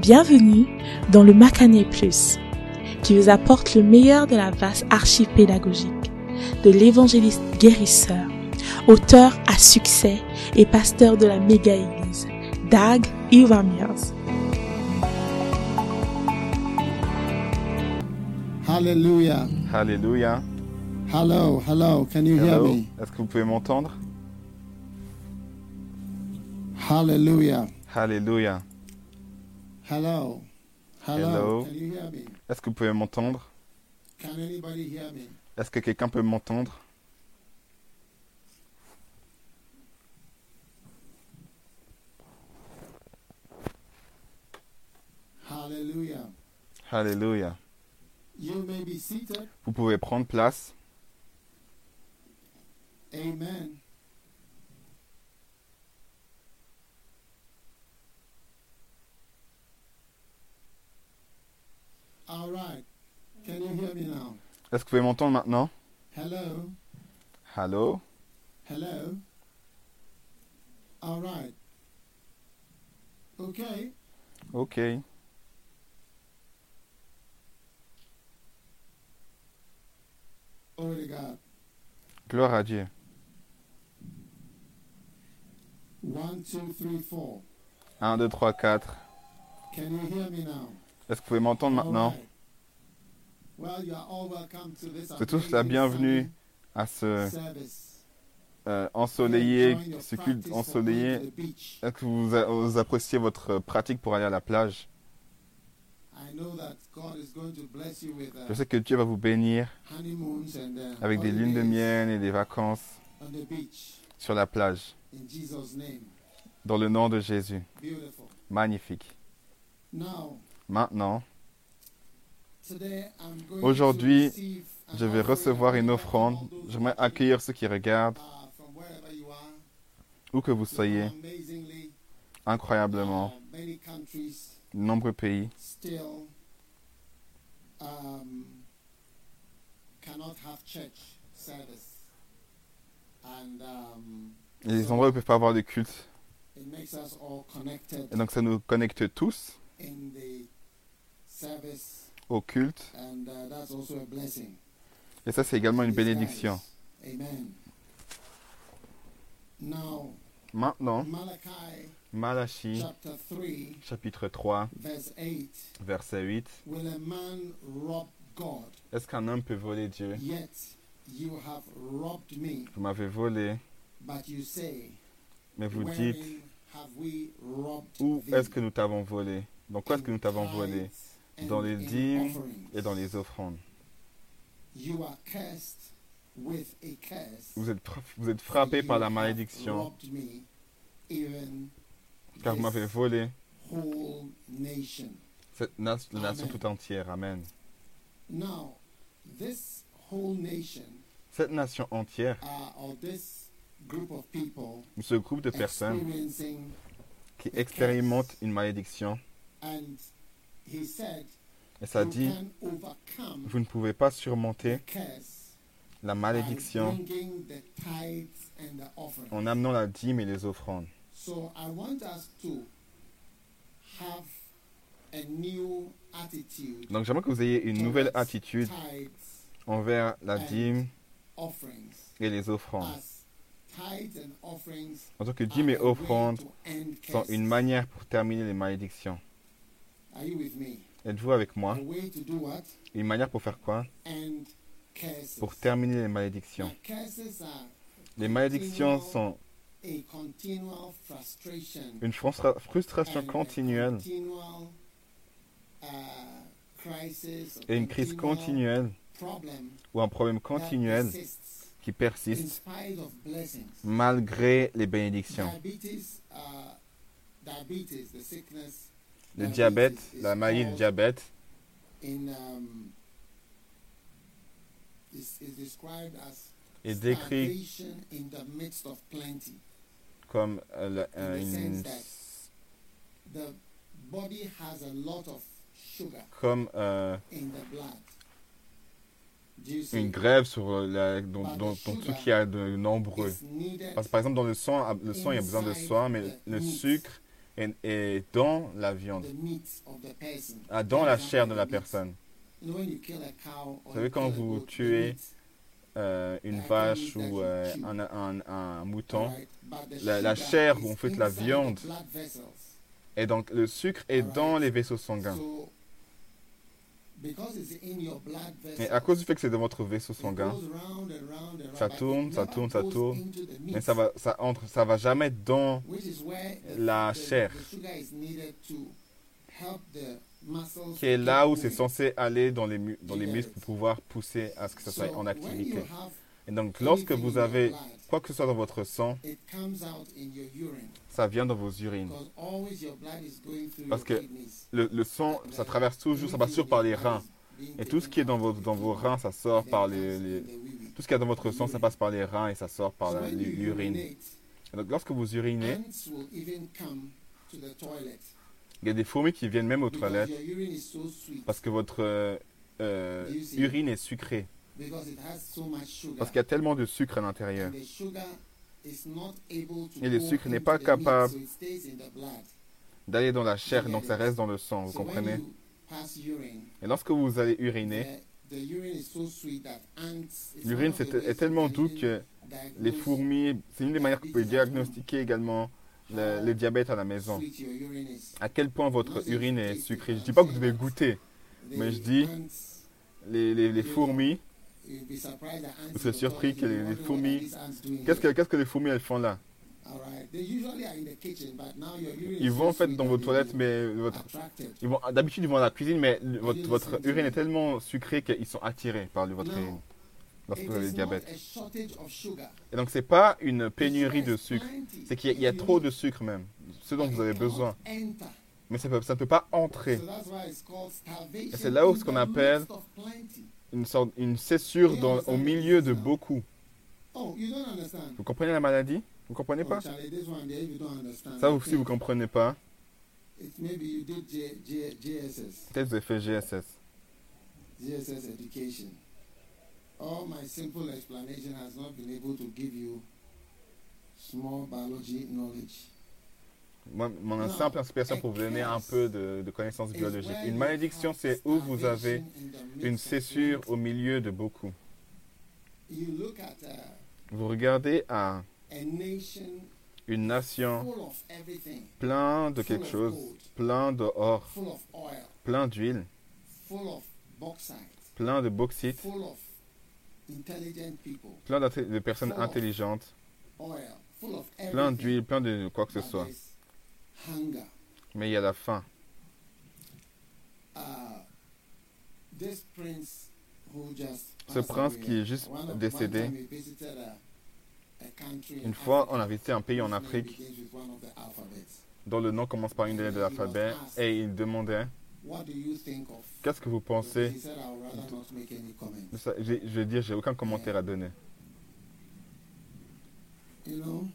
Bienvenue dans le Macané Plus, qui vous apporte le meilleur de la vaste archive pédagogique de l'évangéliste guérisseur, auteur à succès et pasteur de la méga-église, Dag Iwamiers. Hallelujah. Alléluia. Hello, hello. Can you hear me? Est-ce que vous pouvez m'entendre? Hallelujah. Alléluia. Hello. Hello. Est-ce que vous pouvez m'entendre? Can anybody hear me? Est-ce que quelqu'un peut m'entendre? Hallelujah. Alléluia. You may be seated. Vous pouvez prendre place. Amen. All right. Can you hear me now? Est-ce que vous pouvez m'entendre maintenant? Hello? Allô Hello? All right. Okay. Ok. Glory to God. Gloire à Dieu. One, two, three, four. 1, 2, 3, 4. Can you hear me now? Est-ce que vous pouvez m'entendre maintenant this C'est tous la bienvenue à ce euh, ensoleillé, ce culte ensoleillé. Est-ce que vous, vous appréciez votre pratique pour aller à la plage? With Je uh, sais que Dieu va vous bénir uh, avec des lunes de miel et des vacances sur la plage. Dans le nom de Jésus. Magnifique. Maintenant, Aujourd'hui, je vais recevoir une offrande. J'aimerais accueillir ceux qui regardent, uh, où que vous So soyez, incroyablement, uh, nombreux pays. still um, cannot have church service. And um, des endroits où ils ne peuvent pas avoir de culte. it makes us all connected Et donc ça nous connecte tous au culte. and uh, that's also a blessing. Et ça, c'est également une bénédiction. Maintenant, Malachi Malachie, chapter 3, chapitre 3, verse 8 verset 8. Will a man rob God? Est-ce qu'un homme peut voler Dieu? Vous m'avez volé, mais vous dites, où est-ce que nous t'avons volé? Dans quoi est-ce que nous t'avons volé? Dans les dîmes. Et dans les offrandes. Vous êtes, vous êtes frappé par la malédiction, car vous m'avez volé cette na- la nation Amen. tout entière. Amen. Cette nation entière, ce groupe de personnes experiencing, qui expérimentent une malédiction, et ça dit, vous ne pouvez pas surmonter la malédiction en amenant la dîme et les offrandes. So I want us to have a new attitude. Donc j'aimerais que vous ayez une nouvelle attitude envers la dîme et les offrandes. En tant que dîme et offrandes sont une manière pour terminer les malédictions. Are you with me? Êtes-vous avec moi? Une manière pour faire quoi? Pour terminer les malédictions. Les malédictions sont une frustra- frustration continuelle uh, et une crise continuelle ou un problème continuel qui persiste malgré les bénédictions. Le diabète, la maladie called diabète, um, est décrit starvation in the midst of plenty. comme euh, la- euh, une, sense The body has a lot of sugar comme euh, une grève sur la, dont, dont, qui a de nombreux. Parce que par exemple dans le sang, ah, le sang il y a besoin de sang, mais le sucre est, est dans la viande, ah, dans la chair de la personne. Or savez, quand vous tuez Euh, une vache ou euh, un, un- un mouton, la, chair où on fait la viande, et donc le sucre est dans les vaisseaux sanguins. So, because it's in your blood Mais à cause du fait que c'est dans votre vaisseau sanguin, Ça tourne, ça tourne, ça tourne, mais ça va, ça entre, ça va jamais dans la chair. qui est là où c'est censé aller dans les, dans les muscles pour pouvoir pousser à ce que ça soit So, en activité. Et donc lorsque vous avez quoi que ce soit dans votre sang, it comes out in your urine ça vient dans vos urines. because always your blood is going through Parce que kidneys. Le, le sang, ça traverse toujours, ça passe toujours par les reins. Et tout ce qui est dans vos, dans vos reins, ça sort par les, les- Tout ce qu'il y a dans votre sang, ça passe par les reins et ça sort par l'urine. Et donc lorsque vous urinez, il y a des fourmis qui viennent même aux toilettes parce que votre euh, urine est sucrée. Because it has so much sugar. Parce qu'il y a tellement de sucre à l'intérieur. Et le sucre n'est pas capable. D'aller dans la chair, donc ça reste dans le sang, vous comprenez? Et lorsque vous allez uriner, the, the urine is so sweet that ants. it's l'urine est tellement doux que les fourmis, c'est une des manières que vous pouvez diagnostiquer également le, le diabète à la maison. À quel point votre urine est sucrée? Je dis pas que vous devez goûter. Mais je dis- ants, Les, les, les fourmis, Vous serez surpris que les- fourmis- qu'est-ce que, here. qu'est-ce que les fourmis elles font là? Ils vont so en fait dans vos toilettes, mais votre, ils vont, d'habitude ils vont à la cuisine, mais votre, votre urine est tellement sucrée qu'ils sont attirés par votre urine lorsque It vous avez le diabète. Et donc c'est pas une pénurie de sucre, c'est qu'il y a, y trop de sucre même, ce dont vous avez besoin. Mais ça, peut, ça ne peut pas entrer. Et c'est là où ce qu'on appelle-. Une sorte, une cessure dans, au milieu de beaucoup. Oh. Vous comprenez la maladie? Vous comprenez Oh, pas understand. Ça aussi vous comprenez pas. Peut-être vous avez fait GSS. JSS education. All my simple explanation has not been able to give you small biology knowledge. Moi, mon simple inspiration pour vous donner un peu de, de connaissances biologiques. Une malédiction, c'est où vous avez une plenty. au milieu de beaucoup. Vous regardez à une nation plein de quelque chose, plein d'or, plein d'huile, plein de bauxite, plein de personnes intelligentes, plein d'huile, plein de quoi que ce soit. Mais il y a la faim. This prince who just Ce prince qui est juste décédé, une fois Africa on a visité un pays en Afrique dont le nom commence par une des lettres de l'alphabet et il demandait What do you think of? Qu'est-ce que vous pensez? Je vais dire, j'ai aucun commentaire à donner. You know?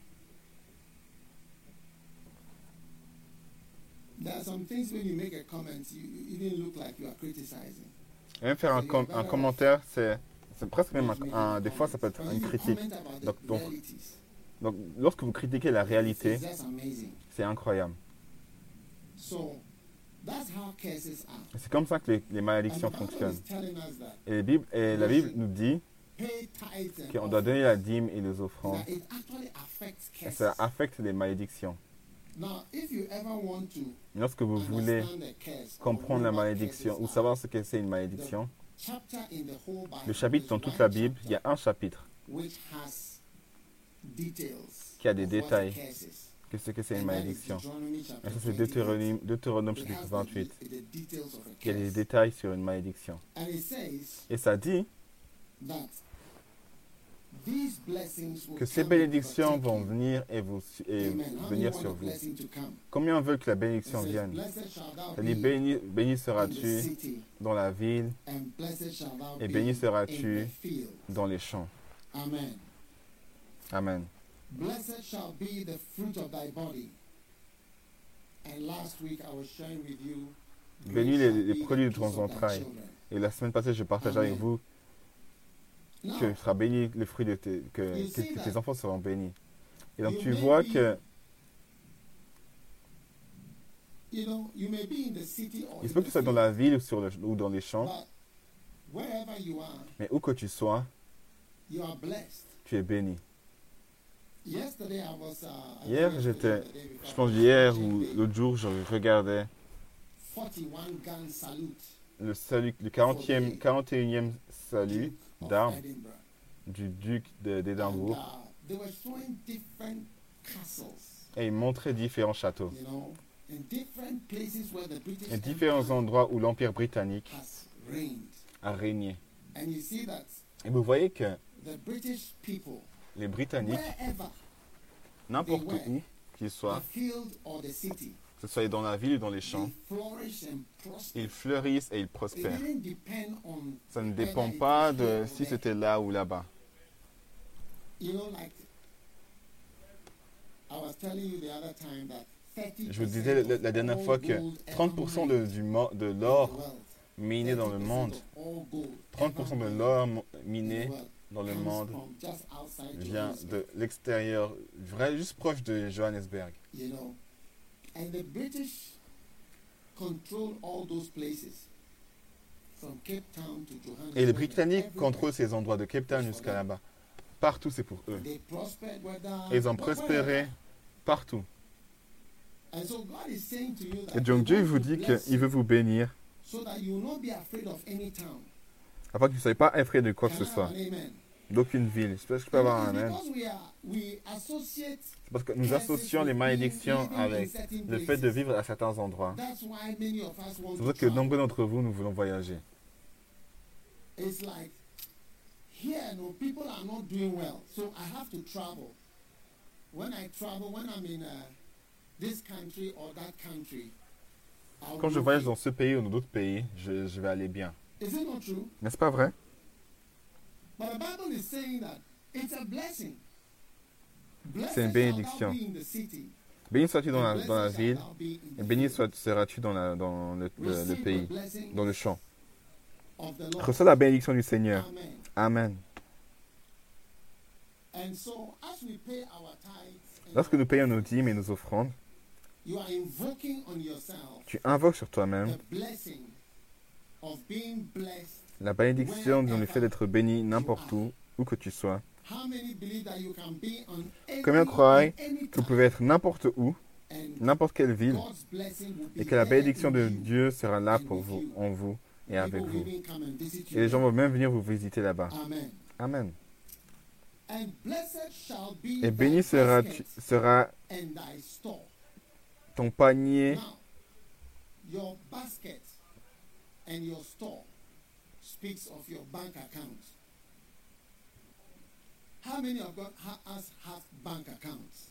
There are some things when you make a comment, you, you even look like you are criticizing. Et même faire un, com- un commentaire, c'est presque même un, un- Des fois, ça peut être une critique. Donc- donc, lorsque vous critiquez la réalité, c'est incroyable. C'est comme ça que les, malédictions Bible fonctionnent. Et, les Bibles- et la Bible nous dit qu'on doit donner la dîme et les offrandes. Et ça affecte les malédictions. Lorsque vous voulez comprendre la malédiction ou savoir ce que c'est une malédiction, le chapitre dans toute la Bible, il y a un chapitre qui a des détails. que ce que c'est une malédiction. Et ça, c'est 28. Deutéronome, Deutéronome It chapitre has the 28. de- the details of a Il y a des détails sur une malédiction. And it says Et ça dit that these blessings will que ces bénédictions vont venir et, vous, et venir sur vous. Combien veut que la bénédiction vienne? Blessed shall thou Ça dit béni, béni seras-tu dans la ville, et béni seras-tu dans les champs? Amen. Amen. Blessed shall be the fruit of thy body. And last week I was sharing with you. Bénis great les, les produits de ton entrailles. Et la semaine passée, je partageais avec vous Now, que sera béni le fruit de tes, que, tes enfants seront bénis. Et donc tu vois be que Il se peut que tu sois dans la ville ou, sur le, ou dans les champs, mais où que tu sois, you are blessed. tu es béni. Uh, Hier, j'étais, je pense hier ou l'autre jour, je regardais 41 gun salute le, salut, le 40e, 41e salut d'armes du duc d'Édimbourg. They were showing different castles, et il montrait différents châteaux. You know, in different places where the British et différents endroits où l'Empire britannique a régné. And you see that Et vous voyez que the British people, les Britanniques, wherever n'importe où qu'ils the soient, ce soit dans la ville ou dans les champs, ils fleurissent et ils prospèrent. Ça ne dépend pas de si c'était là ou là-bas. you know, like I was telling you the other time that 30% Je vous disais la, la dernière fois que of all 30% gold de, du l'or miné dans le 30% monde, of all gold 30% de l'or miné dans le monde vient de l'extérieur, juste proche de Johannesburg. You know. And the British control all those places from Cape Town to Johannesburg. Et les Britanniques contrôlent ces endroits de Cape Town jusqu'à là-bas. Partout, c'est pour eux. They prospered whether- Et ils ont prospéré partout. And so God is saying to you that Et donc Dieu vous dit qu'il veut vous bénir, so that you will not be afraid of any town. afin que vous ne soyez pas effrayés de quoi que ce soit, amen? D'aucune ville. Est-ce que je peux avoir un C'est parce que nous associons les malédictions avec le fait de vivre à certains endroits. C'est pour ça que nombreux d'entre vous, nous voulons voyager. It's like here, no, people are not doing well, so I have to travel. When I travel, when I'm in this country or that country, I'll Quand je voyage dans ce pays ou dans d'autres pays, je, je vais aller bien. N'est-ce pas vrai? But the Bible is saying that it's a blessing. Blessed C'est une bénédiction. thou be in the city, Béni sois-tu dans la, dans ville, et béni seras-tu dans, la- dans le, le- pays, dans le champ. Reçois la bénédiction du Seigneur. Amen. Amen. And so, as we pay our tithes, and Lorsque nous payons nos dîmes et nos offrandes, tu invoques sur toi-même la bénédiction dans le fait d'être béni n'importe où, où que tu sois. Combien croient Que vous pouvez être n'importe où, n'importe quelle ville, et que la bénédiction de. Dieu sera là pour vous, en vous et avec vous. Et les gens vont même venir vous visiter là-bas. Amen. Et béni sera, basket sera ton panier speaks of your bank account. How many of us have bank accounts?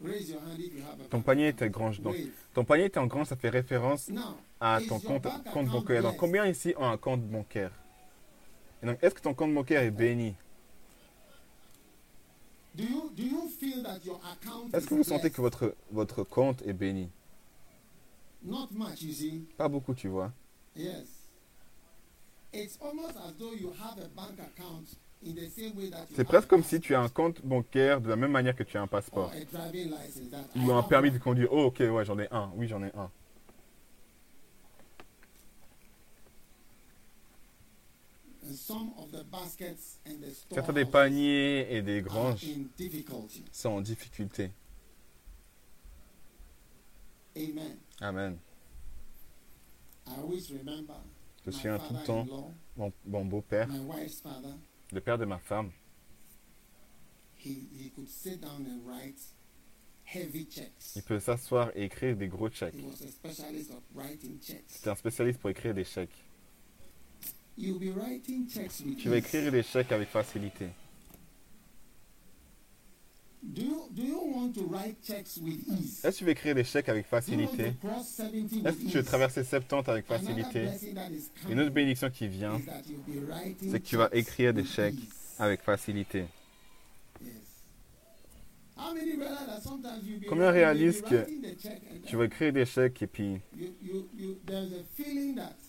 Raise your hand if you have a Ton panier est grand. Donc, ton panier est en grand, ça fait référence Now, à ton compte, compte bancaire. Donc, combien ici ont un compte bancaire? Et donc, est-ce que ton compte bancaire est béni? Do you do you feel that your account Est-ce que vous sentez que votre, votre compte est béni? Not much, you see. Pas beaucoup, tu vois. Yes. C'est presque comme si tu as un compte bancaire de la même manière que tu as un or passeport. Ou un permis de conduire. Oh, ok, ouais, j'en ai un. Oui, j'en ai un. And some of the baskets and the Certains des paniers et des granges sont en difficulté. Amen. Amen. Je suis un tout le temps mon, mon beau-père, le père de ma femme. Il peut s'asseoir et écrire des gros chèques. C'est un spécialiste pour écrire des chèques. Tu vas écrire des chèques avec facilité. Do you, do you want to write checks with ease? Est-ce que tu veux écrire des chèques avec facilité to cross 70 Est-ce que tu veux traverser 70 avec facilité? Une autre bénédiction qui vient, c'est que tu vas écrire des chèques avec facilité. Combien réalisent que Tu vas écrire des chèques et puis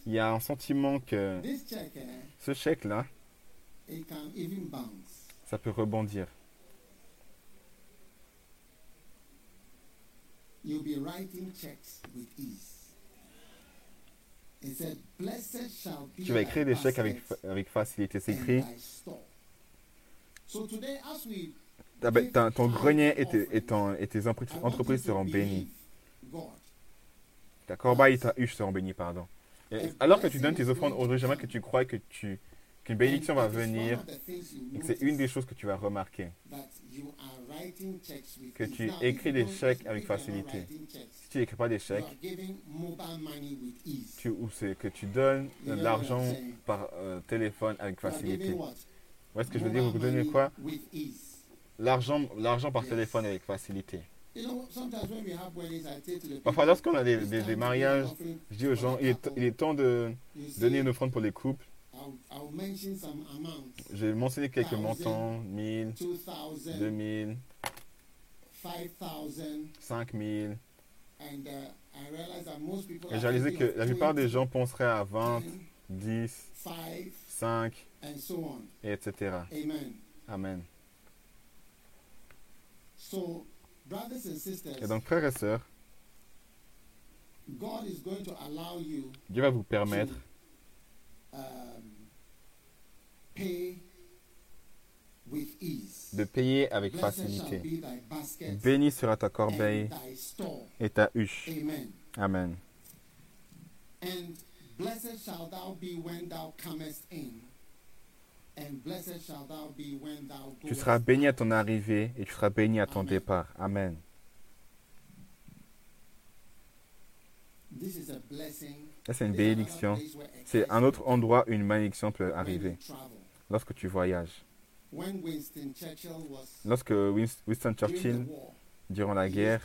il y a un sentiment que eh, ce chèque-là, ça peut rebondir. You'll be writing checks with ease. It said, Blessed shall be Tu vas écrire des chèques avec, avec facilité. C'est écrit, thy store. So today, as we ta- ta- ton grenier et tes, et ton- et tes empre- I want entreprises seront bénies. Ta corbeille et ta huche seront bénies, pardon. Et alors que tu donnes tes offrandes aujourd'hui, j'aimerais que tu crois que tu qu'une bénédiction va venir et que c'est une des choses que tu vas remarquer. Que tu écris des chèques avec facilité. Si tu n'écris pas des chèques, tu, ou c'est que tu donnes de l'argent par euh, téléphone avec facilité. Où est-ce que je veux dire? Vous donnez quoi? L'argent l'argent par téléphone avec facilité. Parfois, lorsqu'on a des, des- mariages, je dis aux gens, il est, il est temps de donner une offrande pour les couples. I'll, I'll mention some amounts. J'ai mentionné quelques Thousand. montants, 1000, 2,000, 2000, 5,000, 5000. and uh, I realize that most people Et j'ai réalisé que la plupart 20, des gens penseraient à 20, 10, 10, 5, 5, and so on. et etc. Amen. Amen. So, brothers and sisters, Et donc, frères et sœurs, God is going to allow you Dieu va vous permettre um, pay with ease. De payer avec facilité. Béni sera ta corbeille et ta huche. Amen. Tu seras béni à ton arrivée et tu seras béni à ton départ. Amen. C'est une bénédiction. C'est un autre endroit où une malédiction peut arriver lorsque tu voyages. Lorsque Wins- Winston Churchill, durant la guerre,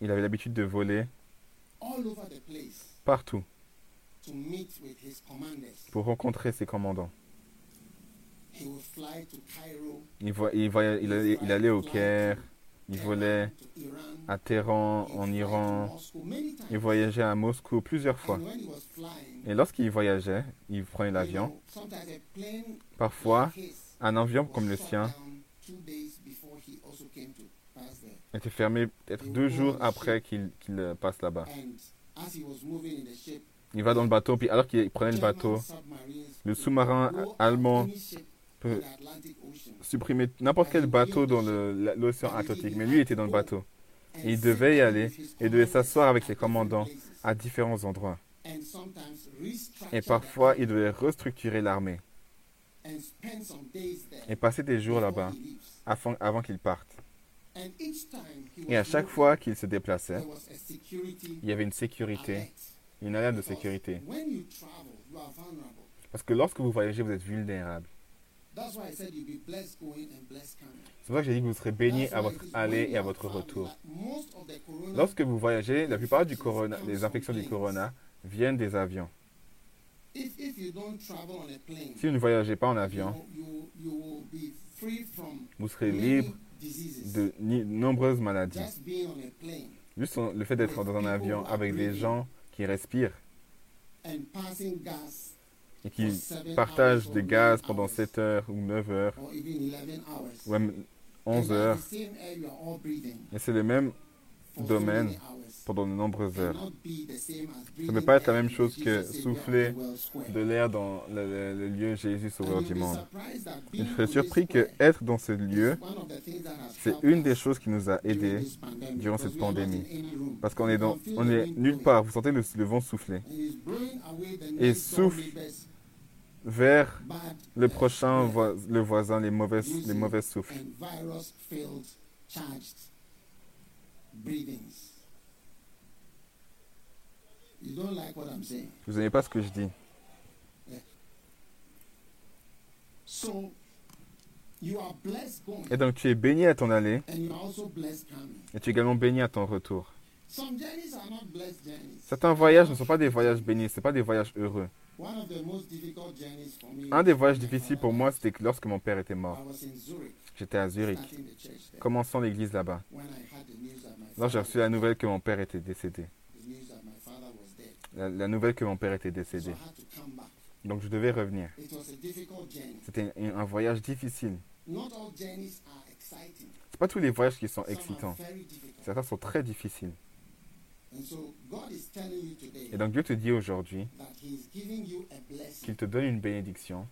il avait l'habitude de voler partout to meet with his commanders. pour rencontrer ses commandants. Il, il, allait, il allait au Caire, il volait à Téhéran, en Iran, il voyageait à Moscou plusieurs fois. Et lorsqu'il voyageait, il prenait l'avion. Parfois, un was comme le sien était fermé peut-être deux jours après qu'il euh, passe là-bas. Il va dans le bateau, puis alors qu'il prenait le bateau, le sous-marin allemand peut supprimer n'importe quel bateau dans l'océan Atlantique. Mais lui était dans le bateau. Il devait y aller et devait s'asseoir avec ses commandants à différents endroits. Et parfois, il devait restructurer l'armée et passer des jours là-bas avant, avant qu'il parte. Et à chaque fois qu'il se déplaçait, il y avait une sécurité, une alerte de sécurité. Parce que lorsque vous voyagez, vous êtes vulnérable. C'est pour ça que j'ai dit que vous serez That's à votre aller et à votre retour. Lorsque vous voyagez, la plupart du corona, des infections du corona viennent des avions. If, if you don't travel on a plane, Si vous ne voyagez pas en avion, you, you, you will be free from vous serez libre diseases. de nombreuses maladies. Just being on a plane Juste le fait d'être dans un avion avec des gens qui respirent and passing gas et qui partagent des gaz pendant hours, 7 heures ou 9 heures or even 11 hours. ou même And 11 that's heures. Et c'est le même domaine. Pendant de nombreuses heures. Ça ne peut pas être la même chose que souffler de l'air dans le, le- lieu Jésus Sauveur du monde. je this surpris que être dans ce lieu, c'est une des choses qui nous a during aidés durant cette pandémie. parce qu'on est, dans, on nulle part. Vous sentez le, le vent souffler Et souffle vers le prochain, voi- le voisin, les mauvaises, les mauvais souffles. You don't like what I'm saying. Vous n'aimez pas ce que je dis. So you are blessed going, Et donc tu es béni à ton aller and you are also blessed coming. et tu es également béni à ton retour. Some journeys are not blessed journeys. Certains voyages ne sont pas des voyages bénis, ce pas des voyages heureux. One of the most difficult journeys for me. Un des voyages difficiles pour moi, c'était que lorsque mon père était mort. J'étais à Zurich, commençant l'église là-bas. Là, j'ai reçu la nouvelle que mon père était décédé. the news that my father was dead. La, nouvelle que mon père était décédé. Donc je devais revenir. C'était un, voyage difficile. C'est pas tous les voyages qui sont excitants. Certains sont très difficiles. Et donc Dieu te dit aujourd'hui qu'il te donne une bénédiction,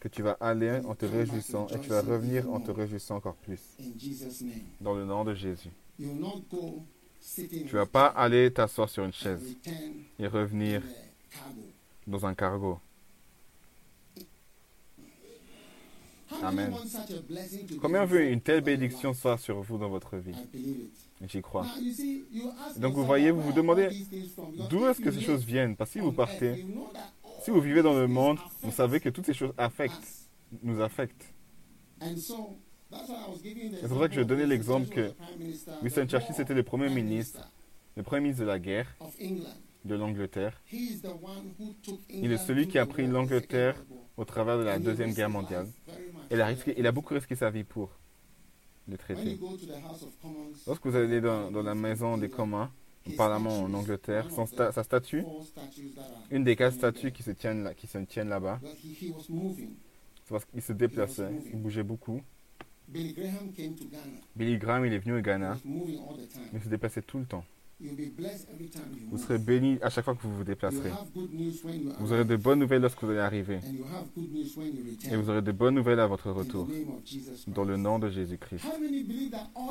que tu vas aller en te réjouissant et tu vas revenir en te réjouissant encore plus. Dans le nom de Jésus. Tu vas pas aller t'asseoir sur une chaise et revenir dans un cargo. Amen. Combien veut une telle bénédiction soit sur vous dans votre vie? I believe it. J'y crois. Now, you see, you ask Donc vous voyez, vous vous demandez D'où est-ce que ces choses viennent? Parce que si vous partez, si vous vivez dans le monde, vous savez que toutes ces choses affectent, us. nous affectent. C'est pour ça que je donnais l'exemple que Winston Churchill, c'était le premier ministre Le premier ministre de la guerre de l'Angleterre, il est celui qui a pris l'Angleterre au travers de la Deuxième Guerre mondiale. Il a, risqué, il a beaucoup risqué sa vie pour le Commons, Lorsque vous allez dans, la maison des communs, au Parlement en Angleterre, sa statue, une des quatre statues qui se tiennent, là, qui se tiennent là-bas, c'est parce qu'il se déplaçait, il bougeait beaucoup. Billy Graham came to Ghana. Billy Graham, il est venu au Ghana, il se déplaçait tout le temps. Vous serez béni à chaque fois que vous vous déplacerez. Vous aurez de bonnes nouvelles lorsque vous allez arriver. Et vous aurez de bonnes nouvelles à votre retour. Dans le nom de Jésus-Christ.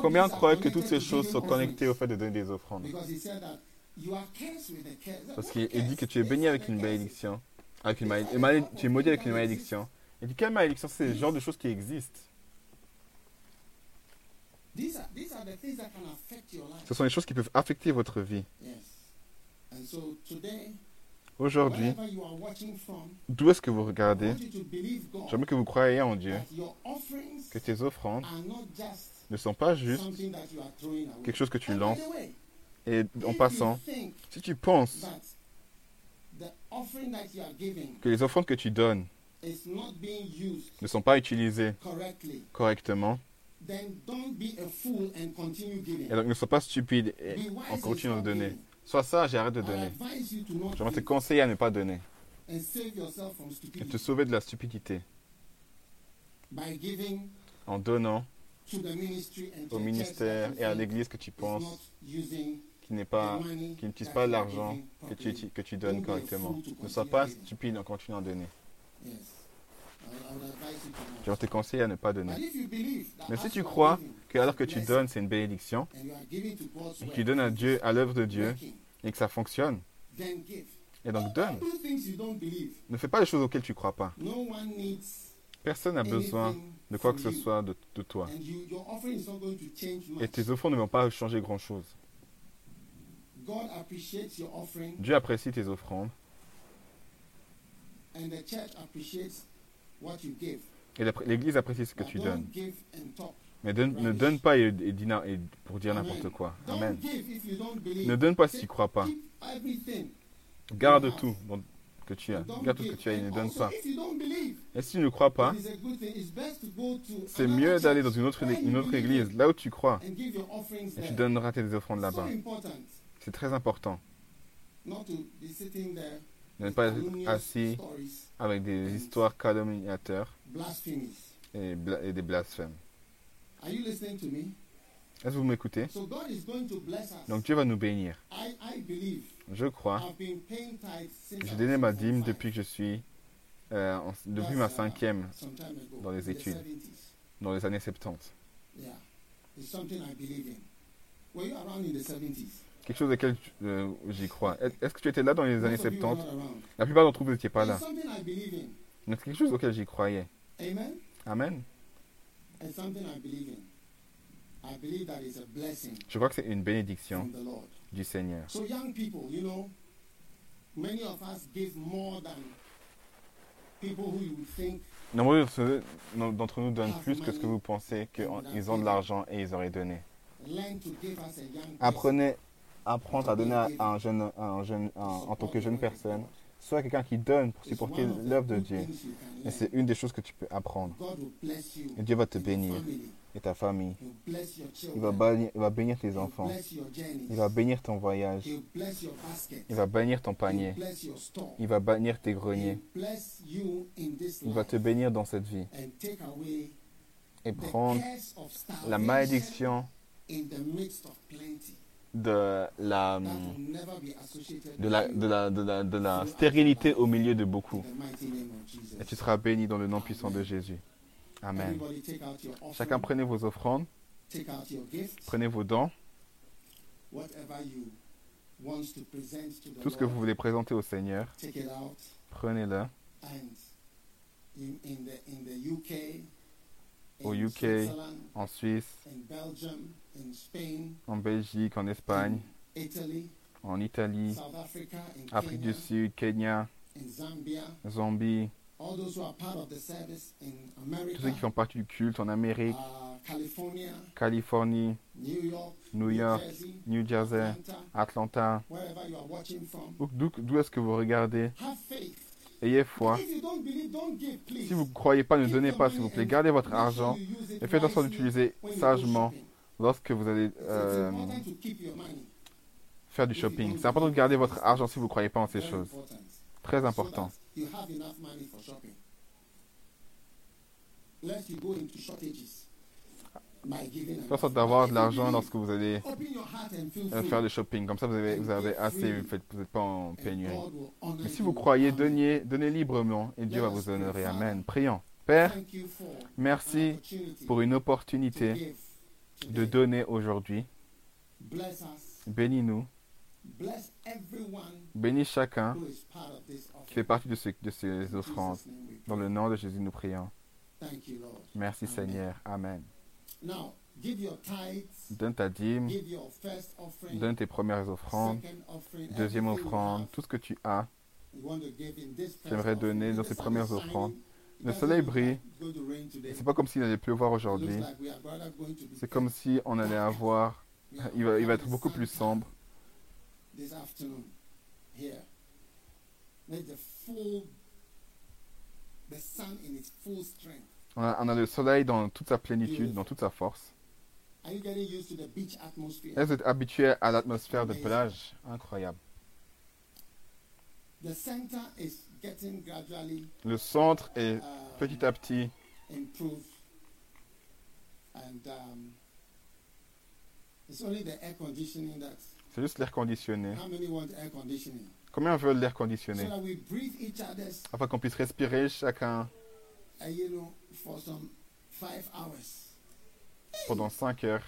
Combien croient que toutes ces choses sont connectées au fait de donner des offrandes? Parce qu'il il dit que tu es béni avec une malédiction. Avec une malédiction. et Tu es maudit avec une malédiction. Il dit quelle malédiction? C'est le genre de choses qui existent. These are, these are the things that can affect your life. Ce sont des choses qui peuvent affecter votre vie. Aujourd'hui, d'où est-ce que vous regardez? J'aimerais que vous croyiez en Dieu, que tes offrandes ne sont pas juste quelque chose que tu lances. Et en passant, si tu penses que les offrandes que tu donnes ne sont pas utilisées correctement, then don't be a fool and continue giving. et donc ne sois pas stupide et and continuant de donner. Sois sage et arrête de donner. not J'aimerais te conseiller à ne pas donner and save yourself from et te sauver de la stupidité by giving en donnant to the ministry and to au ministère et à l'église que tu penses qui n'est pas qui n'utilise pas l'argent que tu, que tu donnes correctement. Ne sois continue pas stupide en continuant à donner. J'aimerais te conseiller à ne pas donner. Mais si tu crois Que alors que tu donnes, c'est une bénédiction, et que tu donnes à Dieu, à l'œuvre de Dieu, et que ça fonctionne, et donc donne. Ne fais pas les choses auxquelles tu crois pas. Personne n'a besoin de quoi que ce soit de, de toi. Et tes offrandes ne vont pas changer grand-chose. Dieu apprécie tes offrandes, et l'Église apprécie ce que tu donnes. Mais donne- ne donne pas et, pour dire n'importe quoi. Amen. Ne donne pas si tu crois pas. Garde tout que tu as. Garde tout ce que tu as et ne donne pas. Et si tu ne crois pas, c'est mieux d'aller dans une autre, une autre église, là où tu crois, et tu donneras tes offrandes là-bas. C'est très important ne pas être assis avec des histoires calomniateurs et, bla- et des blasphèmes. Are you listening to me? Est-ce que vous m'écoutez? So God is going to bless us. Donc Dieu va nous bénir. I, I believe Je crois. J'ai donné ma dîme depuis que je suis, euh, en- depuis ma uh, cinquième, dans les études. 70s. dans les années 70. Yeah. It's something I believe in. Were you around in the 70s? Quelque chose auquel euh, j'y crois. Est- Est-ce que tu étais là dans les années Most of you were 70 not around. La plupart d'entre vous n'étiez pas là. Mais c'est quelque chose auquel j'y croyais. Amen? Je crois que c'est une bénédiction du Seigneur. So, young people, you know, many of us give more than people who you would think Nombreux d'entre- nous donnent plus que ce que vous pensez qu'ils ont de l'argent et ils auraient donné. Apprenez, apprendre à donner à un jeune, un jeune, en tant que jeune personne. Sois quelqu'un qui donne pour supporter l'œuvre de Dieu. Et c'est une des choses que tu peux apprendre. Dieu va te bénir. Et ta famille. Il va bénir, tes enfants. Il va bénir ton voyage. Il va bénir ton panier. Il va bénir tes greniers. Il va te bénir dans cette vie. et prendre la malédiction de la, de la, de la, de la, de la stérilité au milieu de beaucoup. Et tu seras béni dans le nom puissant de Jésus. Amen. Chacun prenez vos offrandes, prenez vos dons, tout ce que vous voulez présenter au Seigneur, prenez-le. Au UK, En Suisse, en Belgique, en Espagne, en Italie, Afrique du Sud, Kenya, Zambie, tous ceux qui font partie du culte en Amérique, uh, Californie, New York, New York, Jersey, New Jersey, Atlanta, d'où est-ce que vous regardez? Ayez foi. Si vous ne croyez pas, ne donnez pas, s'il vous plaît. Gardez votre argent et faites en sorte d'utiliser sagement lorsque vous allez euh, faire du shopping. C'est important de garder votre argent si vous ne croyez pas en ces choses. Très important. Lest you go into shortages sorte d'avoir de l'argent lorsque vous allez euh, faire du shopping. Comme ça, vous avez, vous avez assez, vous n'êtes pas en pénurie. Mais si vous croyez, donnez, librement et Dieu va vous honorer. Amen. Prions. Père, merci pour une opportunité de donner aujourd'hui. Bénis-nous. Bénis chacun qui fait partie de, ce- de ces offrandes. Dans le nom de Jésus, nous prions. Merci. Seigneur. Amen. Now, give your tithes, Donne ta dîme, give your first offering, donne tes premières offrandes, offering, deuxième offrande, tout ce que tu as. J'aimerais donner dans The ces premières offrandes. Le soleil brille. C'est pas comme s'il allait pleuvoir aujourd'hui. C'est comme si on allait avoir. Il va, il va être beaucoup plus sombre. This afternoon, here. Let the full, the sun in its full strength. On a, on a le soleil dans toute sa plénitude, dans toute sa force. Est-ce que vous êtes habitué à l'atmosphère de plage? Incroyable. The center is getting gradually Le centre est um, petit à petit um, it's only the air conditioning that. C'est juste l'air conditionné. How many want air conditioning? Combien veulent l'air conditionné? That we breathe each other's, Afin qu'on puisse respirer chacun you know, for some five hours. pendant 5 heures.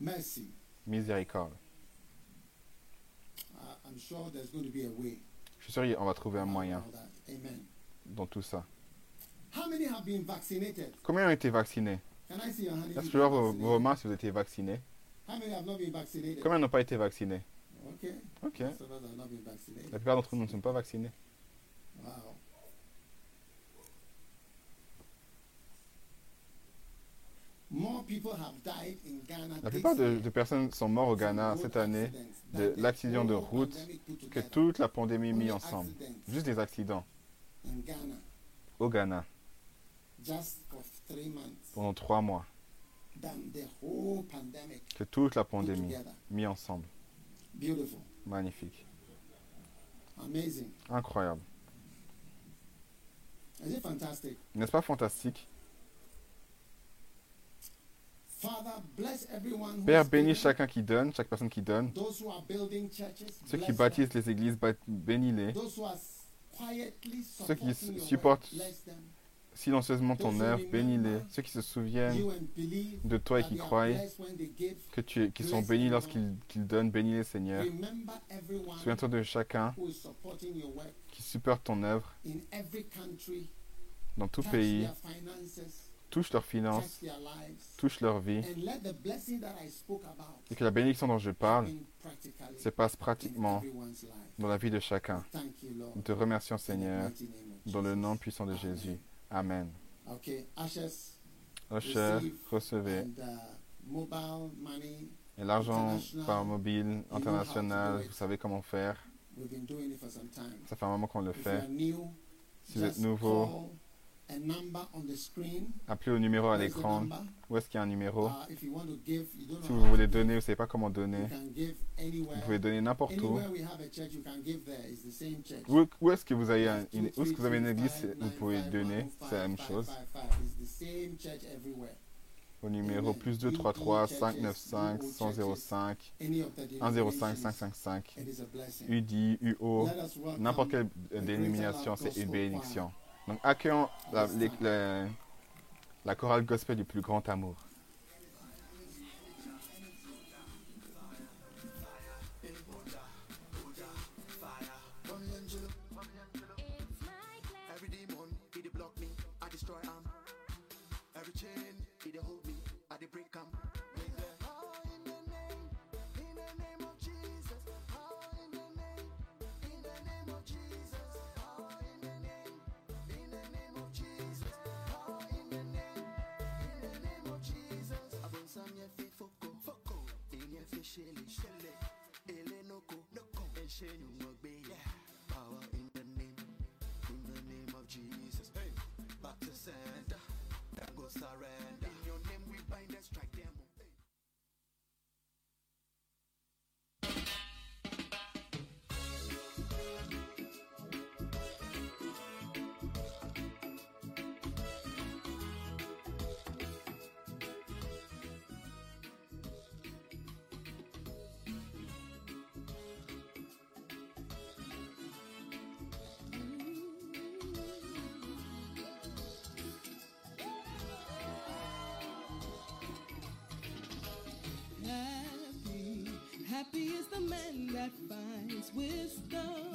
Mercy. Miséricorde. I'm sure there's going to be a way. Je suis sûr qu'on va trouver un moyen. Amen. dans tout ça. How many have been vaccinated? Combien ont été vaccinés? Est-ce que vos, vos mains si vous avez été vaccinés How many have not been vaccinated? Combien n'ont pas été vaccinés? Ok. Not been vaccinated. La plupart d'entre nous ne sont pas vaccinés. Wow. More people have died in Ghana La plupart de, de personnes sont mortes au Ghana cette année de l'accident de route que toute la pandémie mis ensemble. Juste des accidents au Ghana pendant trois mois. Que toute la pandémie mis ensemble. Magnifique. Incroyable. N'est-ce pas fantastique? Père, is bénis chacun qui donne, chaque personne qui donne. Ceux qui bâtissent les églises, bénis-les. Ceux qui supportent. Silencieusement ton œuvre, bénis-les. Ceux qui se souviennent de toi et qui croient que tu, qui sont bénis lorsqu'ils qu'ils donnent, bénis-les Seigneur. Souviens-toi de chacun qui supporte ton œuvre dans tout pays, touche leurs finances, touche leur vie, et que la bénédiction dont je parle se passe pratiquement dans la vie de chacun. Thank you, Lord. Nous te remercions Seigneur, dans le nom puissant de. Jésus. Amen. Usher, recevez. uh. Et l'argent par mobile, international, vous savez comment faire. Ça fait un moment qu'on le fait. Si vous êtes nouveau, call a number on the screen. Appelez au numéro à l'écran. Où est-ce qu'il y a un numéro? Uh, Si vous voulez donner, vous ne savez pas comment You donner, can give anywhere. vous pouvez donner n'importe où. Où, où est-ce que vous avez un- une, où est-ce que vous avez une église, vous pouvez donner, c'est la même chose. Au numéro plus 233 595 105 Any of the 105 denominations, 555 it is a blessing. UDI, UO, n'importe quelle dénomination, c'est une bénédiction. Donc accueillons la, la chorale gospel du plus grand amour. In ye fe shele, shele. Ele noko, noko. En shenu mogbe, yeah. Power in the name, in the name of Jesus. Hey, back to sender, then go surrender. In your name we bind and strike Happy, is the man that finds wisdom,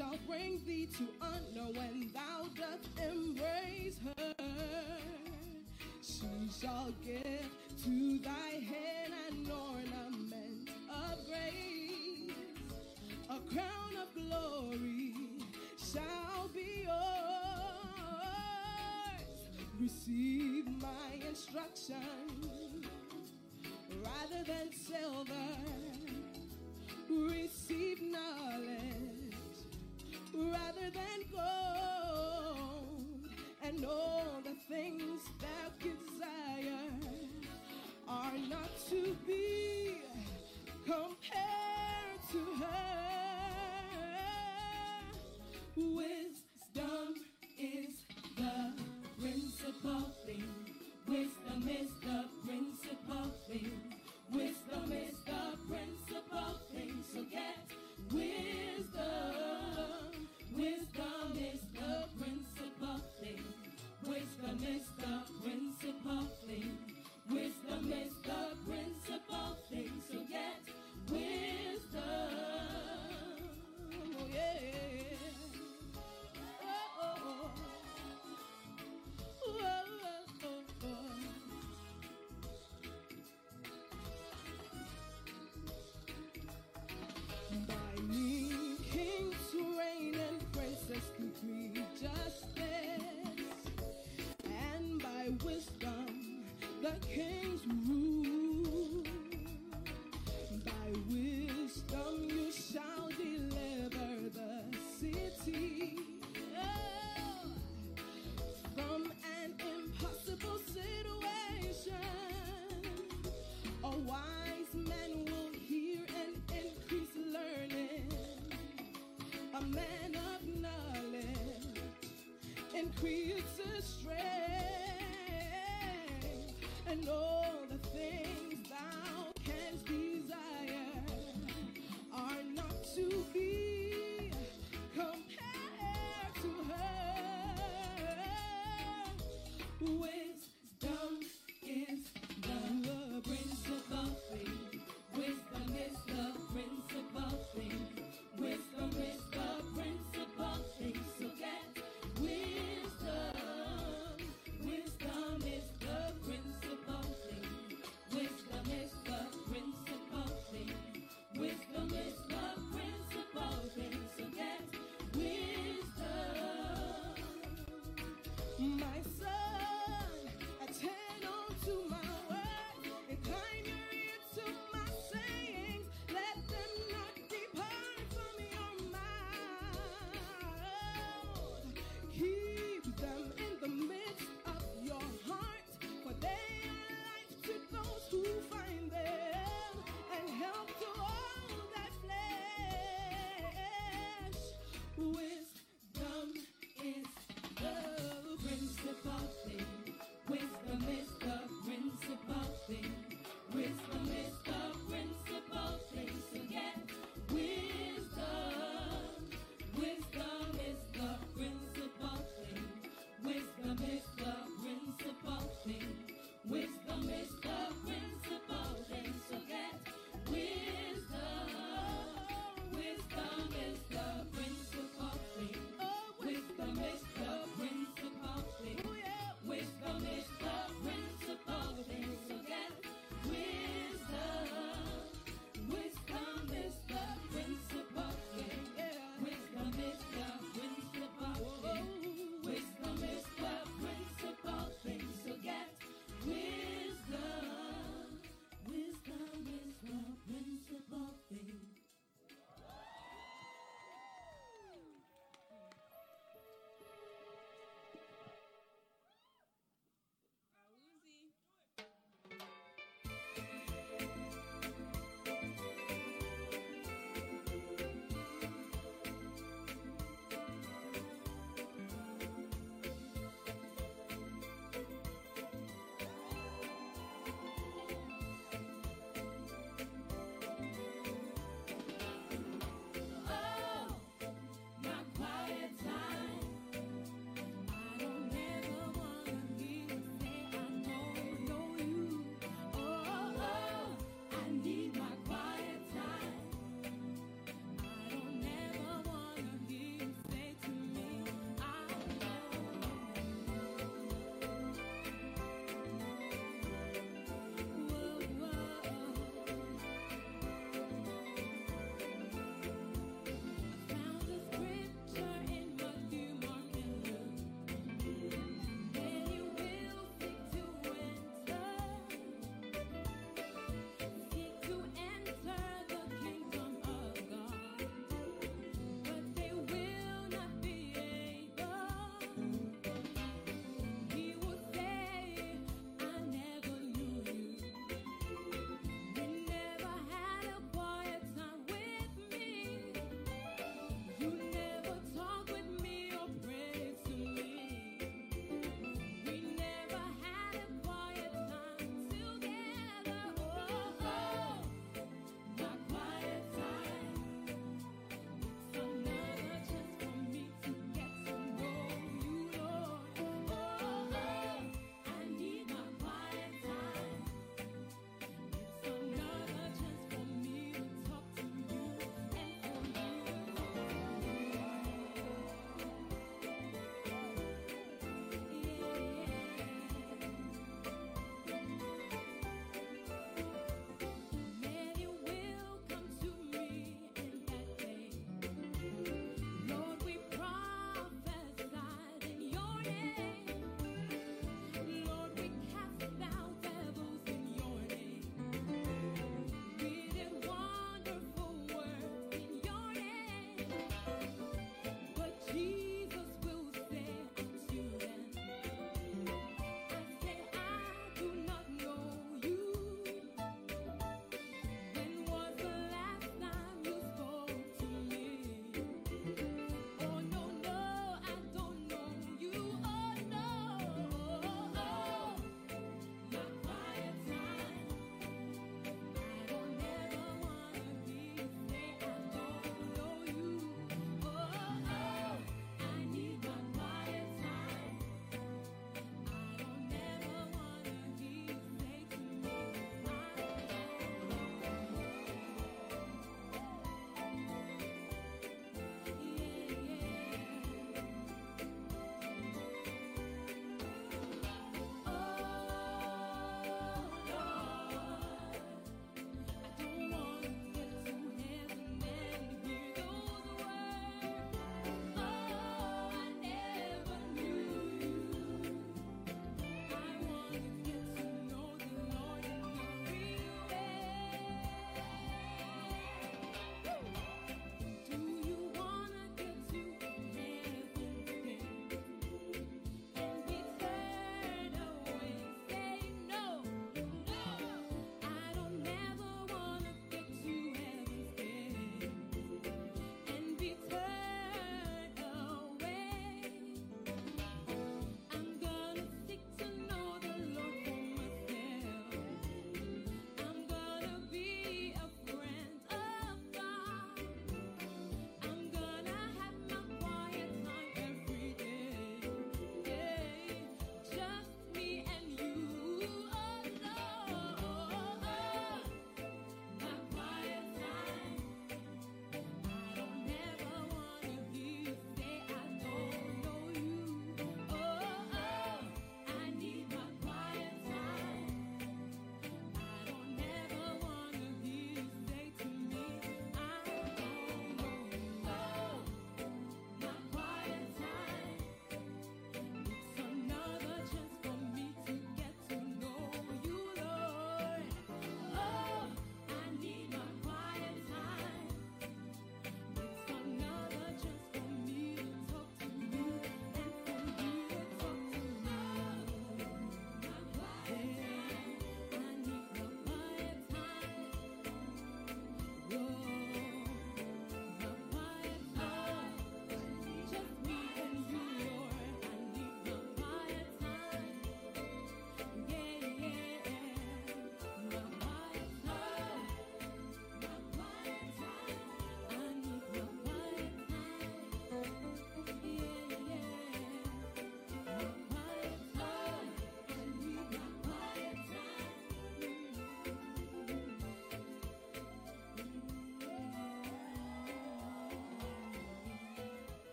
shall bring thee to honor when thou dost embrace her. She shall give to thy head an ornament of grace a crown of glory shall be yours. Receive my instruction rather than silver. can't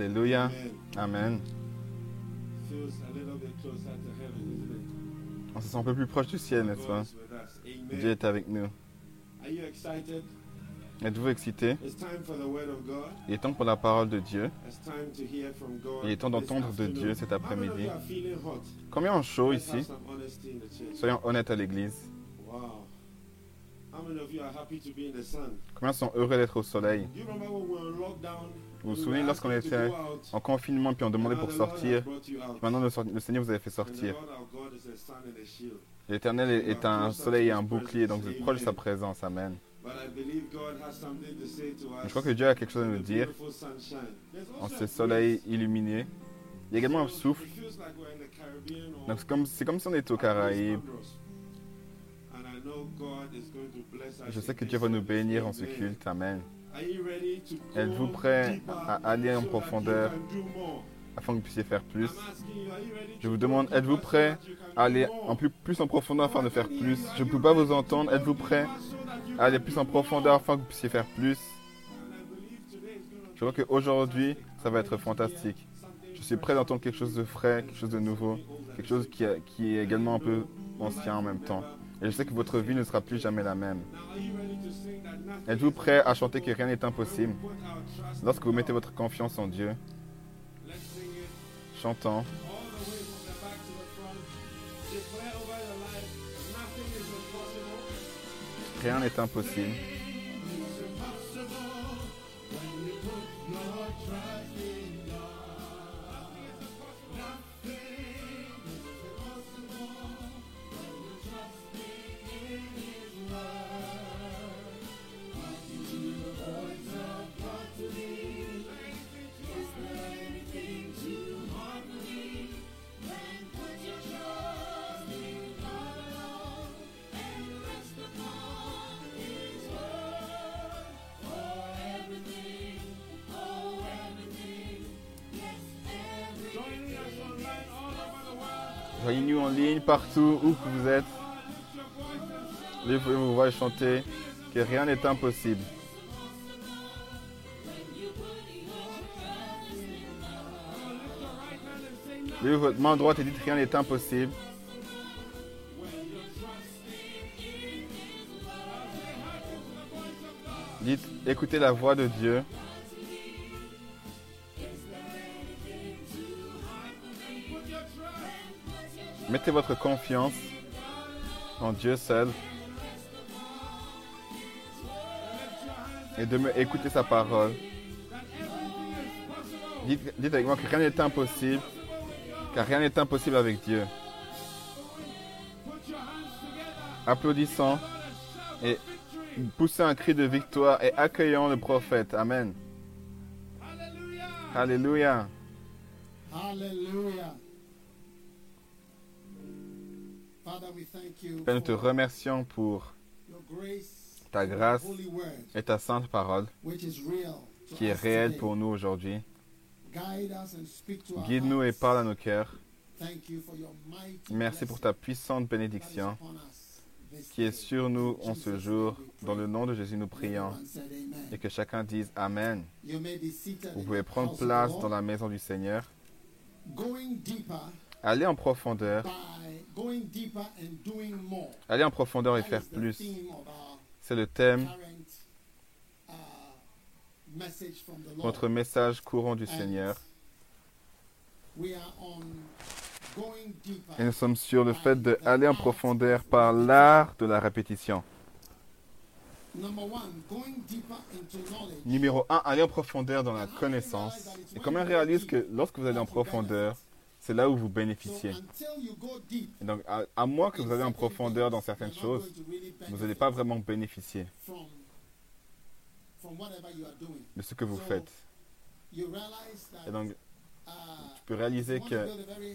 isn't it? On se sent un peu plus proche du ciel, n'est-ce pas? Dieu Amen. est avec nous. Êtes-vous excité? Il est temps pour la parole de Dieu. Il est temps d'entendre de. Dieu cet après-midi. Combien en chaud ici? Soyons honnêtes à l'église. Combien sont heureux d'être au soleil? Vous vous souvenez lorsqu'on était en confinement puis on demandait and pour sortir. Maintenant le, Seigneur vous avait fait sortir. L'Éternel est, un soleil et un bouclier, donc vous êtes proche de sa présence. Amen. Je crois que Dieu a quelque chose à nous dire en ce soleil illuminé. Il y a également un souffle. Donc c'est comme, comme si on était aux Caraïbes. Je sais que Dieu va nous bénir en ce culte. Amen. Êtes-vous prêt à aller en profondeur afin que vous puissiez faire plus? Je vous demande, êtes-vous prêt à aller en plus, plus en profondeur afin de faire plus? Je ne peux pas vous entendre. Êtes-vous prêt à aller plus en profondeur afin que vous puissiez faire plus? Je crois qu'aujourd'hui, ça va être fantastique. Je suis prêt d'entendre quelque chose de frais, quelque chose de nouveau, quelque chose qui est également un peu ancien en même temps. Et je sais que votre vie ne sera plus jamais la même. Êtes-vous prêt à chanter que rien n'est impossible? Lorsque vous mettez votre confiance en Dieu, chantant, rien n'est impossible. En ligne partout où que vous êtes. Levez vos voix et chantez que rien n'est impossible. Levez votre main droite et dites rien n'est impossible. Dites écoutez la voix de Dieu. Mettez votre confiance en Dieu seul. Et de me écouter sa parole. Dites, dites avec moi que rien n'est impossible. Car rien n'est impossible avec Dieu. Applaudissons et poussez un cri de victoire et accueillons le prophète. Amen. Alléluia. Hallelujah. Père, nous te remercions pour ta grâce et ta sainte parole qui est réelle pour nous aujourd'hui. Guide us and speak to our Guide-nous et parle à nos cœurs. Thank you for your mighty Merci pour ta puissante bénédiction qui est sur nous en ce jour. Dans le nom de Jésus, nous prions. Et que chacun dise Amen. Vous pouvez prendre place dans la maison du Seigneur. Aller en profondeur. Aller en profondeur et faire plus. C'est le thème, uh, notre message courant du Seigneur. Et nous sommes sur le fait d'aller en profondeur par l'art de la répétition. Number one, going deeper into knowledge. Numéro 1, aller en profondeur dans la connaissance. Et comment réalise que lorsque vous allez en profondeur, c'est là où vous bénéficiez. Et donc, à, à moins que vous allez en profondeur dans certaines choses, vous n'allez pas vraiment bénéficier de ce que vous faites. Et donc, uh, tu peux réaliser que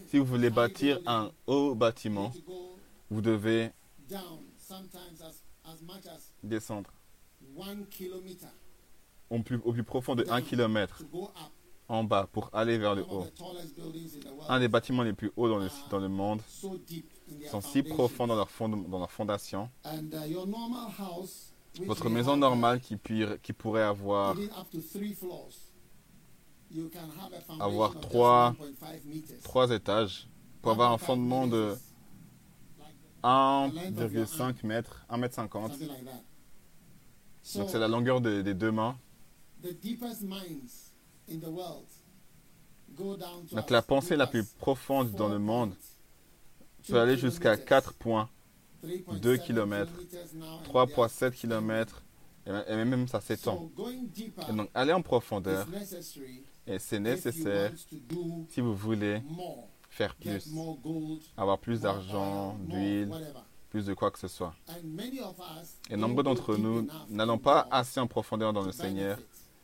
si vous voulez bâtir un haut bâtiment, vous devez descendre au plus, au plus profond de 1 km. En bas pour aller vers le haut. Un des bâtiments les plus hauts dans le, dans le monde sont si profonds dans leur, fond- dans leur fondation. Votre maison normale qui, qui pourrait avoir Avoir trois- 1.5 meters. trois étages pour avoir un 1.5 fondement de meters, like 1,5 mètres, 1 mètre 50. something like that. So Donc c'est la longueur de- des deux mains. Donc la pensée la plus profonde dans le monde 4.2 peut aller jusqu'à kilometers, 4 points, 3.7 2 kilomètres, kilometers now, and 3,7 they are- km, et même- ça s'étend. Et donc aller en profondeur, et c'est nécessaire si vous voulez faire plus, avoir plus d'argent, d'huile, plus de quoi que ce soit. And many of us Et go d'entre nous n'allons pas assez en profondeur dans le Seigneur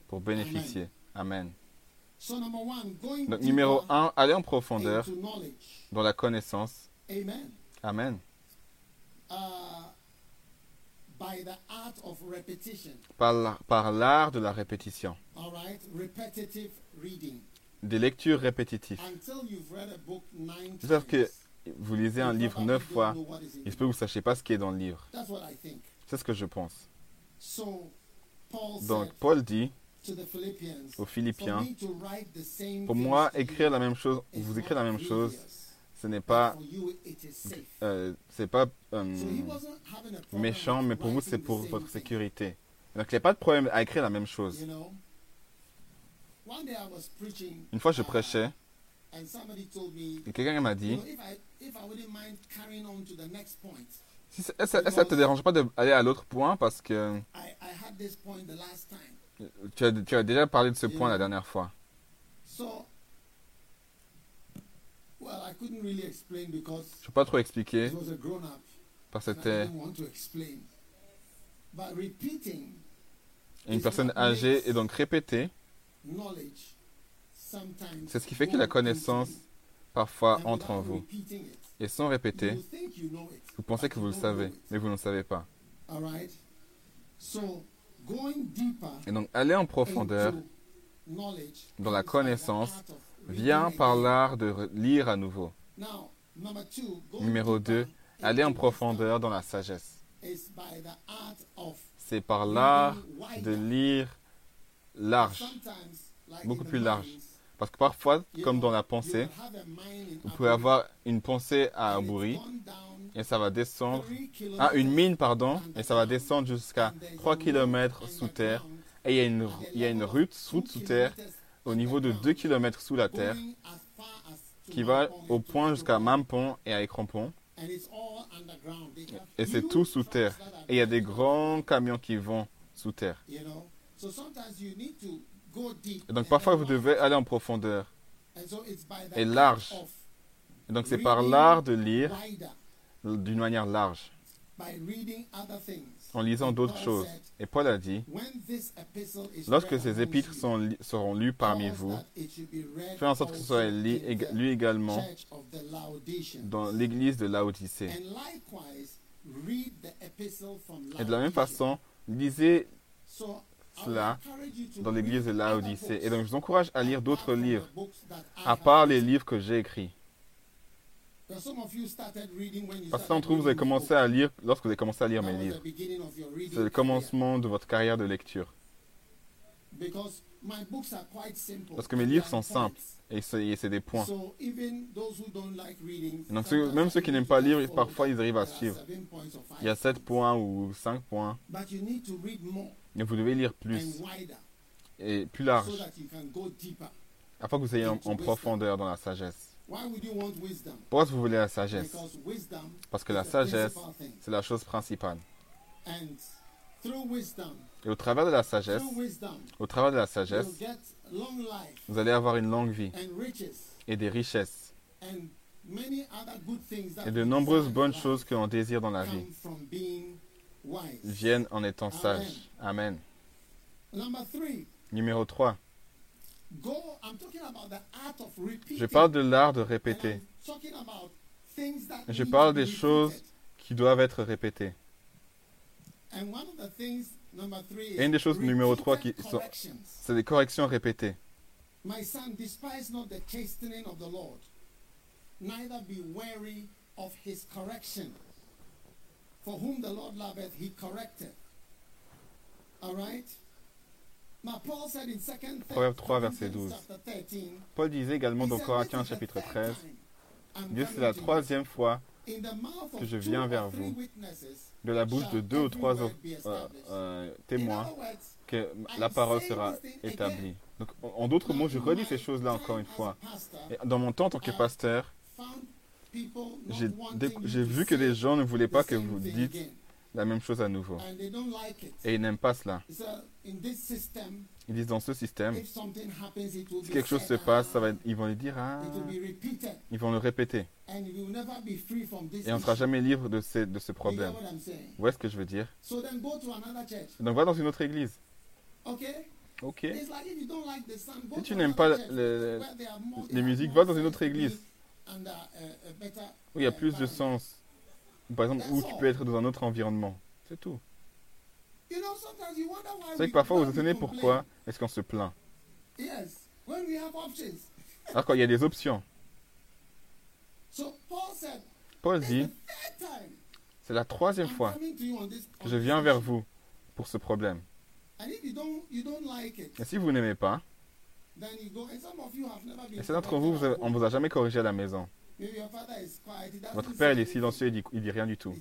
pour bénéficier. Amen. Donc numéro 1, aller en profondeur dans la connaissance. Amen. Uh. Par la- par l'art de la répétition, des lectures répétitives. C'est-à-dire que vous lisez un livre neuf fois, il se peut que vous ne sachiez pas ce qui est dans le livre. C'est ce que je pense. Donc Paul dit aux Philippiens, pour moi, écrire la même chose, vous écrire la même chose, ce n'est pas, euh, c'est pas euh, méchant, mais pour vous, c'est pour votre sécurité. Donc il n'y a pas de problème à écrire la même chose. Une fois, je uh, prêchais, me, et quelqu'un m'a dit, si ça, ça te dérange pas d'aller à l'autre point? Parce que Tu as, tu as déjà parlé de ce point la dernière fois. So, well, I couldn't really explain because Je ne peux pas trop expliquer it was a grown up. parce que c'était une personne âgée et donc répéter, knowledge sometimes c'est ce qui fait que la connaissance you, parfois entre en vous. Et sans répéter, you think you know it, vous pensez but que vous le savez, mais vous ne le savez pas. Et donc aller en profondeur dans la connaissance vient par l'art de re- lire à nouveau. Numéro deeper 2, aller en profondeur dans la sagesse. C'est par l'art de lire large. Beaucoup plus large. Parce que parfois, comme dans la pensée, vous pouvez avoir une pensée à down et ça va descendre. Ah, une mine, pardon, et ça va descendre jusqu'à and there's a 3 road km sous terre. Et il y a une, il y a une route, route sous terre au niveau de 2 km sous la terre qui va au point jusqu'à. Mampon et à Écrampon. Et c'est tout sous terre. Et il y a des grands camions qui vont sous terre. Et donc parfois vous devez aller en profondeur. Et large. Et donc c'est par l'art de lire d'une manière large, en lisant d'autres choses. Et Paul a dit, lorsque ces épîtres sont seront lus parmi vous, faites en sorte que ce soit lu, également dans l'église de Laodicée. Et de la même façon, lisez cela dans l'église de Laodicée. Et donc je vous encourage à lire d'autres livres, à part les livres que j'ai écrits. Because some of you started reading when you Parce d'entre vous, vous avez commencé à lire lorsque vous avez commencé à lire mes livres. C'est le commencement de votre carrière de lecture. Parce que mes livres sont simples. Et c'est des points. Donc ceux- même ceux qui n'aiment pas lire, parfois ils arrivent à suivre. Il y a 7 points. ou 5 points. Mais vous devez lire plus et plus large, afin que vous ayez en, en profondeur dans la sagesse. Why would you want wisdom? Pourquoi vous voulez la sagesse? Because wisdom Parce que la the sagesse, c'est la chose principale. And through wisdom, Et au travers de la sagesse, au travers de la sagesse, vous allez avoir une longue vie et des richesses and many other good things that et de nombreuses bonnes choses que l'on désire dans la vie come from being wise. viennent en étant sages. Amen. Numéro 3. Je parle de l'art de répéter, I'm talking about things that Je parle be des choses qui doivent être répétées. And one of the things, number three, Et une des choses numéro trois qui repeated sont-. C'est des corrections répétées. Proverbe 3, verset 12. chapter 13, Paul disait également dans Corinthiens "This is the chapitre third 13, time I'm Dieu c'est la troisième fois que je viens vers vous, de la bouche de deux ou trois euh, be established." euh, In témoins que la parole sera établie. Donc, en d'autres mots, je redis ces choses-là encore une fois. Dans mon temps en tant que pasteur, j'ai vu que les gens ne voulaient pas que vous dites la même chose à nouveau. Et ils n'aiment pas cela. Ils disent dans ce système, si quelque chose se passe, ça va être- ils vont les dire, ah, ils vont le répéter. Et on ne sera jamais libre de, ces- de ce problème. Vous voyez ce que je veux dire? Donc va dans une autre église. Ok? Si tu n'aimes pas le- les musiques, va dans une autre église Où il y a plus de sens. Par exemple, où tu peux être dans un autre environnement. C'est tout. C'est vrai que parfois vous vous étonnez pourquoi est-ce qu'on se plaint? Alors quand il y a des options. Paul dit, c'est la troisième fois que je viens vers vous pour ce problème. Et si vous n'aimez pas, et c'est d'entre vous, on ne vous a jamais corrigé à la maison. Votre père, il est silencieux, il dit, il dit rien du tout.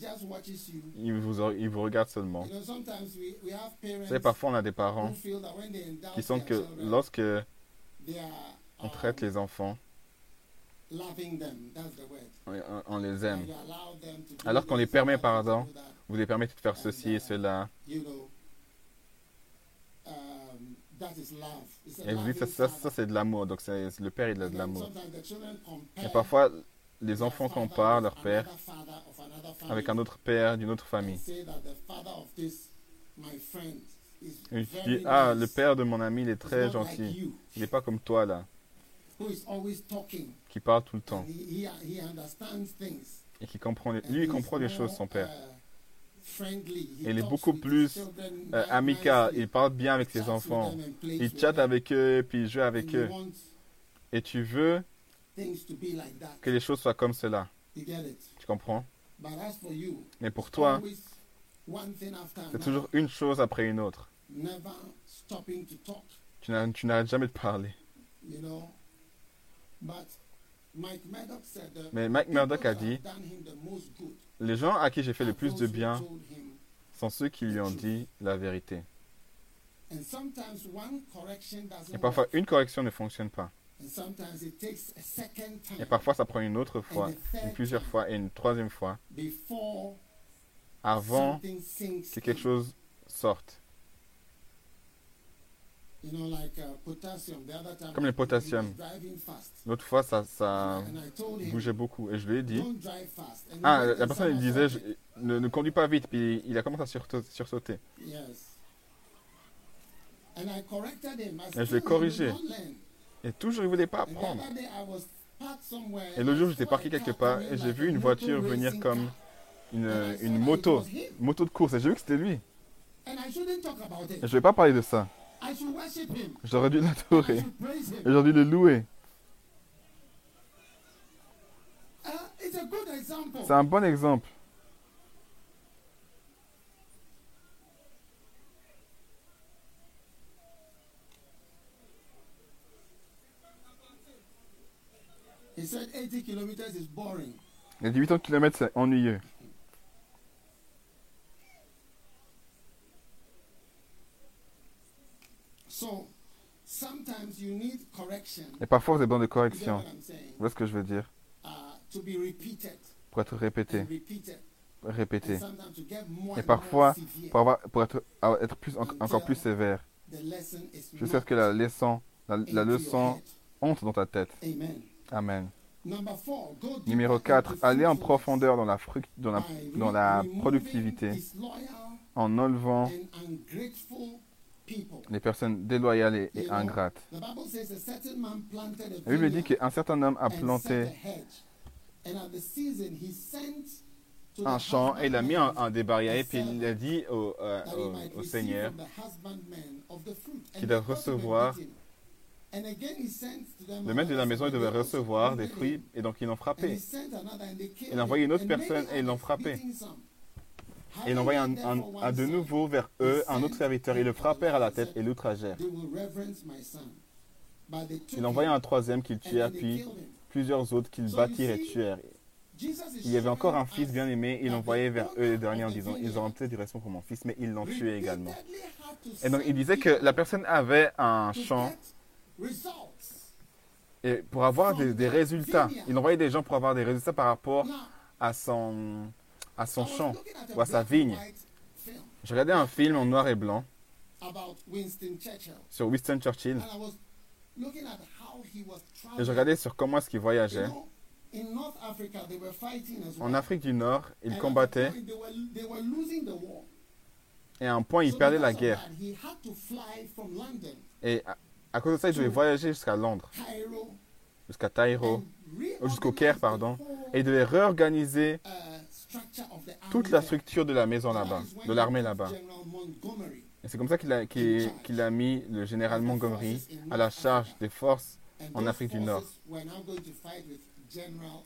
Il vous, il vous regarde seulement. Vous savez, parfois on a des parents qui sentent que lorsque on traite les enfants, on, on les aime. Alors qu'on les permet, pardon, vous les permettez de faire ceci et cela. Et vous dites, ça, ça, ça, c'est de l'amour. Donc c'est- le père, il a de l'amour. Et parfois, les enfants comparent leur père avec un autre père d'une autre famille. Et tu dis, ah, le père de mon ami, il est très gentil. Il n'est pas comme toi, là, qui parle tout le temps. Et qui comprend, les- lui, il comprend les choses, son père. Il est beaucoup plus euh, amical. Il parle bien avec ses enfants. Il chatte avec eux, puis il joue avec eux. Et tu veux que les choses soient comme cela. Tu comprends? Mais pour toi, c'est toujours une chose après une autre. Tu n'arrêtes jamais de parler. Mais Mike Murdoch a dit, les gens à qui j'ai fait le plus de bien sont ceux qui lui ont dit la vérité. Et parfois, une correction ne fonctionne pas. Et parfois, ça prend une autre fois, plusieurs fois, et une troisième fois, avant que quelque chose sorte. Comme le potassium. L'autre fois, ça, ça bougeait beaucoup. Et je lui ai dit, ah, la personne il disait, je- ne, ne conduis pas vite, puis il a commencé à sursauter. Et je l'ai corrigé. Et toujours, il ne voulait pas apprendre. Et l'autre jour, j'étais parqué quelque part, et j'ai vu une voiture venir comme une, une moto, moto de course, et j'ai vu que c'était lui. Et je ne vais pas parler de ça. J'aurais dû l'adorer. Et j'aurais dû le louer. C'est un bon exemple. He said 80 kilometers is boring. Les 18 km, c'est ennuyeux. So sometimes you need correction. Et parfois, vous avez besoin de correction. Vous voyez ce que je veux dire? Repeated. Pour être répété, répété. Et parfois, pour, avoir, pour être, être plus, en- encore plus sévère, The lesson is jusqu'à ce que la leçon, la, leçon honte dans ta tête. Amen. Numéro into 4, aller en profondeur dans la, fruct- dans la, dans la productivité. en enlevant. Les personnes déloyales et, ingrates. La Bible dit qu'un certain homme a planté un champ et il a mis des barrières et puis il a dit au, euh, au- au Seigneur qu'il doit recevoir, le maître de la maison il devait recevoir des fruits et donc ils l'ont frappé. Il a envoyé une autre personne et ils l'ont frappé. Et il envoya un, un- un- de nouveau vers eux un autre serviteur. Ils le frappèrent à la tête et l'outragèrent. Il envoya him un troisième qu'ils tuèrent, puis plusieurs autres qu'ils battirent et tuèrent. Il y avait encore un fils bien-aimé, il l'envoyait vers eux les derniers en disant, ils auront peut-être du respect pour mon fils, mais ils l'ont tué également. Et donc il disait que la personne avait un champ et pour avoir des, des résultats. Il envoyait des gens pour avoir des résultats par rapport à son, à son champ ou à sa vigne. J'ai regardé un film en noir et blanc about Winston Churchill. sur Winston Churchill et je regardais sur comment est-ce qu'il voyageait. En Afrique du Nord, il at combattait et à un point il perdait la guerre. Et à, à cause de ça, il devait voyager jusqu'à Londres, Cairo, jusqu'à Cairo, jusqu'au Caire, pardon. Et il devait réorganiser toute la structure de la maison là-bas, de l'armée là-bas. Et c'est comme ça qu'il a, a mis le général Montgomery à la charge des forces. En Afrique du Nord.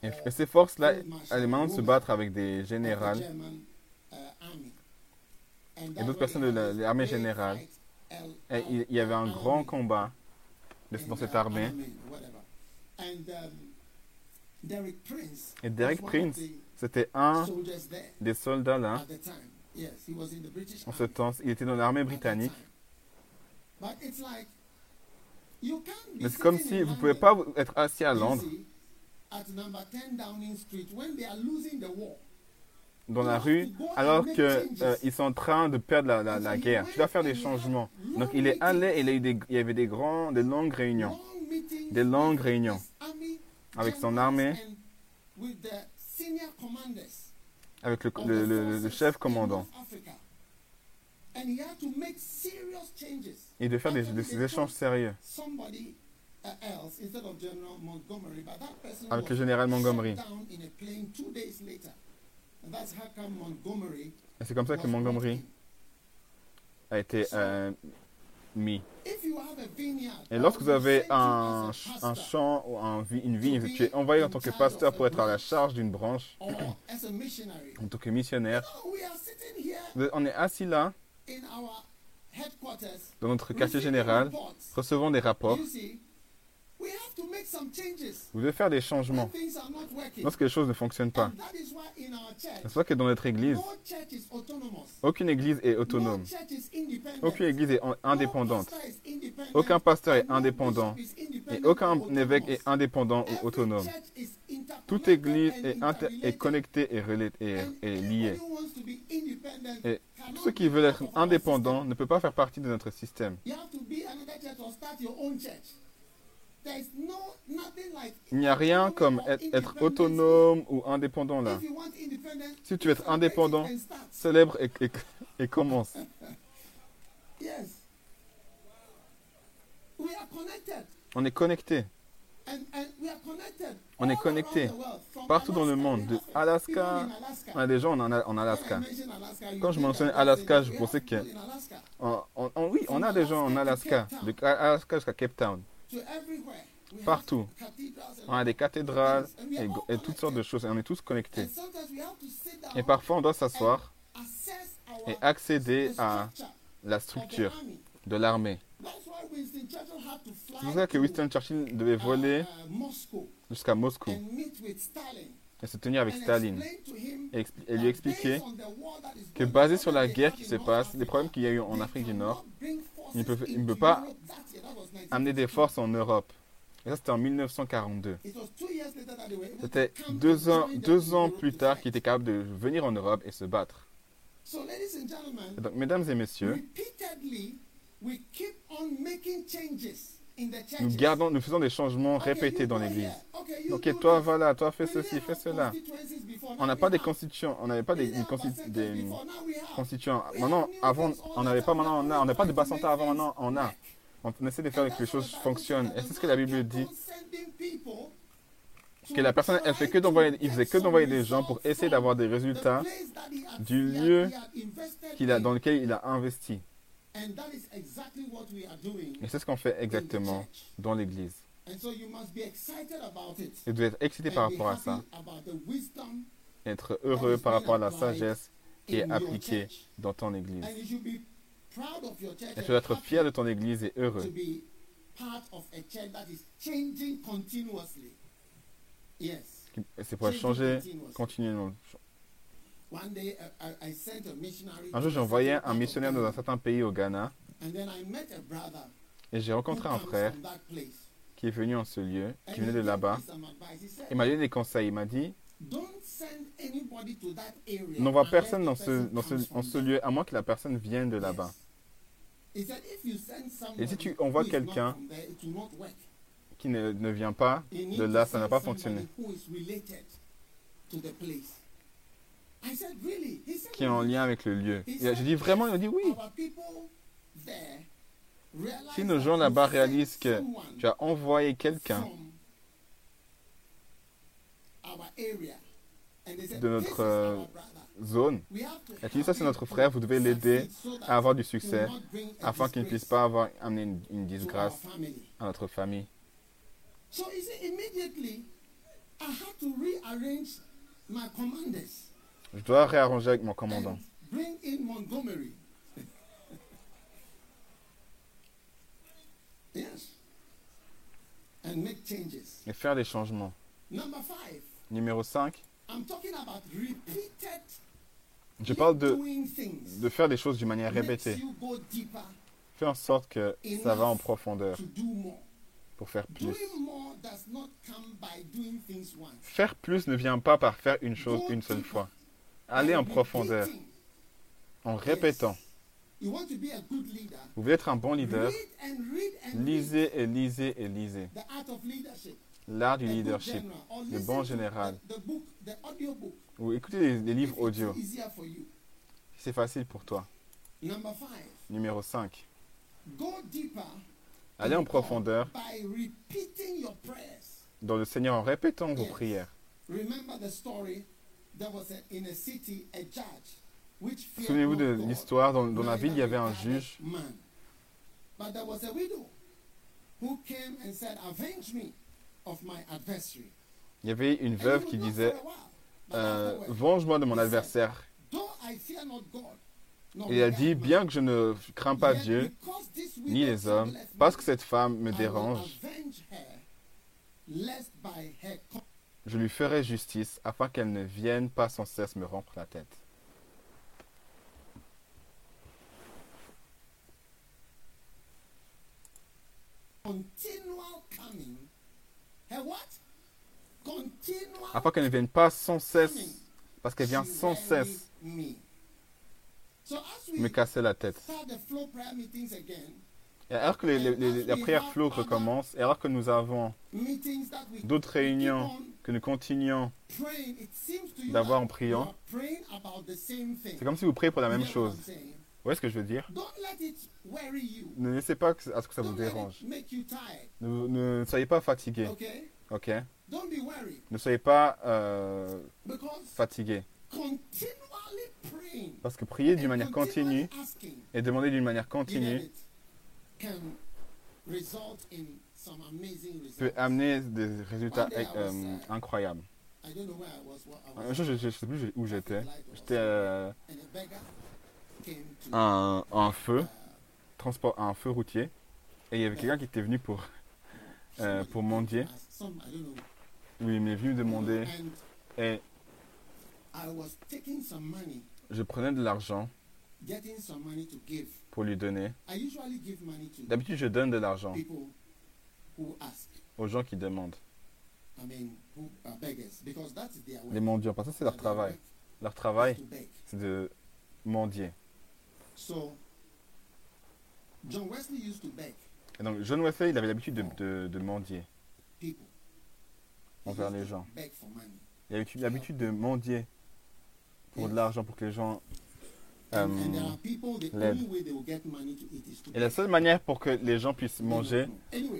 Et, ces forces-là allaient maintenant se battre avec des. And et d'autres personnes de l'armée générale. Et il, y avait un grand combat dans cette armée. Et Derek Prince, C'était un des soldats là, en ce temps. Il était dans l'armée britannique. Mais c'est comme si vous ne pouvez pas être assis à Londres, see, at number 10 Downing Street when they are losing the war. dans la rue, alors qu'ils sont en train de perdre la, la- la guerre. Tu dois faire des changements. Donc il est allé et il, a eu des- il y avait des, grands, des longues réunions Des longues réunions avec son armée, avec le, chef commandant. Et de faire des, échanges sérieux. uh, avec le général Montgomery. Et c'est comme ça que Montgomery a été euh, mis. Et or lorsque vous avez un, un champ ou un une vigne, tu es envoyé en tant que pasteur pour être à la charge d'une branche, en tant que missionnaire. On est assis là, dans notre quartier général, recevons des rapports. Vous devez faire des changements lorsque les choses ne fonctionnent pas. C'est pas que dans notre église, aucune église est autonome. Aucune église est indépendante. Aucun pasteur est indépendant. Et aucun évêque est indépendant ou autonome. Toute église est, inter- est interrelated. connectée et, et- liée. Et tous ceux qui veulent être indépendants ne peuvent pas faire partie de notre système. Il n'y a rien comme être, autonome ou indépendant là. Si tu veux être indépendant. Célèbre et, et- et commence. On est connecté. On est connecté partout dans le monde, de Alaska. On a des gens en, Alaska. Quand je mentionne Alaska, je pensais que- en- oui, on a des gens en Alaska, de Alaska jusqu'à Cape Town, Partout. On a des cathédrales et, toutes sortes de choses et on est tous connectés. Et parfois, on doit s'asseoir et accéder à la structure de l'armée. C'est pour ça que to, Winston Churchill devait uh, voler Moscow jusqu'à Moscou et se tenir avec Staline et, lui expliquer que basé sur la guerre qui se passe, les problèmes qu'il y a eu en Afrique du Nord, il ne peut, pas Europe that year. That was 1952. amener des forces en Europe. Et ça, c'était en 1942. It was two years later that they were able to C'était deux ans, plus tard qu'il était capable de venir en Europe et se battre. Donc, mesdames et messieurs, nous gardons, nous faisons des changements répétés dans l'église. Ok, toi, voilà, toi, fais ceci, fais cela. On n'a pas des constituants, on n'avait pas des, constituants. Maintenant, avant, on n'avait pas, maintenant on a. On n'a pas de basanta avant, maintenant on a. On essaie de faire que les choses fonctionnent. Et c'est ce que la Bible dit. Que la personne, elle fait que d'envoyer, il faisait que d'envoyer des gens pour essayer d'avoir des résultats du lieu qu'il a, dans lequel il a investi. Et c'est ce qu'on fait exactement dans l'église. Et vous devez être excité par rapport à ça, être heureux par rapport à la sagesse qui est in your appliqué church. dans ton église. And you should be proud of your church Et tu dois être fier de ton église et to heureux c'est pour changer continuellement. Un jour, j'ai envoyé un missionnaire dans un certain pays au Ghana et j'ai rencontré un frère qui est venu en ce lieu, qui venait de là-bas. Il m'a donné des conseils. Il m'a dit n'envoie personne dans ce, dans ce, comes en from ce there." lieu, à moins que la personne vienne de là-bas. Et si tu envoies quelqu'un qui ne, ne vient pas de là, ça n'a pas fonctionné. Qui est en lien avec le lieu. J'ai dit vraiment, il m'a dit oui. Si nos gens you là-bas sent réalisent que tu as envoyé quelqu'un de "This notre euh, zone, et tu dis ça c'est notre frère, vous devez l'aider à avoir du succès a afin qu'il ne puisse pas avoir amené une, disgrâce family." à notre famille. So he said, immediately, I had to rearrange my commanders Je dois réarranger avec mon commandant. and bring in Montgomery. yes. And make changes. Et faire des changements. Number five, Numéro 5, I'm talking about repeated je parle de, de faire des choses d'une manière répétée. Fais en sorte que ça va en profondeur pour faire plus. Faire plus ne vient pas par faire une chose une seule fois. Aller en profondeur, en répétant. Vous voulez être un bon leader? Lisez et lisez et lisez. L'art du leadership. le bon général. Ou écoutez les, les livres audio. C'est facile pour toi. Number five, Numéro 5. go deeper. Allez en profondeur By repeating your prayers. dans le Seigneur en répétant vos prières. Souvenez-vous de l'histoire dans, dans la ville, il y avait un juge. Man. But there was a widow who came and said, "Avenge me of my adversary." Il y avait une veuve qui disait euh, Venge-moi de mon adversaire. Et regard dit Bien que je ne crains pas Dieu ni les hommes, parce que cette femme me dérange, je lui ferai justice afin qu'elle ne vienne pas sans cesse me rompre la tête. Afin qu'elle ne vienne pas sans cesse, parce qu'elle vient sans cesse me. Casser la tête. Et alors que les, les- les- la prière flow recommence, et alors que nous avons d'autres réunions on que nous you d'avoir en priant, c'est comme si vous priez pour la même chose. Vous voyez ce que je veux dire? Ne laissez pas que- à ce que ça vous dérange. Ne, ne soyez pas fatigué, ok? Ne soyez pas euh, fatigué. Parce que prier d'une manière continue et demander d'une manière continue peut amener des résultats euh, uh, incroyables. Un jour, je ne sais plus où j'étais. J'étais euh, un, un feu, uh, transport, un feu routier, et il y avait quelqu'un qui était venu pour, euh, pour mendier. Oui, il m'est venu demander, And et I was taking some money, je prenais de l'argent. Pour lui donner. D'habitude, je donne de l'argent who ask. aux gens qui demandent, I mean, who are beggars, because their work. les mendiants, parce que c'est leur travail. Leur travail, c'est de mendier. So, John Wesley used to beg Et donc, John Wesley, il avait l'habitude de, de, de mendier people. Envers les gens. Il avait l'habitude de mendier pour de l'argent, pour que les gens... Euh, l'aide. et la seule manière pour que les gens puissent manger,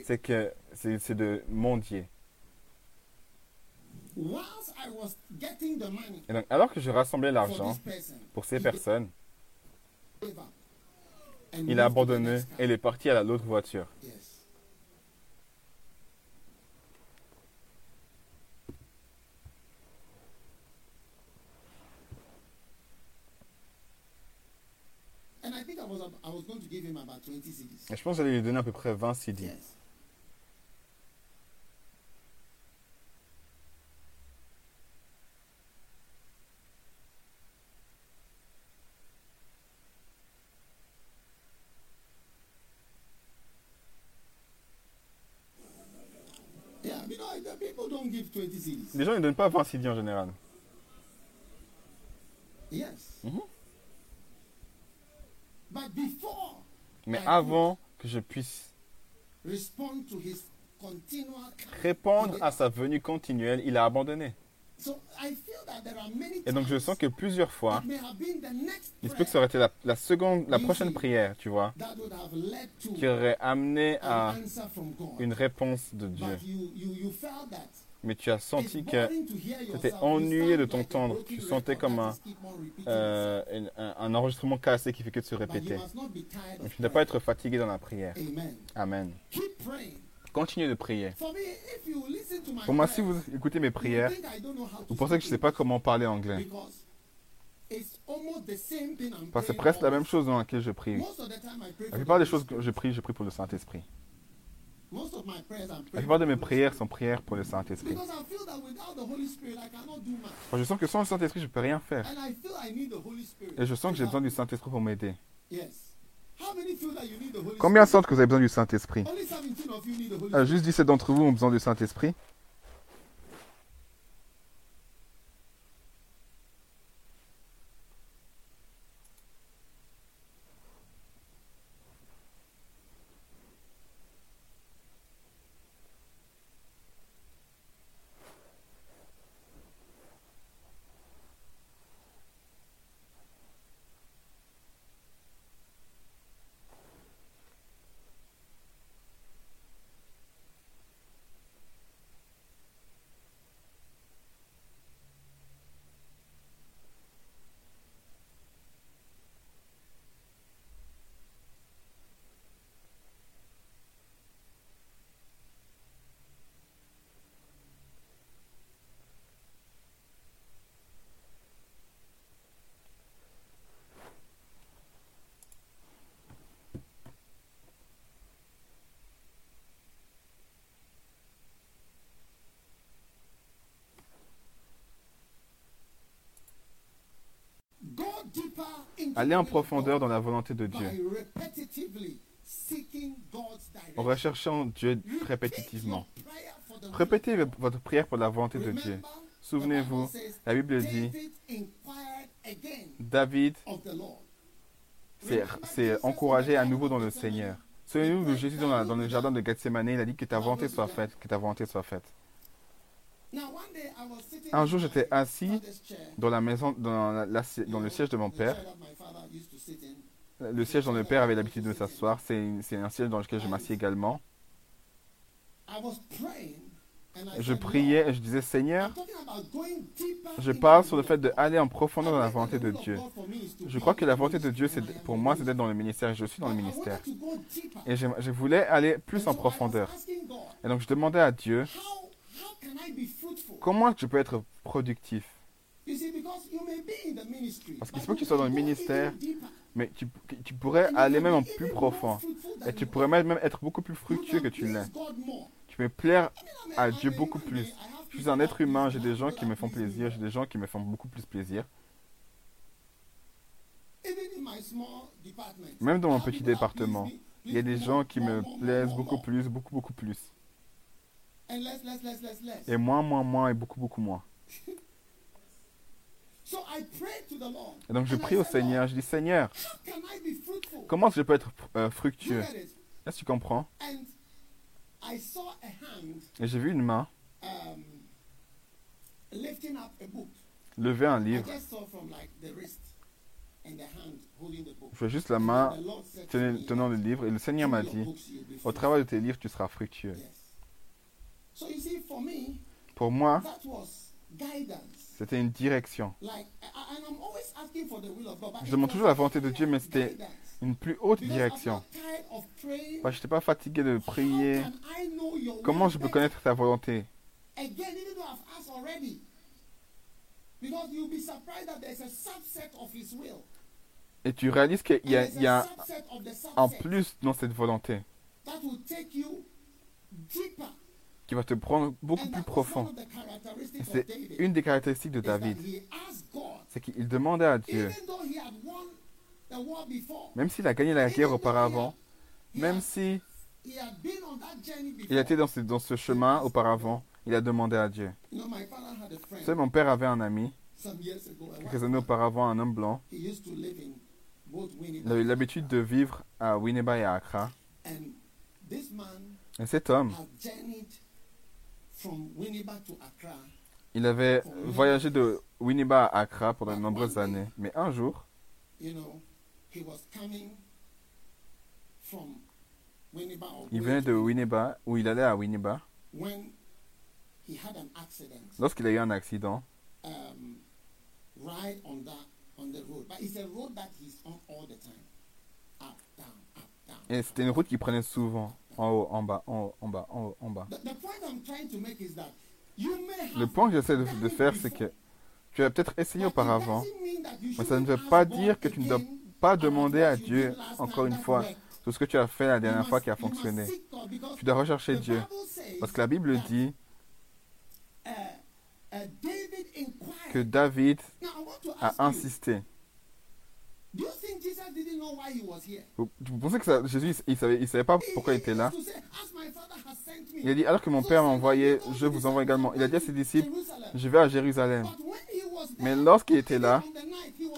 c'est que c'est de mendier. Et donc, alors que je rassemblais l'argent pour ces personnes, il a abandonné et il est parti à l'autre voiture. Yes. I was going to give him about 20 CDs. Et je pense que j'allais lui donner à peu près 20 CD. Yes. Yeah, you know, the people don't give 20 CDs. Les gens ne donnent pas 20 CD en général. Yes. But before Mais avant que je puisse répondre à sa venue continuelle, il a abandonné. Et donc je sens que plusieurs fois, il se peut que ça aurait été la, la seconde, la prochaine prière, tu vois, qui aurait amené à une réponse de Dieu. Mais tu as senti que yourself. You ennuyé de t'entendre. Tu sentais comme un, euh, un, un enregistrement cassé qui fait que de se répéter. Mais tu ne dois pas être fatigué dans la prière. Amen. Amen. Keep praying. Continue de prier. Pour moi, si vous écoutez mes prières, vous pensez que je ne sais pas comment parler anglais. Parce que c'est presque la même chose dans laquelle je prie. La plupart des choses que je prie, je prie pour le Saint-Esprit. Most of my prayers I'm La plupart de mes prières sont prières pour le Saint-Esprit. Je sens que sans le Saint-Esprit, je ne peux rien faire. Et je sens que j'ai besoin du Saint-Esprit pour m'aider. Combien sentent que vous avez besoin du Saint-Esprit? Only 17 of you need the Holy Euh. Juste 17 d'entre vous ont besoin du Saint-Esprit. Go deeper the en profondeur dans la volonté de Dieu. En recherchant Dieu répétitivement. Répétez votre prière pour la volonté de Dieu. Souvenez-vous, la Bible dit, David s'est encouragé à nouveau dans le Seigneur. Souvenez-vous de Jésus dans, le jardin de Gethsemane, il a dit que ta volonté soit faite, que ta volonté soit faite. Un jour, j'étais assis dans la maison, dans, la- le siège de mon père. chair that my father used to sit in. Le siège dans le père avait l'habitude de s'asseoir. C'est un siège dans lequel je m'assieds également. Je priais et je disais, Seigneur, je parle sur le fait d'aller en profondeur dans la volonté de Dieu. Je crois que la volonté de Dieu, pour moi, c'est d'être dans le ministère. Et je suis dans le ministère. Et je, je voulais aller plus en profondeur. Et donc je demandais à Dieu, comment je peux être productif? Parce qu'il se peut que tu sois dans le ministère. Mais tu, tu pourrais aller même en plus profond. Et tu pourrais même, être beaucoup plus fructueux que tu l'es. Tu peux plaire à Dieu beaucoup plus. Je suis un être humain, j'ai des gens qui me font plaisir, j'ai des gens qui me font beaucoup plus plaisir. Même dans mon petit département, me, il y a des gens qui me plaisent beaucoup plus, beaucoup, beaucoup plus. Et moins, moins, moins et beaucoup, beaucoup moins. So I prayed to the Lord. Et donc je prie au Seigneur, je dis Seigneur, comment je peux être euh, fructueux? Est-ce que tu comprends? Et j'ai vu une main um, lever un livre. Je vois juste la main tenant, le livre. Et le Seigneur m'a "Through your dit, au fruitful." travers de tes livres, tu seras fructueux. Pour moi. C'était une direction. Je demande toujours la volonté de Dieu, mais c'était une plus haute direction. je n'étais pas fatigué de prier. Comment je peux connaître ta volonté? Et tu réalises qu'il y a, il y a subset plus dans cette volonté qui va te prendre beaucoup plus profond. c'est une des caractéristiques de David. C'est qu'il demandait à Dieu, même s'il a gagné la guerre auparavant, même si il était dans ce, dans ce chemin auparavant, il a demandé à Dieu. Vous savez, mon père avait un ami, quelques années auparavant, un homme blanc. Il avait l'habitude de vivre à Winneba et à Accra. Et cet homme, had journeyed from Winnipeg to Accra. Il avait voyagé de Winneba à Accra pendant de nombreuses années. Mais un jour, You know, he was coming from Winnipeg or il venait de Winneba, ou il allait à Winneba, when he had an accident. lorsqu'il a eu un accident. um, right on that on the road. But it's a road that he's on all the time. Up, down, up, down. Et c'était une route qu'il prenait souvent. En haut, en bas, en haut, en bas, en haut, en bas. The, the point I'm trying to make is that you may have Le point que j'essaie de, faire, c'est que tu as peut-être essayé auparavant, mais ça ne veut pas dire que tu ne dois pas demander à Dieu, encore une fois, tout ce que tu as fait la dernière fois qui a fonctionné. Tu dois rechercher Dieu. Parce que la Bible dit uh, uh, que David a insisté. Vous, pensez que ça- Jésus, il savait, il savait pas pourquoi il était là? Il a dit, alors que mon Père m'a envoyé, je vous envoie également. Il a dit à ses disciples, je vais à Jérusalem. Mais lorsqu'il était là,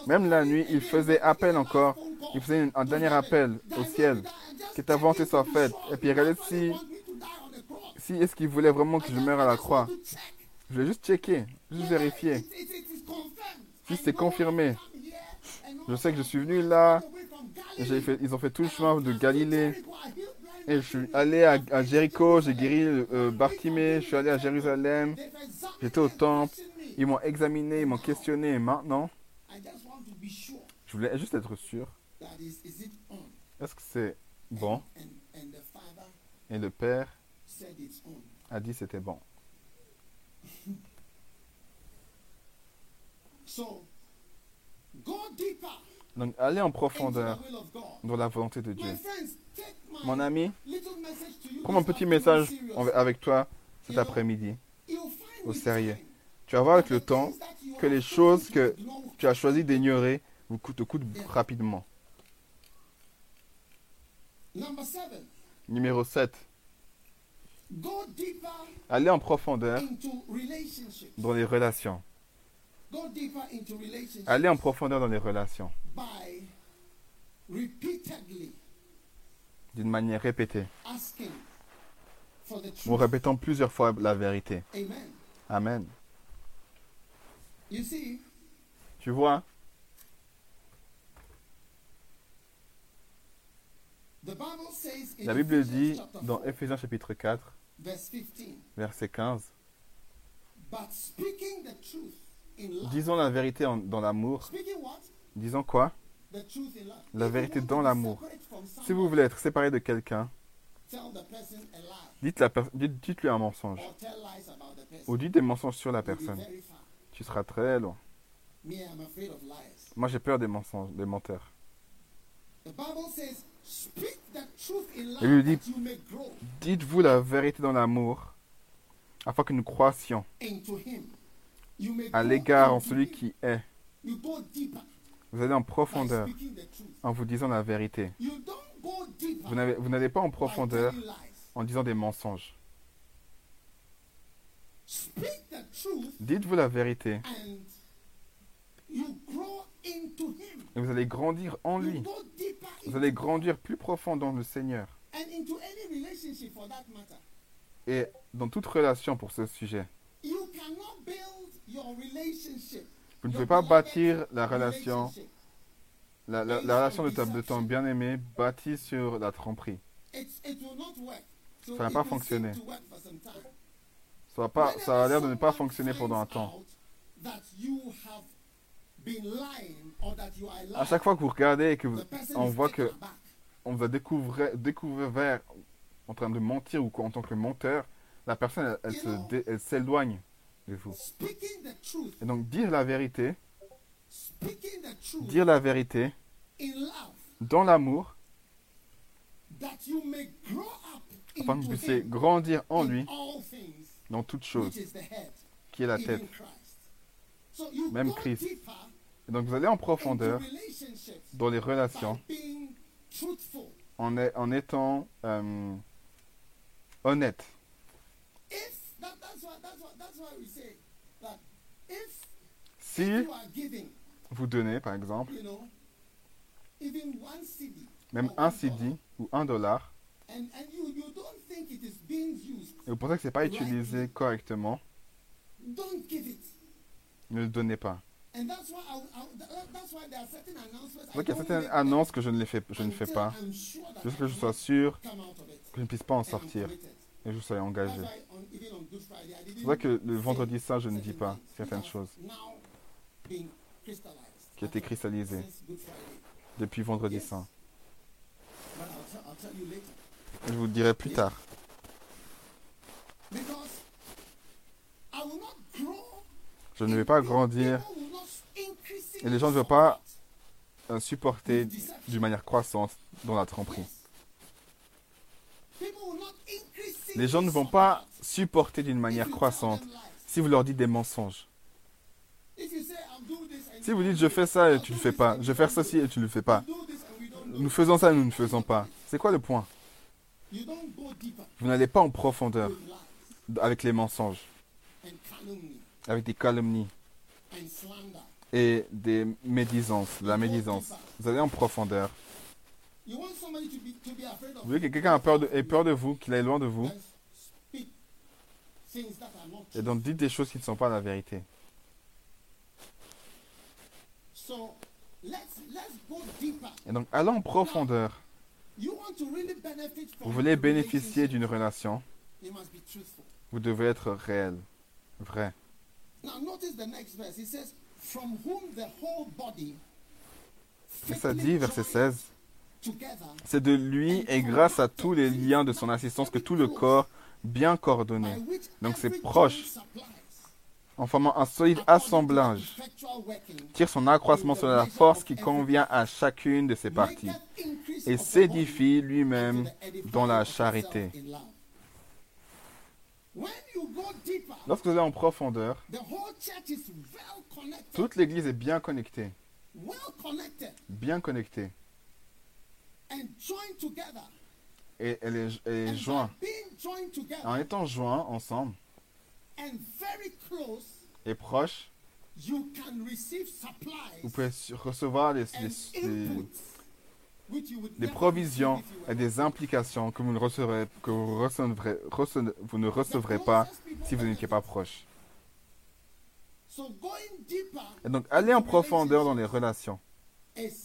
même la nuit, il faisait appel encore. Il faisait un dernier appel au ciel. Que ta volonté soit faite. Et puis regardez si, si est-ce qu'il voulait vraiment que je meure à la croix? Je vais juste checker, juste vérifier. Si c'est confirmé. I come here and Je sais que je suis venu là. Ils ont fait tout le chemin de Galilée. Et je suis allé à, Jéricho, j'ai guéri euh, Bartimée, je suis allé à Jérusalem. J'étais au temple. Ils m'ont examiné, ils m'ont questionné. Et maintenant, je voulais juste être sûr. Est-ce que c'est bon? Et le Père a dit c'était bon. Donc allez en profondeur dans la volonté de Dieu. Mon ami, prends mon petit message avec toi cet après-midi. Au sérieux. Tu vas voir avec le temps que les choses que tu as choisi d'ignorer vous coûtent, te coûtent rapidement. Numéro 7. go deeper Allez en profondeur dans les relations. Allez en profondeur dans les relations. D'une manière répétée. En répétant plusieurs fois la vérité. Amen. Tu vois, la Bible dit dans 4, Ephésiens chapitre 4, verse 15, verset 15, Disons la vérité dans l'amour. Disons quoi? La vérité dans l'amour. Si vous voulez être séparé de quelqu'un, dites-lui un mensonge. Ou dites des mensonges sur la personne. Tu seras très loin. Moi, j'ai peur des mensonges, des menteurs. Et lui dit- Dites-vous la vérité dans l'amour, afin que nous croissions into Him. You may à l'égard en celui qui est. Vous allez en profondeur speaking the truth. en vous disant la vérité. Vous n'allez pas en profondeur en disant des mensonges. Speak the truth Dites-vous la vérité et vous allez grandir en lui. Vous allez grandir plus profond dans le Seigneur. and into any relationship for that matter. Et dans toute relation pour ce sujet, Vous ne pouvez pas bâtir la relation, la, la- la relation de, ta, de ton bien-aimé bâtie sur la tromperie. Ça va pas fonctionner. Ça, va pas, ça a l'air de ne pas fonctionner pendant un temps. À chaque fois que vous regardez et que vous, on voit que on vous a découvert, découvert en train de mentir ou en tant que menteur, la personne, elle s'éloigne de vous. Et donc dire la vérité, dire la vérité dans l'amour, afin que vous puissiez grandir en lui dans toutes choses, qui est la tête. Même Christ. Et donc vous allez en profondeur dans les relations en étant euh, honnête. Si vous donnez, par exemple, you know, even one CD, même un CD ou un dollar, and and you you don't think it is being used, et vous pensez que c'est pas utilisé correctement, don't give it. ne le donnez pas. C'est vrai qu'il y a certaines annonces que je ne, les fais, je ne fais pas, juste que je sois sûr que je ne puisse pas en sortir. Et je That's engagé. C'est vrai que le vendredi saint, je ne dis pas certaines choses. qui étaient cristallisées depuis vendredi saint. Je vous le dirai plus tard. Je ne vais pas grandir. Et les gens ne veulent pas euh, supporter d'une manière croissante dans la tromperie. People will not increase Les gens ne vont pas supporter d'une manière croissante si vous leur dites des mensonges. Si vous dites je fais ça et tu ne le fais pas, je faire ceci et tu ne le fais pas, nous faisons ça et nous ne faisons pas, c'est quoi le point? Vous n'allez pas en profondeur avec les mensonges, avec des calomnies et des médisances, la médisance. Vous allez en profondeur. Vous voulez que quelqu'un ait peur de, ait peur de vous, qu'il aille loin de vous, et donc dites des choses qui ne sont pas la vérité. Et donc allons en profondeur. Vous voulez bénéficier d'une relation, vous devez être réel, vrai. Et ça dit, verset joined 16, Together, c'est de lui et grâce à tous les liens de son assistance que tout le corps, bien coordonné, Donc c'est every proche. joint supplies, en formant un solide assemblage, tire son accroissement sur la force qui convient à chacune de ses parties, et s'édifie lui-même dans la charité. Lorsque vous allez en profondeur, toute l'église est bien connectée, bien connectée, and joined together. et elle est, elle est by being joined together. En étant joints ensemble. And very close, et proches, you can receive supplies vous pouvez recevoir des never provisions et des implications que vous ne recevrez, que vous recevrez, rece- vous ne recevrez pas si vous n'étiez pas proche. So going deeper Et donc, aller en profondeur dans les relations, is a great thing.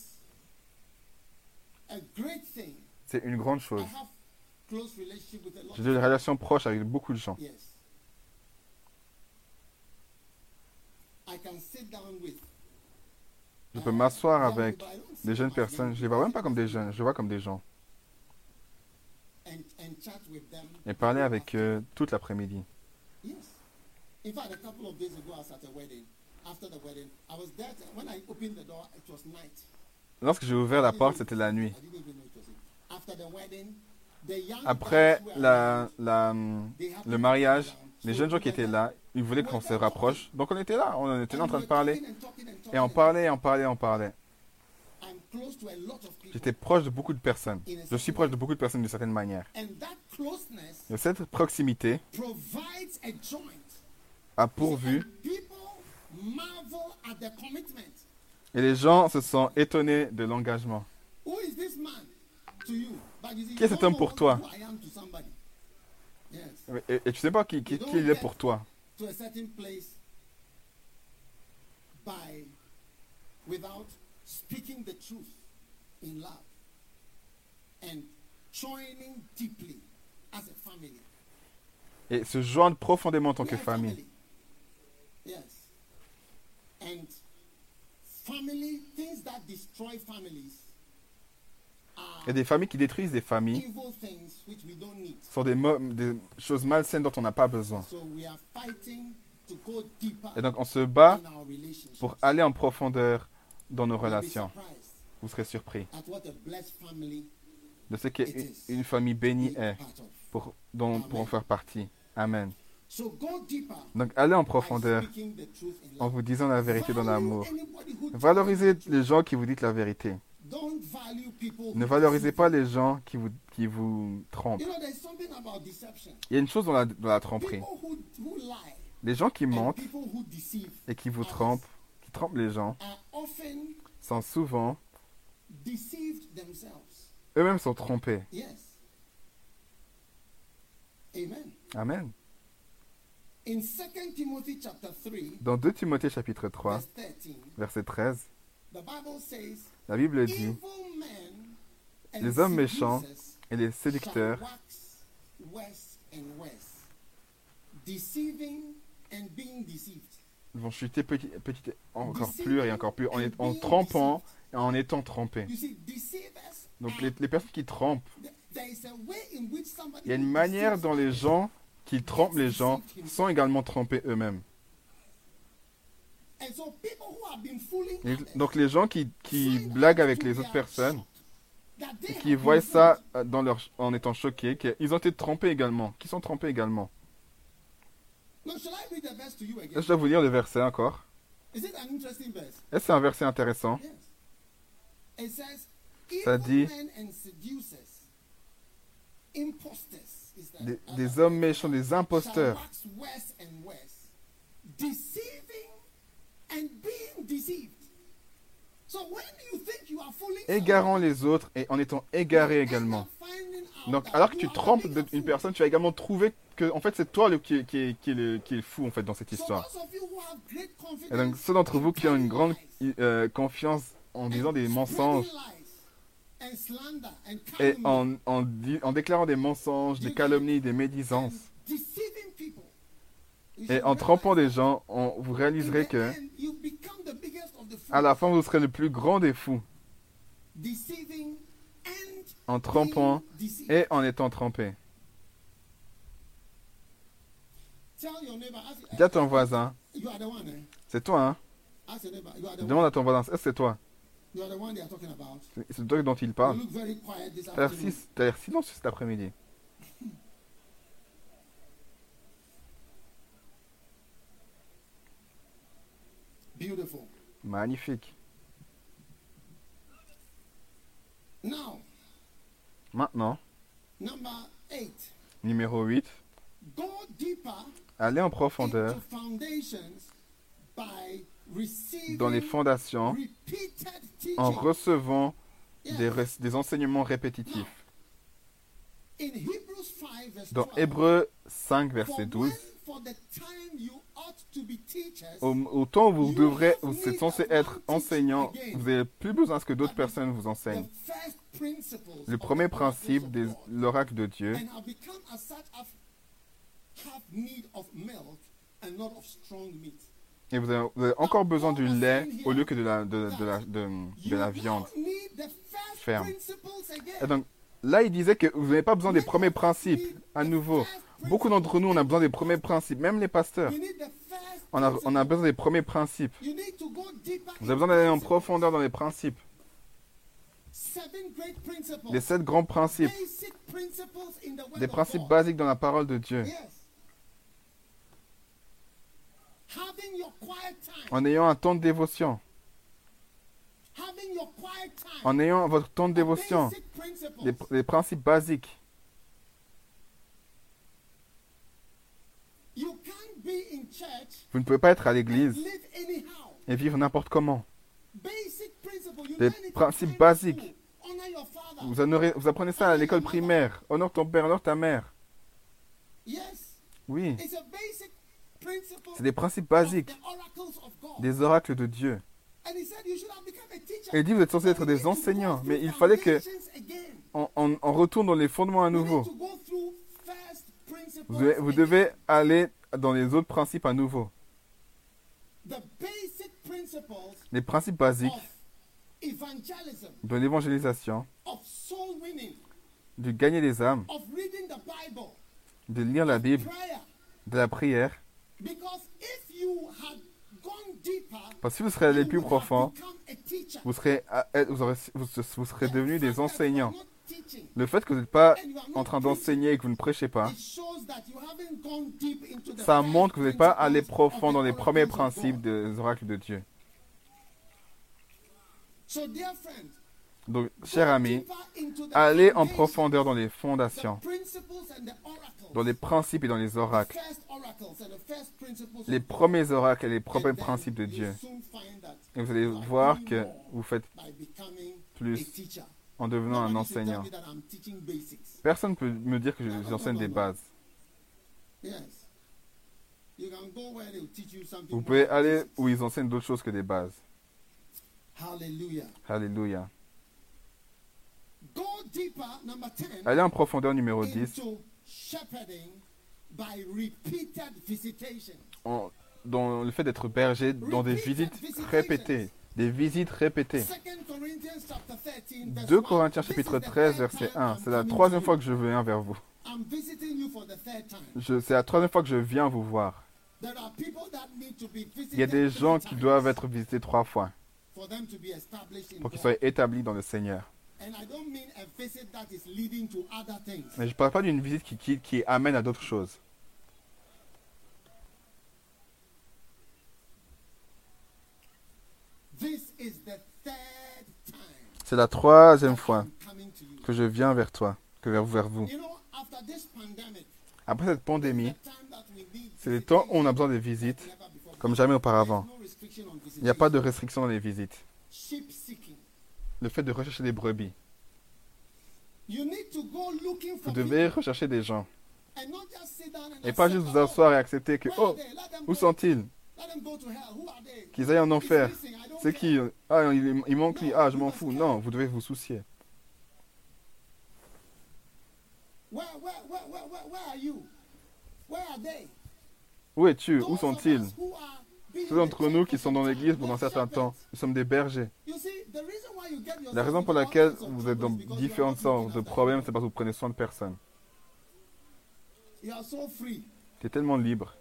C'est une grande chose. J'ai des relations proches avec beaucoup de gens. Je peux m'asseoir young avec des jeunes personnes. Je les vois même pas comme des jeunes, je les vois comme des gens. Et parler avec eux toute l'après-midi. Lorsque j'ai ouvert la porte, c'était la nuit. Après la, le mariage, les jeunes gens qui étaient là, ils voulaient qu'on se rapproche. Donc on était là, on était là en train de parler. Et on parlait, on parlait, on parlait. J'étais proche de beaucoup de personnes. Je suis proche de beaucoup de personnes d'une certaine manière. Et cette proximité a pourvu, et les gens se sont étonnés de l'engagement. Qui est cet homme pour toi? Et, et tu sais pas qui, qui, qui il est pour toi? Et se joindre profondément en tant que famille. Il y a des familles qui détruisent des familles. sont des, choses malsaines dont on n'a pas besoin. Et donc on se bat pour aller en profondeur dans nos relations. vous serez surpris de ce qu'une une famille bénie est pour, dont, pour en faire partie. Amen. Donc allez en profondeur en vous disant la vérité dans l'amour. Valorisez les gens qui vous disent la vérité. Ne valorisez pas les gens qui vous, qui vous trompent. Il y a une chose dans la, dans la tromperie. Les gens qui mentent et qui vous trompent, qui trompent les gens, sont souvent, eux-mêmes sont trompés. Amen. Amen. In 2 Timothy chapter 3, Dans 2 Timothée chapitre 3, verse 13, verset 13, the Bible says, la Bible dit, Les hommes méchants et les séducteurs wax worse and worse, deceiving and being deceived. vont chuter petit, petit, encore plus et encore plus en, en trompant et en étant deceivers, Donc les, les personnes qui somebody il y a une manière dont les gens qui trompent les gens sont également trompés eux-mêmes. Donc les gens qui, qui blaguent avec les autres personnes, qui voient ça euh, dans leur, en étant choqués, qu'ils ont été trompés également, qui sont trompés également. Je dois vous lire le verset encore. Est-ce c'est un verset intéressant? Ça dit- des, hommes méchants, des imposteurs, égarant les autres et en étant end également. Donc, alors que tu trompes une personne, tu vas également trouver que, en fait, c'est toi le, qui, qui, qui est le, qui est le fou, en fait, dans cette histoire. Et donc, ceux d'entre vous in qui ont une grande euh, confiance en disant des mensonges spreading lies, and slander, and et en, en, déclarant des mensonges, des calomnies, des médisances, et en trompant des gens, on, vous réaliserez que, à la fin, vous serez le plus grand des fous, en trompant et en étant trompé. Dis à ton voisin, eh? c'est toi, hein? Demande à ton voisin, est-ce que c'est toi? C'est c'est toi dont il parle. T'as l'air si- silencieux cet après-midi. Beautiful. Magnifique. Now, Maintenant, number eight. numéro 8, Go deeper allez en profondeur dans les fondations en recevant des, enseignements répétitifs. In Hebrews 5, verse Dans 12, Hébreux 5, For verset when 12, for the time you ought to be teachers, au, au temps où vous devrez, où c'est censé être enseignant, vous n'avez plus besoin que d'autres personnes vous enseignent. Le premier principe de l'oracle de Dieu Et vous avez, encore besoin du lait au lieu que de la, de, de la, viande. ferme. Et donc, là, il disait que vous n'avez pas besoin des premiers principes à nouveau. Beaucoup d'entre nous, on a besoin des premiers principes, même les pasteurs. On a, on a besoin des premiers principes. Vous avez in besoin d'aller en profondeur dans les principes. Les sept grands principes. Des principes basiques dans la parole de Dieu. Yes. Having your quiet time. En ayant un temps de dévotion. En ayant votre temps de dévotion. Les, les principes basiques. You can't be in church Vous ne pouvez pas être à l'église et vivre n'importe comment. Basic principles. You Des principes basiques. school. Honor your father. Vous, honorez- vous apprenez ça à l'école primaire. Honore ton père, honore ta mère. Oui, c'est des principes basiques, des oracles de Dieu. Et il dit, vous êtes censés être des enseignants, mais il fallait que on, on- on retourne dans les fondements à nouveau. Vous devez, vous again. devez aller dans les autres principes à nouveau. Les principes basiques de l'évangélisation, de gagner des âmes, de lire la Bible, de la prière. Parce que si vous serez allé plus profond, vous serez, vous, aurez- vous- vous serez devenus des enseignants. Le fait que vous n'êtes pas en train d'enseigner et que vous ne prêchez pas, ça montre que vous n'êtes pas allé profond of dans les premiers principes des oracles de Dieu. Donc, cher ami, allez en profondeur dans les fondations, dans les principes et dans les oracles, les premiers oracles et les premiers principes de Dieu. Et vous allez voir que vous faites plus en devenant un enseignant. Personne ne peut me dire que je- j'enseigne des bases. Vous pouvez aller où ils enseignent d'autres choses que des bases. Hallelujah. Alléluia. Go deeper, number 10, Allez en profondeur numéro 10, into shepherding by repeated visitation. en- dans le fait d'être berger dans des visites répétées. Des visites répétées. 2 Corinthians chapter 13, verse 2 1. Corinthiens chapitre is the 13 third verset time 1. I'm C'est la troisième fois que je viens vers vous. C'est la troisième fois que je viens vous voir. Il y a des gens qui doivent être visités trois fois pour qu'ils soient établis dans le Seigneur. Mais je ne parle pas d'une visite qui, qui, qui amène à d'autres choses. This is the third time C'est la troisième fois I'm coming to you. que je viens vers toi, que vers, vers vous. You know, after this pandemic, Après cette pandémie, c'est le temps où on a besoin de visites never before. comme jamais auparavant. Il n'y a pas de restriction dans les visites. Le fait de rechercher des brebis. Vous devez rechercher des gens. Et pas juste vous asseoir et accepter que, oh, où sont-ils? Qu'ils aillent en enfer. C'est qui? Ah, il, il manque lui. Ah, je m'en fous. Non, vous devez vous soucier. Where, where, where, where, where, where are you? Where are they? Où es-tu? Où sont-ils? Ceux d'entre nous qui sont dans l'église pendant un certain temps, nous sommes des bergers. La raison pour laquelle vous êtes dans différentes sortes de problèmes, c'est parce que vous prenez soin de personne. Tu es tellement libre.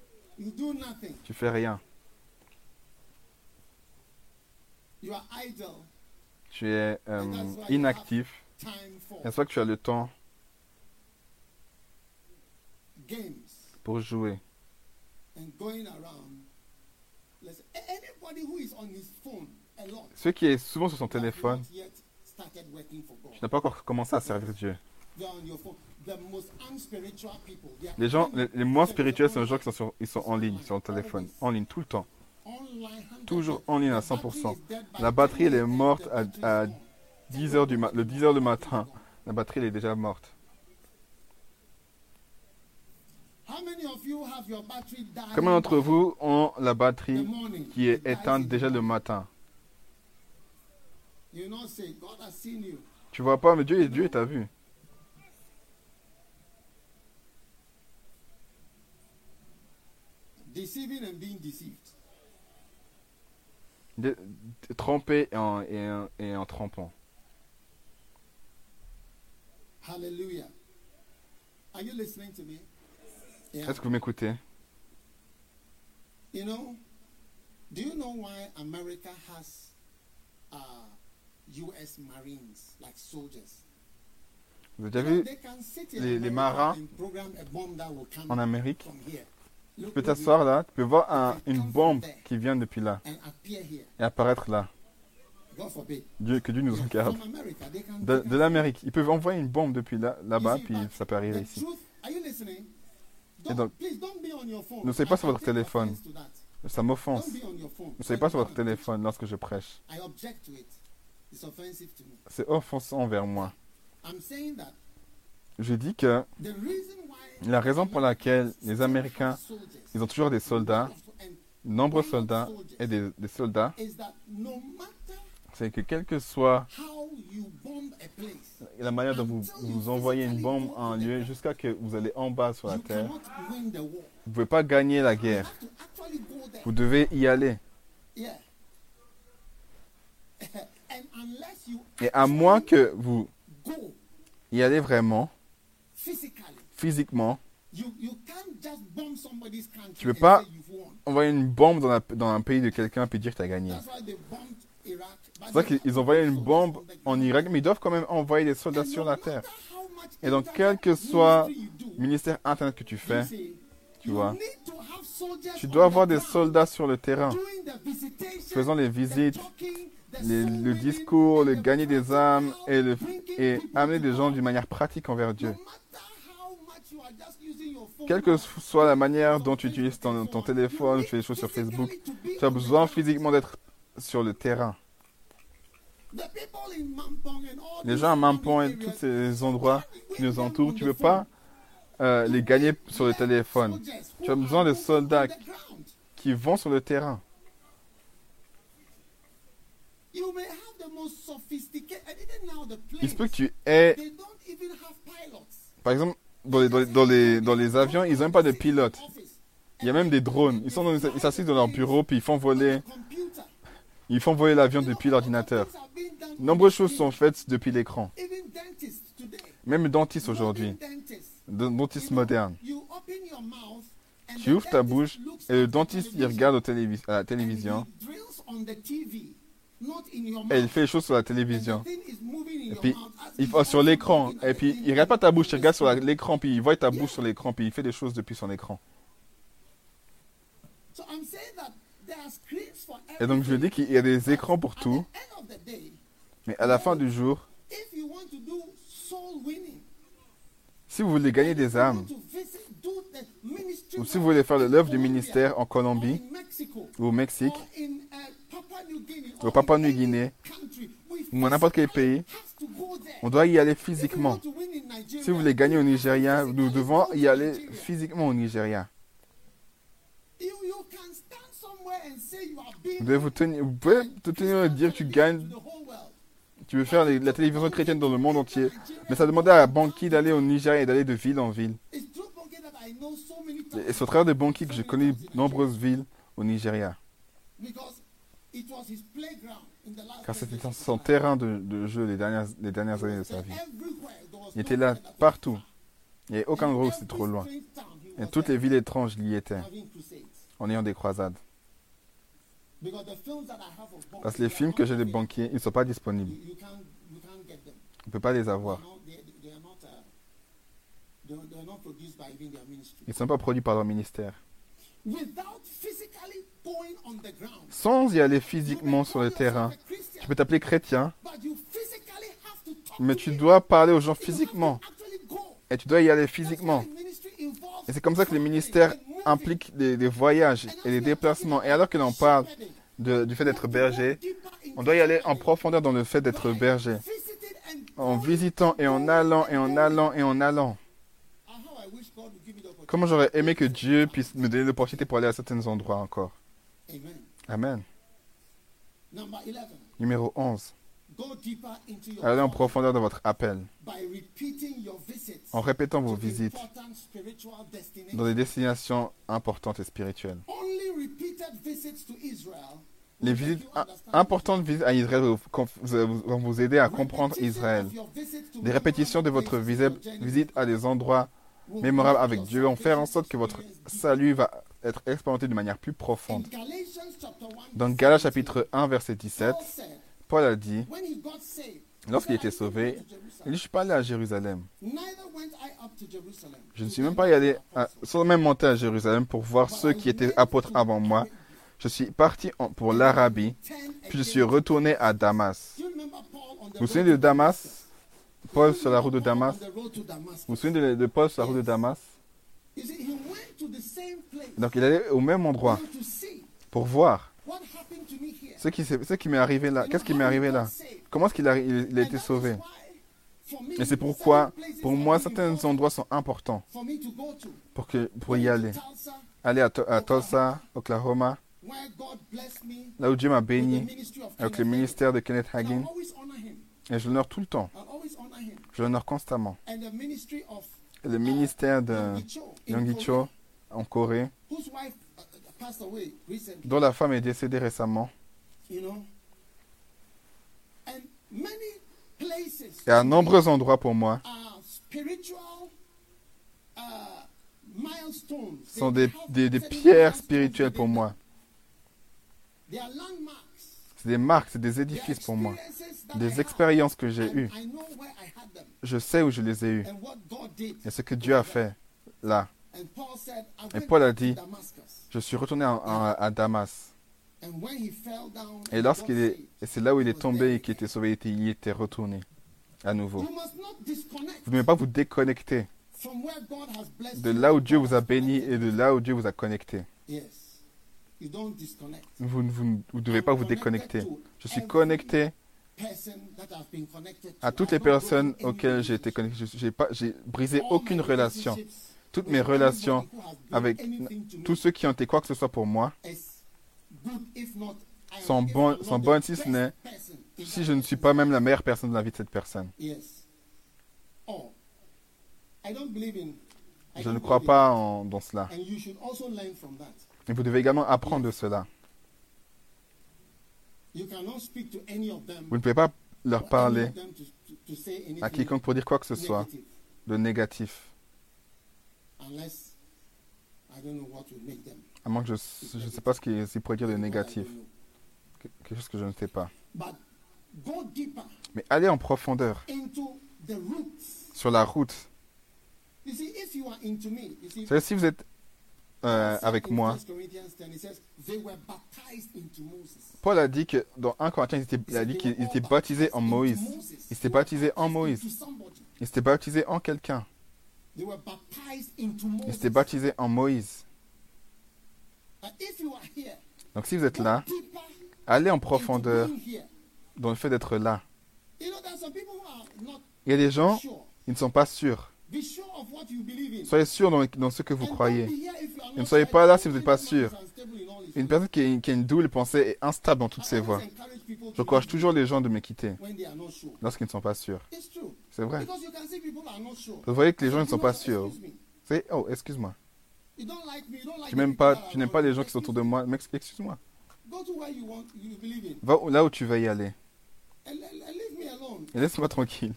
Tu fais rien. Tu es euh, inactif. Et vrai que tu as le temps pour jouer? Ceux qui est souvent sur son téléphone, n'as pas encore commencé à servir Dieu. Les gens, les, les moins spirituels, sont les gens qui sont, sur, ils sont en ligne, sur le téléphone. En ligne, tout le temps. online, 100%. Toujours en ligne à The battery 100%. is dead by La batterie, elle 10 est morte à, à gone. 10 heures du le 10 heures le matin. La batterie, elle est déjà morte. How many of you have your battery dying Combien d'entre vous ont la batterie qui est éteinte déjà le matin? You not say, God has seen you. Tu vois pas, mais Dieu, Dieu t'a vu. Deceiving and being deceived. De- de- trempé et en, et, en, et en trempant. Hallelujah. Are you listening to me? Est-ce que vous m'écoutez You know, do you know why America has uh, U.S. Marines like soldiers? Vous avez vu they can sit in les- marins en Amérique? Tu peux t'asseoir là, tu peux voir un- une bombe qui vient depuis là et apparaître là. Dieu, que Dieu nous en garde. From America, they can- De, de l'Amérique. Ils peuvent envoyer une bombe depuis là- là-bas, puis ça peut arriver ici. truth- are you listening? Et donc, ne soyez pas sur votre téléphone. Ça m'offense. Don't be on your phone. Ne soyez pas sur votre téléphone lorsque je prêche. I object to it. It's offensive to me. C'est offensant envers moi. I'm saying that Je dis que the reason why la raison pour laquelle les Américains, ils ont toujours des soldats, nombreux soldats et des, des soldats, c'est que quelle que soit la manière dont vous, vous envoyez une bombe à un lieu jusqu'à que vous allez en bas sur la terre, vous ne pouvez pas gagner la guerre. Vous devez y aller. Et à moins que vous y allez vraiment, physiquement, Tu peux and pas-. Envoyer une bombe dans, la- dans un pays de quelqu'un puis dire que tu as gagné. C'est vrai qu'ils to une bombe en. Irak, mais ils doivent quand même envoyer des soldats sur la terre. Et donc, quel que soit do, ministère internet que tu fais, tu vois, tu dois avoir des soldats sur le terrain, faisant les visites, le discours, le gagner des âmes et, le, amener des gens d'une manière pratique envers Dieu. Quelle que soit la manière dont tu utilises ton, ton téléphone, tu fais des choses sur Facebook, tu as besoin physiquement d'être sur le terrain. The people in Mampong and all Les gens à Mampon et tous ces endroits qui nous entourent, tu ne peux pas euh, les gagner sur le téléphone. Tu as besoin de soldats qui vont sur le terrain. Il se peut que tu aies, par exemple, dans les, dans les, dans les, dans les avions, ils n'ont même pas de pilote. Il y a même des drones. Ils sont dans s'assisent dans leur bureau puis ils font voler, Computer. ils font voler l'avion depuis l'ordinateur. Nombreuses choses sont faites depuis l'écran. Même dentiste aujourd'hui, dentiste moderne. Tu ouvres ta bouche et le dentiste il regarde à la télévision et il fait les choses sur la télévision. Et puis, il va sur l'écran. Et puis, il regarde pas ta bouche, il regarde sur la- l'écran, puis il voit ta bouche sur l'écran, puis il fait des choses depuis son écran. So I'm saying that there are screens for Et donc, je dis qu'il y a des écrans pour tout, mais à la fin du jour, si vous voulez gagner des âmes, ou si vous voulez faire l'œuvre du ministère en Colombie, ou au Mexique, Guinea, Au or Papua in New any Guinée, country, we ou à n'importe quel pays, on doit y aller physiquement. Si vous voulez gagner au Nigeria, nous devons y aller physiquement au Nigeria. Vous, vous, tenir, vous pouvez te tenir et dire que tu gagnes, tu veux faire la télévision chrétienne dans le monde entier, mais ça demandait à Banqui d'aller au Nigeria et d'aller de ville en ville. Et c'est au travers de Banqui que j'ai connu de nombreuses villes au Nigeria. Car c'était son terrain de, jeu les dernières, les dernières années de sa vie. Il était là partout. Il n'y avait aucun endroit où c'était trop loin. Et toutes les villes étranges y étaient, en ayant des croisades. Because the films that I have of Bonke, Parce que les films que j'ai des banquiers, ils ne sont pas disponibles. On ne peut pas les avoir. uh. Ils ne sont pas produits par leur ministère. Sans y aller physiquement sur le terrain, tu peux t'appeler chrétien, mais tu dois parler aux gens physiquement. Et tu dois y aller physiquement. Et c'est comme ça que les ministères impliquent des, des voyages et des déplacements. Et alors que l'on parle du fait d'être berger, on doit y aller en profondeur dans le fait d'être berger. En visitant et en allant et en allant et en allant. Comment j'aurais aimé que Dieu puisse me donner l'opportunité pour aller à certains endroits encore. Amen. Amen. Number 11. Numéro 11. Allez en profondeur dans votre appel. En répétant vos visites dans des destinations importantes et spirituelles. Les visites importantes visites à Israël vont vous- vous aider à comprendre Israël. Des répétitions de votre visite à des endroits mémorables avec Dieu vont faire en sorte que votre salut va être expérimenté de manière plus profonde. Galatians chapter 1, Dans Galates 17, chapitre 1 verset 17, Paul a dit, lorsqu'il était "I didn't sauvé, il dit, je ne suis pas allé à Jérusalem. Je ne suis même pas allé, à- sans même monter à Jérusalem pour voir ceux qui étaient apôtres avant moi. Je suis parti en- pour l'Arabie, puis je suis retourné à Damas. Vous vous souvenez de Damas? Paul sur la route de Damas? Vous vous souvenez de, de Paul sur la route de Damas? Donc il allait au même endroit pour voir ce qui, m'est arrivé là. Qu'est-ce qui m'est arrivé là? Comment est-ce qu'il a, été sauvé? Et c'est pourquoi, pour moi, certains endroits sont importants pour, que, pour y aller. Aller à, Tulsa, Oklahoma, là où Dieu m'a béni, avec le ministère de Kenneth Hagin. Et je l'honore tout le temps. Je l'honore constamment. Et le ministère de Yonggi Cho en Corée, dont la femme est décédée récemment. You know? And many places Et à nombreux endroits pour moi are spiritual uh, milestones. Sont des, des, des pierres spirituelles pour moi. them. They are landmarks. C'est des marques, c'est des édifices pour moi. Des expériences que j'ai eues. Je sais où je les ai eues. Et ce que Dieu a fait là. Et Paul a dit. Je suis retourné à, à- à Damas. Et lorsqu'il est, c'est là où il est tombé et qu'il était sauvé, il était, était retourné à nouveau. Vous ne devez pas vous déconnecter de là où Dieu vous a béni et de là où Dieu vous a connecté. Vous ne devez pas vous déconnecter. Je suis connecté à toutes les personnes auxquelles j'ai été connecté. J'ai pas, j'ai brisé aucune relation. Toutes mes relations avec tous ceux qui ont été quoi que ce soit pour moi sont bons- sont bonnes si ce n'est- si je ne suis pas même la meilleure personne de la vie de cette personne. Oh. Je ne crois pas en, dans cela. Et vous devez également apprendre de cela. Vous ne pouvez pas leur parler à quiconque pour dire quoi que ce soit de négatif. À moins que je ne sais pas ce qu'ils ce pourraient dire de négatif. Quelque chose que je ne sais pas. Mais allez en profondeur sur la route. Savez, si vous êtes euh, avec moi, 1 Corinthians 10, he says, they were baptized into Moses. Paul a dit que dans 1 Corinthiens, il a dit qu'il était baptisé en Moïse. Il s'était baptisé en Moïse. Il s'était baptisé en quelqu'un. Il s'était baptisé en Moïse. Uh, if you are here, Donc si vous êtes là, allez en profondeur dans le fait d'être là. Il y a des gens, ils ne sont pas sûrs. Soyez sûrs dans, dans ce que vous croyez. Et ne soyez pas là si vous n'êtes pas sûr. Une personne qui, est- qui a une double pensée est instable dans toutes ses voies. encourage J'encourage leave toujours les gens de me quitter lorsqu'ils ne sont pas sûrs. C'est vrai. Vous voyez que les gens ne sont pas sûrs. C'est oh, excuse-moi. Tu people pas, tu n'aimes pas les gens qui sont autour de Excuse moi. Excuse-moi. Va là où tu vas y aller. Et laisse-moi tranquille.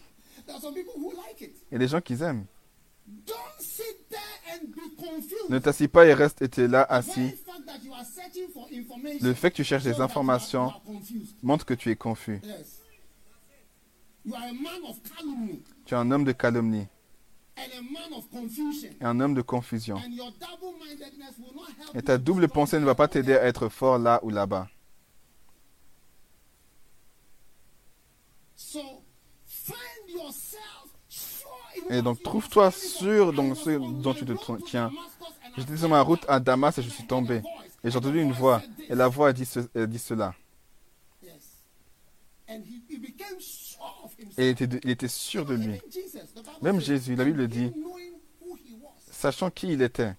There are some people who like it. Il y a des gens qui aiment. Ne t'assis pas et reste et t'es là assis. fact that you are searching for information Le fait que tu cherches des that you are- informations montre que tu es confus. Yes. You are a man of calumny Tu es un homme de calomnie un homme de confusion. Et ta double pensée ne va pas t'aider à être fort là ou là-bas. Et donc trouve-toi sûr dans ce on dont tu te tiens. J'étais sur ma route à Damas et je suis tombé. Et j'ai entendu une voix. Et la voix dit, ce- a dit cela. Et il était, sûr de lui. Même Jésus, la Bible dit, sachant qui il était,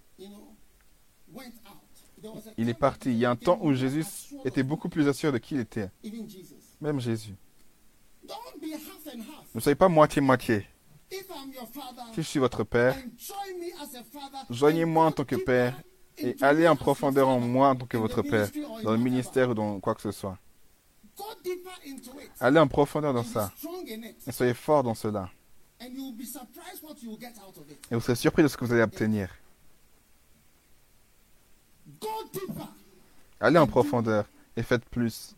il est parti. Il y a un temps où Jésus était beaucoup plus assuré de qui il était. Même Jésus. Ne soyez pas moitié-moitié. Si je suis votre père, joignez-moi en tant que père et allez en profondeur en moi en tant que votre père, dans le ministère ou dans quoi que ce soit. Go deeper into it. Allez en profondeur dans ça et soyez fort dans cela. Et vous serez surpris de ce que vous allez obtenir. Allez en profondeur et faites plus.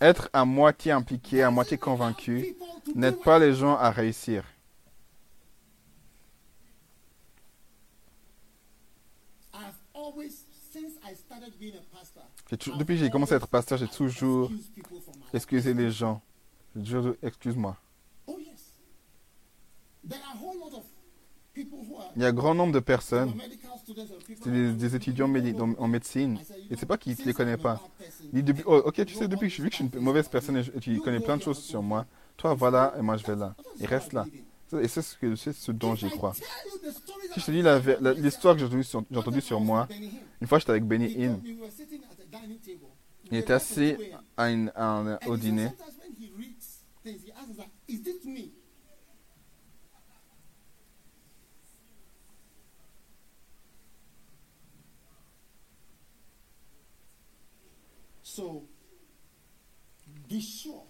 Être à moitié impliqué, à moitié convaincu, n'aide pas les gens à réussir. I've always, since I started being a pastor, J'ai tou- Depuis que j'ai commencé à être pasteur, j'ai toujours excusé les gens. J'ai toujours dit, excuse-moi. Il y a un grand nombre de personnes, des, étudiants en, médecine, et c'est pas qu'ils ne les connaissent pas. bad person, Dis depuis, oh, ok, tu sais, depuis que je, suis une mauvaise personne tu connais plein de choses sur moi, toi voilà et moi je vais là. Et reste là. Et c'est ce, que- c'est ce dont j'y crois. Si je te dis l'histoire que j'ai entendue sur, moi, une fois j'étais avec Benny Hinn, il était assis à une- à un- au dîner, So, be sure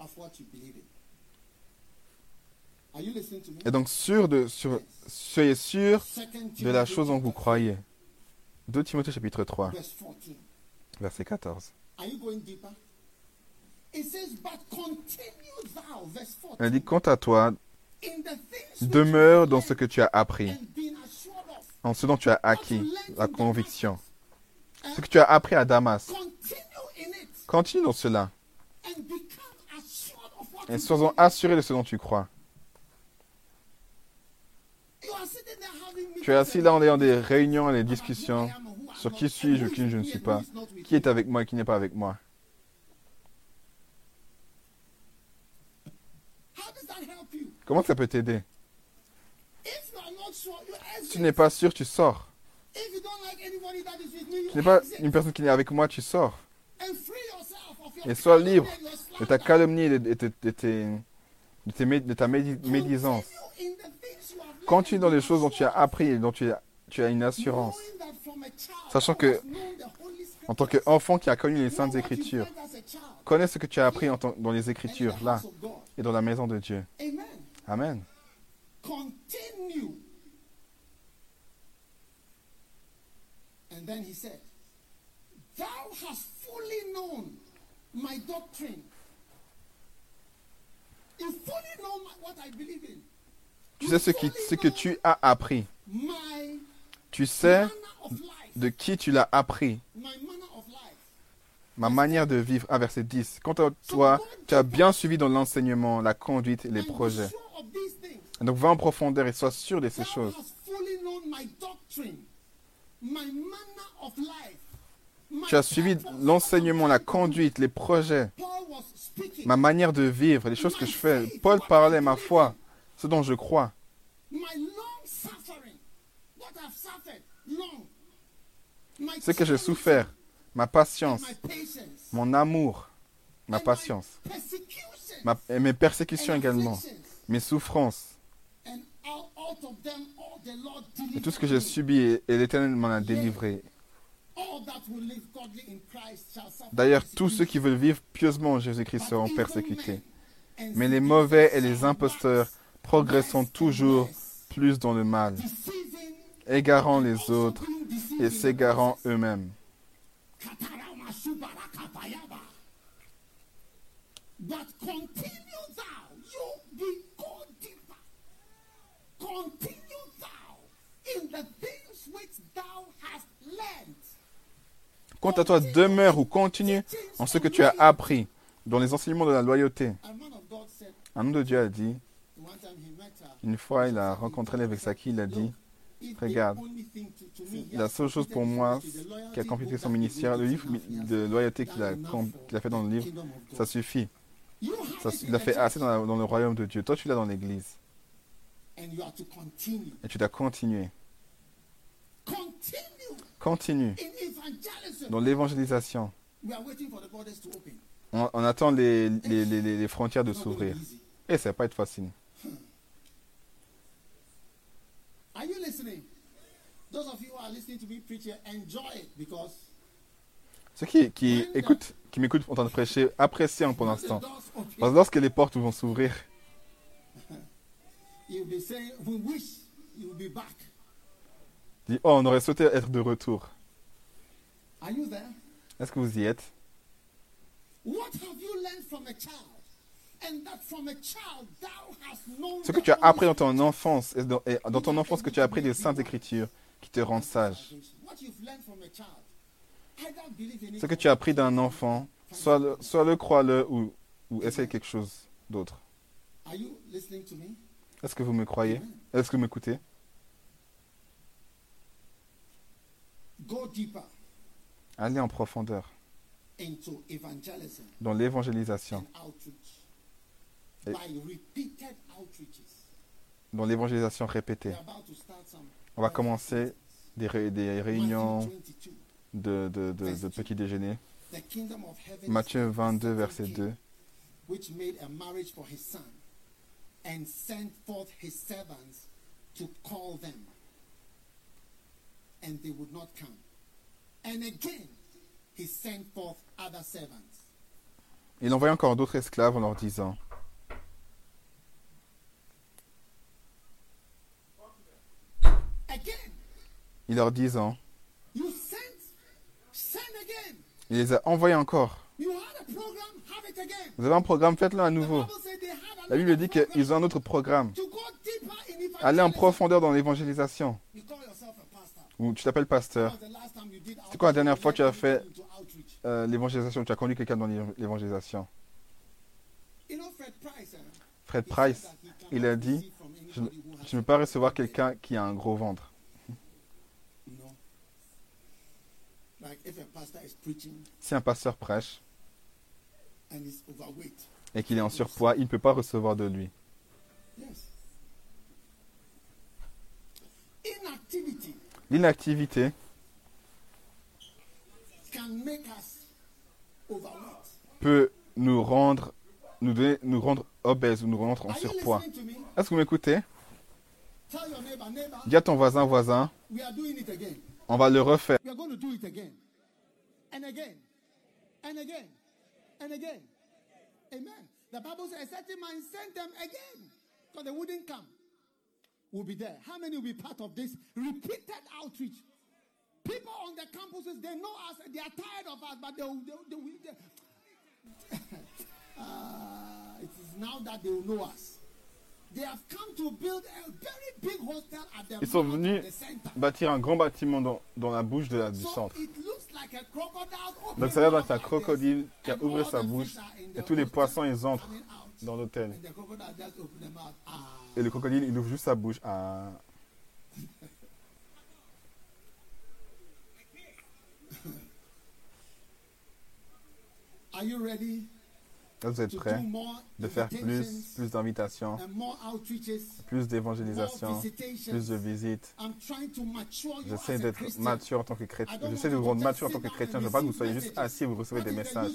of what you believe in. Are you listening to me? Et donc, sûr de, sur, soyez sûr de la chose en vous croyez. 2 Timothée chapitre 3, verse 14. verset 14. Are you going deeper? It says, but continue thou, verse 14, Elle dit, quant à toi, demeure dans ce que tu as appris, en ce dont tu as acquis la conviction. Damascus, Ce que tu as appris à Damas, Continue dans cela et sois-en assuré de ce dont tu crois. You are sitting there having Tu es assis là en ayant des réunions et des discussions sur qui suis-je ou qui je ne suis pas, qui est avec moi et qui n'est pas avec moi. Comment ça peut t'aider? Si tu n'es pas sûr, tu sors. You Tu n'es pas une personne qui est avec moi, tu sors. Et sois libre de ta calomnie et de, de- ta médi- médisance. Have learned Continue dans les choses dont tu as appris et dont tu as, tu as une assurance. Sachant que, En tant qu'enfant qui a connu les Saintes Écritures, connais ce que tu as appris dans les Écritures, là, et dans la maison de Dieu. Amen. Thou Tu sais ce, que tu as appris. Tu sais de qui tu l'as appris. Ma manière de vivre. Ah, verset 10. Quant à toi, tu as bien suivi dans l'enseignement, la conduite et les projets. donc va en profondeur et sois sûr de ces choses. Tu as suivi l'enseignement, la conduite, les projets, ma manière de vivre, les choses que je fais. Paul parlait ma foi, ce dont je crois. Ce que j'ai souffert, ma patience, mon amour, ma patience, ma- et mes persécutions également, mes souffrances, et tout ce que j'ai subi et, et l'Éternel m'en a délivré. D'ailleurs, tous ceux qui veulent vivre pieusement en Jésus-Christ seront persécutés. Mais les mauvais et les imposteurs and toujours plus dans le mal, égarant les autres et s'égarant eux-mêmes. Quant à toi, demeure ou continue en ce que tu as appris dans les enseignements de la loyauté. Un homme de Dieu a dit, one time he met her, une fois il a rencontré l'évêque Saki, il a dit, Regarde, la seule chose pour moi qui a complété son ministère, le livre de loyauté qu'il a, fait dans le livre, ça suffit. Il a fait assez dans, le royaume de Dieu. Toi, tu l'as dans l'église. Et tu dois continuer. Continue dans l'évangélisation. On, attend les, frontières de s'ouvrir. Et ça va pas être facile. Are you listening? Those of you who are listening to me preach here, enjoy it because Ceux qui, qui écoutent, qui m'écoutent en train de prêcher, apprécient pour l'instant. Parce que lorsque les portes vont s'ouvrir, dis Oh, on aurait souhaité être de retour. Are you there? Est-ce que vous y êtes? Ce que tu as appris dans ton enfance, et dans, et dans ton enfance que tu as appris des saintes écritures qui te rendent sage. Ce que tu as appris d'un enfant, soit le, soit le crois-le ou, ou essaye quelque chose d'autre. Est-ce que vous me croyez? Est-ce que vous m'écoutez? Allez en profondeur dans l'évangélisation, Et- dans l'évangélisation répétée. On va commencer des, ré- des réunions Matthew 22. de, de, de, de petit déjeuner. The kingdom of heaven is Matthieu like a 22, certain verset king 2. Which made a marriage for his son and sent forth his servants to call them. And they would not come. And again, he sent forth other servants. Il envoya encore d'autres esclaves en leur disant Il leur send again. il les a envoyés encore. Vous avez un programme, faites-le à nouveau. La Bible dit qu'ils ont un autre programme. Allez en profondeur dans l'évangélisation. Ou tu t'appelles pasteur. C'est quoi la dernière fois que tu as fait euh, l'évangélisation? Tu as conduit quelqu'un dans l'é- l'évangélisation. Fred Price, eh? Il a dit, je, je ne peux pas recevoir quelqu'un qui a un gros ventre. Si un pasteur prêche et qu'il est en surpoids, il ne peut pas recevoir de lui. L'inactivité can make us overweight. peut nous rendre, nous, donner- nous rendre obèses ou nous rendre en surpoids. Est-ce que vous m'écoutez? Dis à ton voisin, voisin, we are doing it again. on va le refaire. We are going to do it again. And again. And again. And again. Amen. The Bible says, a certain man sent them again. Because they wouldn't come. We'll be there. How many will be part of this repeated outreach? People on the campuses, they know us, they are tired of us, but they will. They, will- they, will- they, Ah, it is now that they will know us. Ils sont venus bâtir un grand bâtiment dans, dans la bouche de la- du centre. it looks like a crocodile Donc ça a l'air opening d'être un up like crocodile qui a ouvert sa bouche et tous les poissons ils entrent dans l'hôtel. Ah. Et le crocodile il ouvre juste sa bouche. Ah, Are you ready? Vous êtes prêts de faire plus, plus d'invitations, plus d'évangélisation, plus de visites. J'essaie d'être mature en tant que chrétien. J'essaie de vous rendre mature en tant que chrétien. Je ne veux pas que vous soyez juste assis et vous recevez des messages.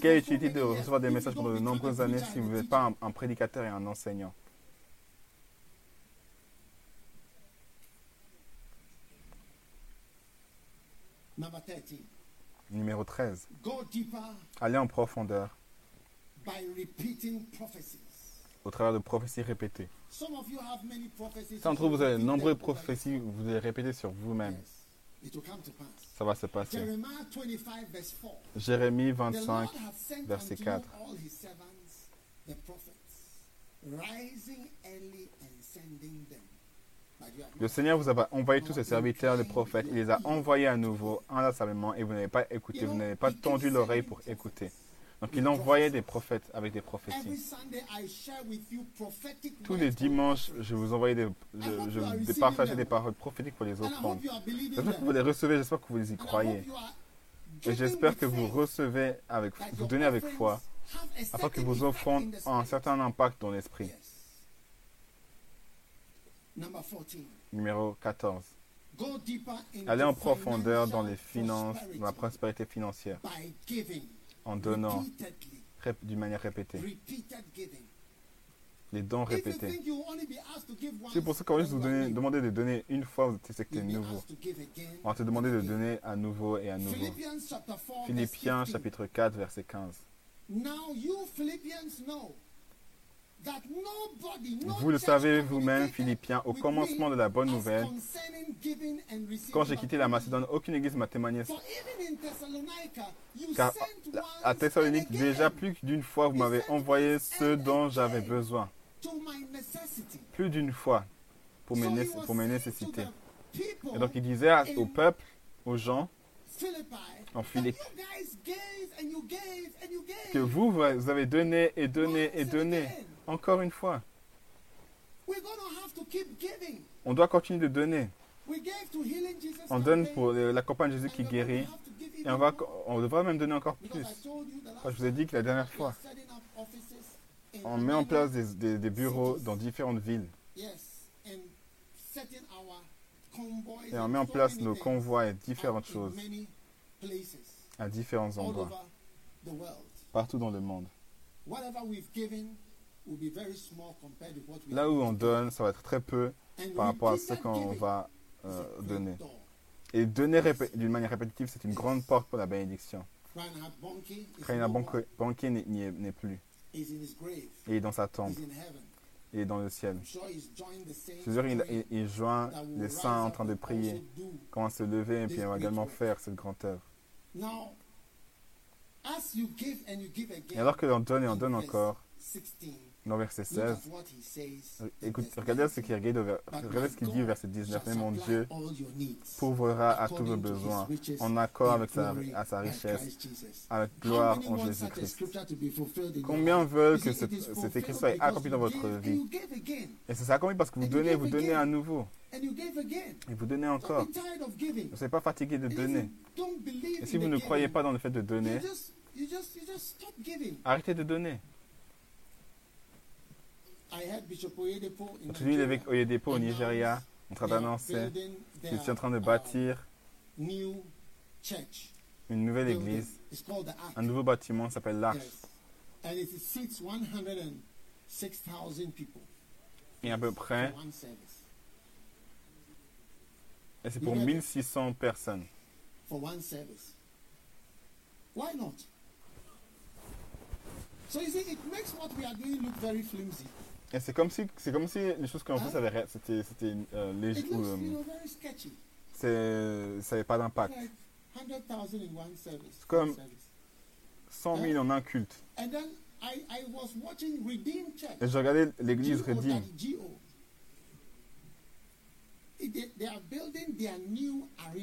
Quelle utilité de recevoir des messages pendant de nombreuses années si vous n'êtes pas un, un prédicateur et un enseignant? Number 13. Numéro 13. Go deeper Allez en profondeur by repeating prophecies. au travers de prophéties répétées. Some of you have many prophecies. Certains d'entre vous, avez de nombreuses prophéties, vous les répétez sur vous-même. Yes. It will come to pass. Ça va se passer. Jeremiah 25 verse 4. Jérémie The 25, Lord hath sent verset unto 4. you all his servants, the prophets, rising early and sending them. But you have Le Seigneur vous a envoyé tous ses serviteurs, les prophètes. Il les a envoyés à nouveau, inlassablement, et vous n'avez pas écouté, vous n'avez pas tendu l'oreille pour écouter. Donc il envoyait des prophètes avec des prophéties. Tous les dimanches, je vous envoyais des, je, partageais des paroles prophétiques pour les offrandes. J'espère que vous les recevez, j'espère que vous les y croyez. Et j'espère que vous recevez avec, vous donnez avec foi, afin que vos offrandes aient un certain impact dans l'esprit. Yes. Number 14. Numéro 14. Go deeper into Allez en profondeur dans les finances, dans la prospérité financière, en donnant d'une manière répétée. Les dons répétés. C'est pour ça qu'on va juste vous donner, demander de donner une fois, vous que be nouveau. On va te demander de donner à nouveau et à nouveau. Philippians chapter 4 verse Philippiens 15. chapitre 4 verset 15. Vous le savez vous-même, Philippiens, au commencement me de la bonne nouvelle, quand j'ai quitté la Macédoine, aucune église m'a témoigné Car à Thessalonique, déjà plus d'une fois, vous m'avez envoyé ce dont j'avais besoin. Plus d'une fois pour mes, pour nécessités. Et donc il disait à- au peuple, aux gens, en Philippe, que vous, vous avez donné et donné et donné. Encore une fois, on doit continuer de donner. On donne pour le- la campagne Jésus and qui guérit. Et on, va, on devra même donner encore plus. Je vous ai dit que la dernière fois, on met en place des, des- des bureaux dans différentes villes. Et on met en place nos convois et différentes choses à différents endroits, partout dans le monde. Là où on donne, ça va être très peu par rapport à ce qu'on va euh, donner. Et donner d'une manière répétitive, c'est une grande porte pour la bénédiction. Banque- Banquier n'est- n'y est n'est plus. Il est dans sa tombe. Il est dans le ciel. Je sûr qu'il praying il, il joint les saints en train de prier, comment se lever, et puis on va également faire cette grande œuvre. Et alors que l'on donne et on donne encore, 16, dans le verset look 16, at what he says. in écoute, verse regardez ce 19. qu'il dit au verset God 19. Mais mon Dieu pourvoira à tous vos besoins en accord avec sa, à sa richesse, avec gloire en Jésus-Christ? Combien veulent que cet fulfilled écrit soit accompli dans votre vie Et c'est accompli parce que vous donnez, vous donnez à nouveau. Et vous donnez encore. Vous serez pas fatigué de donner. Et si vous ne croyez pas dans le fait de donner, arrêtez de donner. I had Bishop Oyedepo in Aujourd'hui, Nigeria l'évêque Oyedepo au Nigeria, en train d'annoncer building qu'il their, est en train de bâtir une nouvelle église. Un nouveau bâtiment s'appelle l'Arche. Yes. And it seats 106,000 people Et à peu près, et c'est pour 1600 personnes. Why not? So you see, look very flimsy. Et c'est comme si, c'est comme si les choses qu'on avait rien- c'était, c'était euh, léger, ou, euh, ça n'avait pas d'impact. Like 100,000 in one service. Comme- one service. 100 000 en un culte. Et je regardais l'église. Redeem.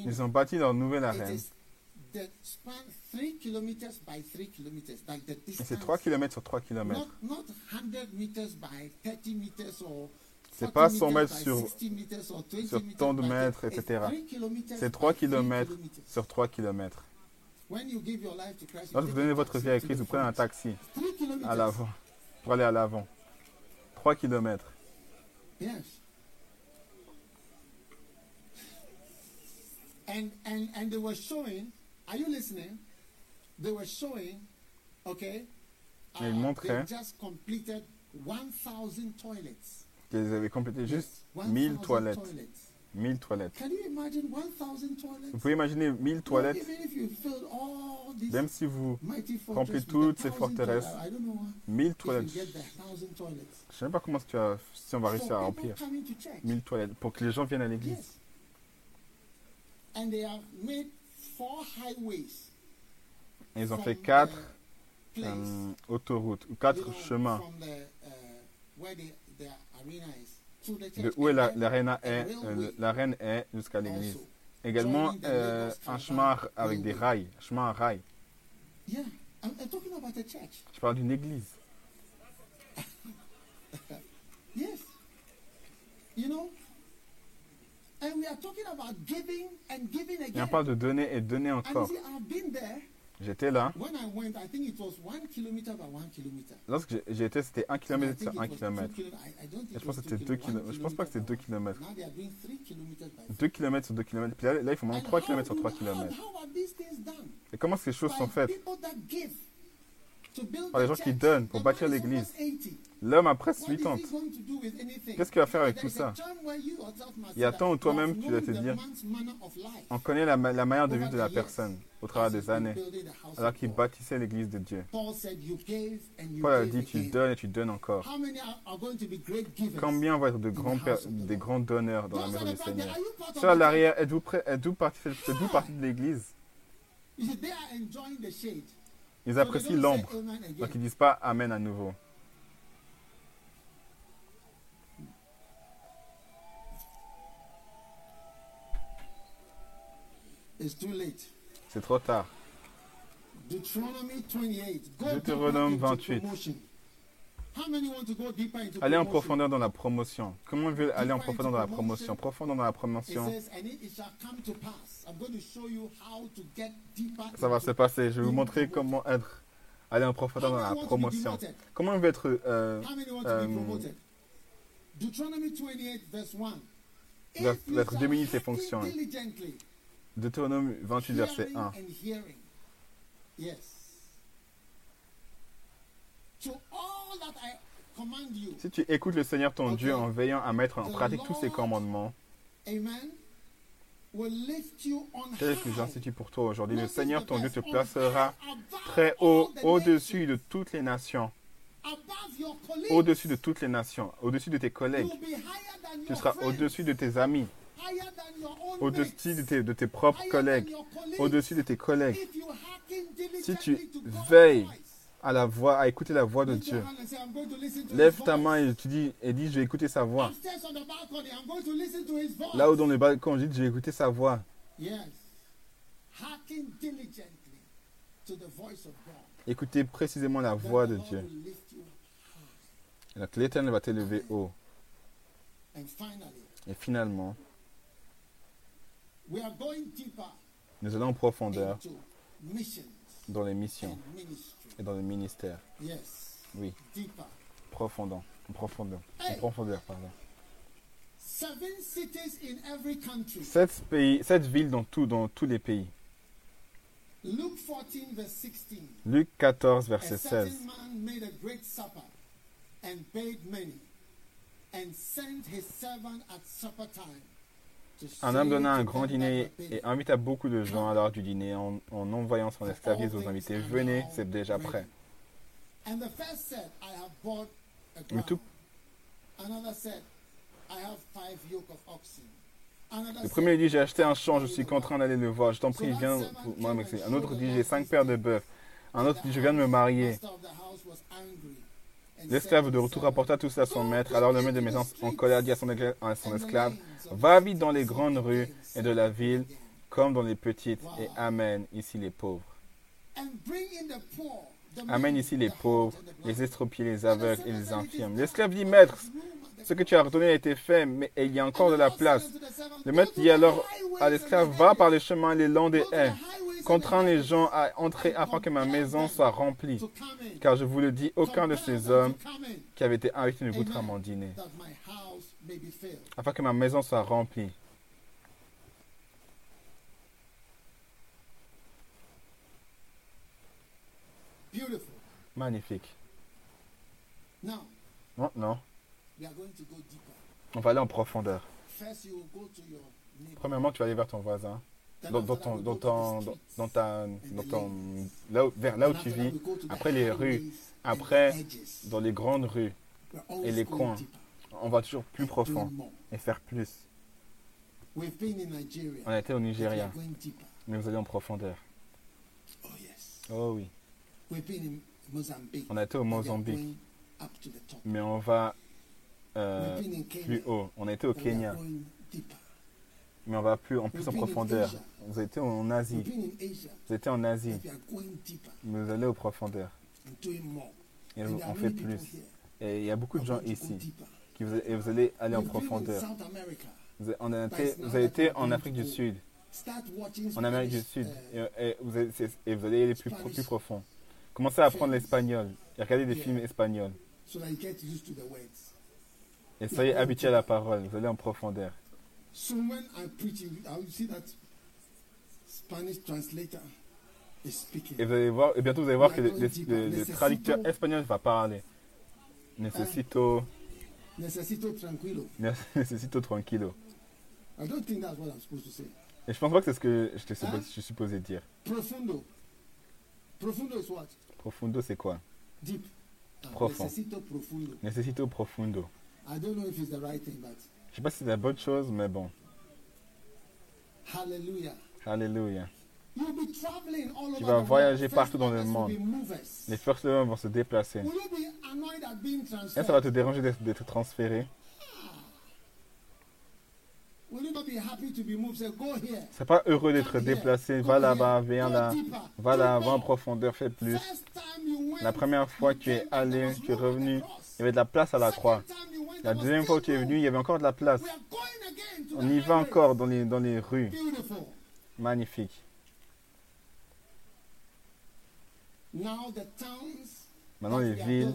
Ils ont bâti leur nouvelle arène. C'est 3 km sur 3 not, km. not 100 meters by 30 meters or C'est 40 pas 100 meters mètres sur- 60 meters or 20 sur tant de mètres, 30. It's etc. 3 kilometers C'est by 3 3 km sur 3 km. Lorsque vous donnez votre vie à Christ, vous prenez un taxi 3 kilometers. à l'avant pour aller à l'avant. 3 km. And and and they were showing. Are you listening? They were showing. Okay. uh, ils montraient they just completed 1,000 toilets. Ils avaient complété juste Yes, 1000 1,000 toilettes. toilets. 1000 toilettes. Can you imagine 1,000 toilets? Vous pouvez imaginer 1000 No, toilettes, even if you filled all these même si vous remplissez toutes ces 1,000 forteresses, toilets, I don't know 1000 if you toilettes. get the 1,000 toilets. Je sais même pas comment tu as, si on va réussir à remplir coming to church. 1000 toilettes pour que les gens viennent à l'église. Yes. And they have made ils ont fait 4 place, autoroutes, ou you 4 know, chemins uh, de church. où l'arène a est, railway euh, l'arène est jusqu'à l'église. Également euh, un chemin avec des rails, un chemin à rails. Yeah, I'm, I'm talking about a church. Je parle d'une église. Yes. You know? And we are talking about giving and giving Et on parle de donner et donner encore. see, I've been there. J'étais là. When I went, I think it was one kilometer by one kilometer. Lorsque j'ai- j'y étais, c'était 1 And I km sur it 1 was two km. je pense que c'était 2 kilo- one km. Je pense pas que c'était 2 kilometer by km. one. Now they are doing three kilometers by 2 km sur 2 km. Puis là, là, il faut maintenant 3 how km sur do- 3 how- km. Et comment ces choses sont faites people that give to build Par les gens qui donnent pour bâtir l'église. almost 80. L'homme a presque What is he 80. going to do with anything? Qu'est-ce qu'il va faire avec tout ça Il y a temps où toi-même, tu dois te dire, On connaît la, ma- la manière de vivre de la personne au travers des années, alors qu'il bâtissait l'église de Dieu. Paul a dit Tu donnes et tu donnes encore. Combien vont être de grands, des grands donneurs dans la maison du Seigneur? the l'arrière, êtes-vous partie de l'église? Ils apprécient l'ombre, donc ils disent pas Amen à nouveau. C'est trop tard. Deuteronomy 28. Go Deutéronome deeper into 28. Allez en profondeur dans la promotion. Comment veut aller en profondeur dans la promotion? Profondeur dans la promotion. Ça va se passer. Je vais vous montrer comment être, aller en profondeur dans la promotion. Comment on veut être euh, euh, be promoted? Deuteronomy 28, verse 1. Va- If you va être shall démuni ses fonctions. Deutéronome 28, verset hearing 1. and hearing. Yes. To all Si tu écoutes le Seigneur ton Dieu en veillant à mettre en pratique tous ses commandements, amen, will lift you on tel que j'institue pour toi aujourd'hui, le Seigneur ton Dieu te placera très haut, au-dessus de toutes les nations, au-dessus de toutes les nations, au-dessus de tes collègues. Tu seras au-dessus de tes amis, au-dessus de tes, de tes propres collègues, au-dessus de tes collègues. Si tu veilles à la voix, à écouter la voix de Dieu, lève ta main et tu dis, et dis, je vais écouter sa voix. Là où dans le balcon, je dis, je vais écouter sa voix. Écoutez précisément la voix de Dieu. donc l'Éternel va t'élever haut. Et finalement, nous allons en profondeur dans les missions. Et dans le ministère. Yes. Oui, Deeper. profondeur. En profondeur. En profondeur, pardon. Seven cities in every country. Sept, pays, sept villes dans, tout, dans tous les pays. Luke 14, verse 16. Luc 14, A verset certain 16. man made a great supper and bade many and sent his servant at supper time. Un homme donna un grand dîner et invita beaucoup de gens à l'heure du dîner en, en envoyant son disant aux invités Venez, c'est déjà prêt. And the first said, I have bought a Mais tout- Another said, I have five yoke of oxen. Another Le premier dit J'ai acheté un champ, je suis contraint d'aller le voir. Je t'en prie, viens pour moi. Un autre dit J'ai cinq paires de bœufs. Un autre dit Je viens de me marier. L'esclave de to retour rapporta tout cela à son maître. Alors le maître de maison en colère dit à son, esclave Va vite dans les grandes rues et de la ville, comme dans les petites, et amène ici les pauvres. Amène ici les pauvres, les estropiés, les aveugles et les infirmes. L'esclave dit Maître, ce que tu as retenu a été fait, mais il y a encore de la place. Le maître dit alors à l'esclave Va par les chemins les longs des haies. Contrains les gens à entrer afin que ma maison soit remplie. Car je vous le dis, aucun de ces hommes qui avaient été invités ne goûtera mon dîner. Afin que ma maison soit remplie. Magnifique. Maintenant, on va aller en profondeur. Premièrement, tu vas aller vers ton voisin. Dans, ton, dans, ton, dans, ta, dans ton, là vers là où tu vis, après les rues, après dans les grandes rues, et les coins. on va toujours plus profond et faire plus. On a été au Nigeria, mais vous allez en profondeur. Oh oui. On a été au Mozambique, mais on va euh, plus haut. On a été au Kenya. Mais on va plus en plus en profondeur. Vous avez été en Asie, vous été en Asie, mais vous allez aux profondeurs. Et on fait plus. Et il y a beaucoup de gens ici deeper. qui vous, et vous allez aller en profondeur. Vous avez, été, vous avez été en Afrique du Sud, en Amérique du Sud, uh, et, et vous, allez, c'est- et vous allez aller plus, pro- plus profond. Commencez à apprendre l'espagnol et regardez des films espagnols. Et soyez habitués à la parole, vous allez en profondeur. So when I preach, you I will see that Spanish translator is speaking. Et vous allez voir, et bientôt vous allez voir que le, le- le- traducteur espagnol va parler. Necesito, Necesito tranquilo. necesito tranquilo. I don't think that's what I'm supposed to say. Et je pense pas que c'est ce que je, te supposé- je suis supposé dire. Profundo. Profundo is what? Profundo, c'est quoi? Deep. Ah, Profond. Necesito profundo. Necesito profundo. I don't know if it's the right thing, but sais pas si c'est la bonne chose, mais bon. hallelujah. All Tu vas voyager partout dans le monde. Les first lovers vont se déplacer. Being Et ça va te déranger d'être transféré? Here. C'est pas heureux d'être déplacé. Va là-bas, viens là. Va là, va en profondeur, fais plus. La première fois que tu es allé, tu es revenu, il y avait de la place à la croix. La deuxième fois que tu es venu, il y avait encore de la place. On y va encore dans les, dans les rues. Magnifique. Maintenant, les villes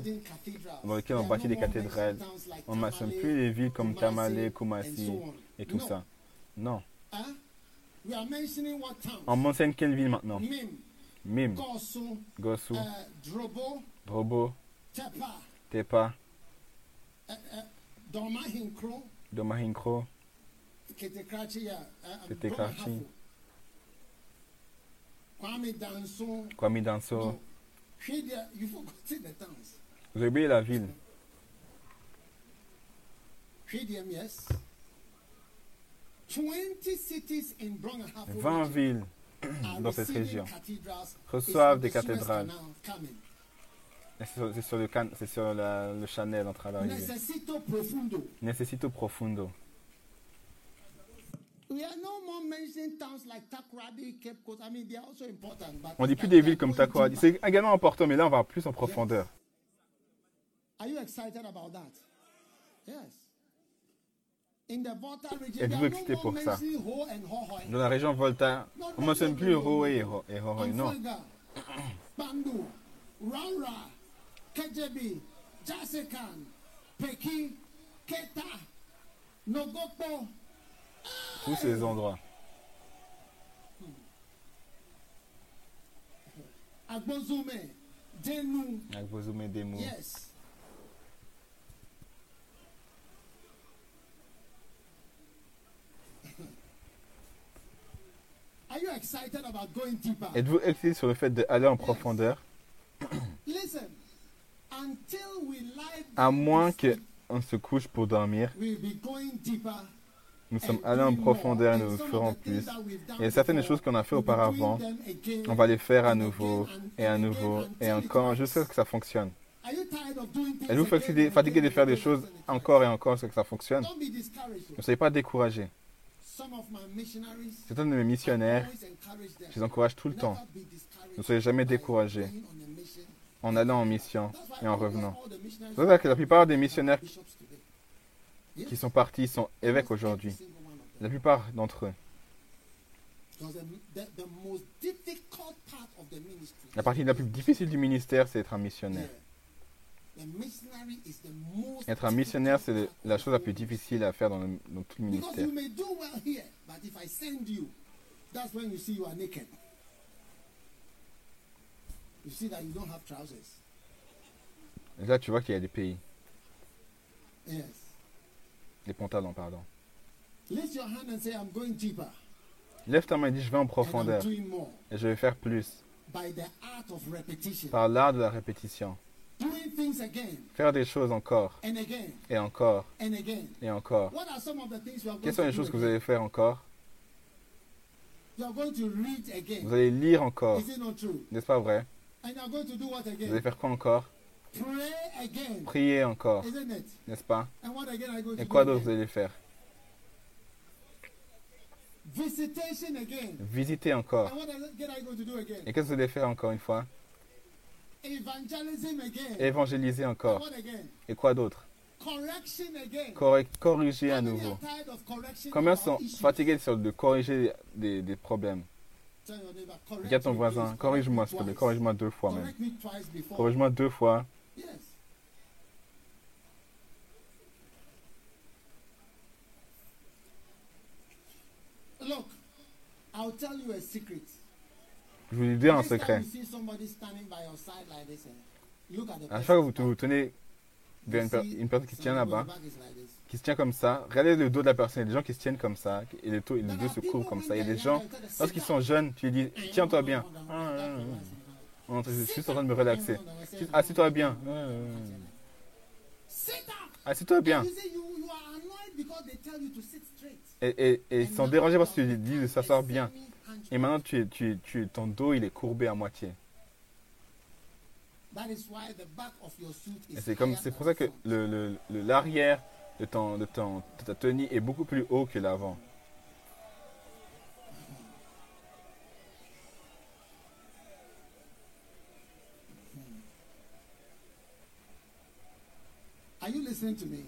dans lesquelles on bâtit des cathédrales, on ne mentionne plus les villes comme Tamale, Kumasi et tout ça. Non. On mentionne quelle ville maintenant? Mim, Gosu, uh, Drobo, Drobo, Tepa, Uh, um, Ketekrachi. Domahafu, Kwame Danso. Kwame Danso. No. Hwede, you forgotten the towns. Vous la ville. Yes. 20 cities in Bronghafo 20 villes dans cette région reçoivent des cathédrales. C'est sur, le, can- sur la- le Chanel en train d'arriver. Necessito profundo. Necesito profundo. We are no more mentioning towns like Takoradi, Cape Coast. I mean, they are also important. But On dit plus des we are villes comme going Takoradi. deeper. C'est également important, mais là on va plus en profondeur. Are you excited about that? Yes. In the Volta region, Êtes-vous excité pour ça? Dans la région Volta, on ne mentionne plus Ho- et Horoy, non. Kejebi, Jasekan, Peki, Keta, Nogopo, Tous ces endroits. Agbozume, zoomés des mots. Yes. Are you excited about going deeper? Êtes-vous excité sur le fait d'aller en profondeur? Listen, À moins qu'on se couche pour dormir, nous sommes allés en profondeur et nous ferons plus. a certaines choses qu'on a fait auparavant, on va les faire à nouveau et à nouveau et encore jusqu'à ce que ça fonctionne. Êtes-vous fatigué, de faire des choses encore et encore jusqu'à ce que ça fonctionne. Ne soyez pas découragés. Certains de mes missionnaires, je les encourage tout le temps. Ne soyez jamais découragés en allant en mission et en revenant. C'est pour ça que la plupart des missionnaires qui sont partis sont évêques aujourd'hui. La plupart d'entre eux. La partie la plus difficile du ministère, c'est être un missionnaire. Être un missionnaire, c'est la chose la plus difficile à faire dans, le- dans tout le ministère. you may do well here, but if I send you, that's when you see you are naked. You see that you don't have trousers. Et là, tu vois qu'il y a des pays, Yes. des pantalons, pardon. Lift your hand and say, I'm going deeper. Lève ta main et dis, je vais en And I'm profondeur. doing more. Et je vais faire plus. By the art of repetition. Par l'art de la répétition. Doing things again Faire des choses encore, and again et encore, and again. et encore. What are some of the things you are going Quelles sont les choses que vous allez faire encore? You are going to read again. Vous allez lire encore. N'est-ce pas vrai? Vous allez faire quoi encore? Prier encore. N'est-ce pas? Et quoi d'autre vous allez faire? Visiter encore. Et qu'est-ce que vous allez faire encore une fois? Évangéliser encore. Et quoi d'autre? Corriger à nouveau. Combien sont fatigués de corriger des, des problèmes? Correct Regarde ton voisin. Corrige-moi, s'il te plaît. Corrige-moi deux fois même. Corrige-moi deux fois. Je vous Next time secret. eh, À chaque fois que vous vous tenez vers une, personne qui tient là-bas, qui se tient comme ça, regardez le dos de la personne. Il y a des gens qui se tiennent comme ça et les, dos- et les deux se couvrent comme ça. Il y a des gens, lorsqu'ils "Sit sont jeunes, tu lui dis down." Tiens-toi bien. Eh, Ah, ah, ah. Juste en train de me relaxer. Assis-toi bien. Assis-toi bien. Et, ils sont dérangés parce que tu dis de s'asseoir bien. Et maintenant, tu, tu, tu, ton dos, il est courbé à moitié. Et c'est comme, c'est pour ça que front. le, le, le- l'arrière de, ton, de, ton, de ta tenue est beaucoup plus haut que l'avant. Are you listening to me?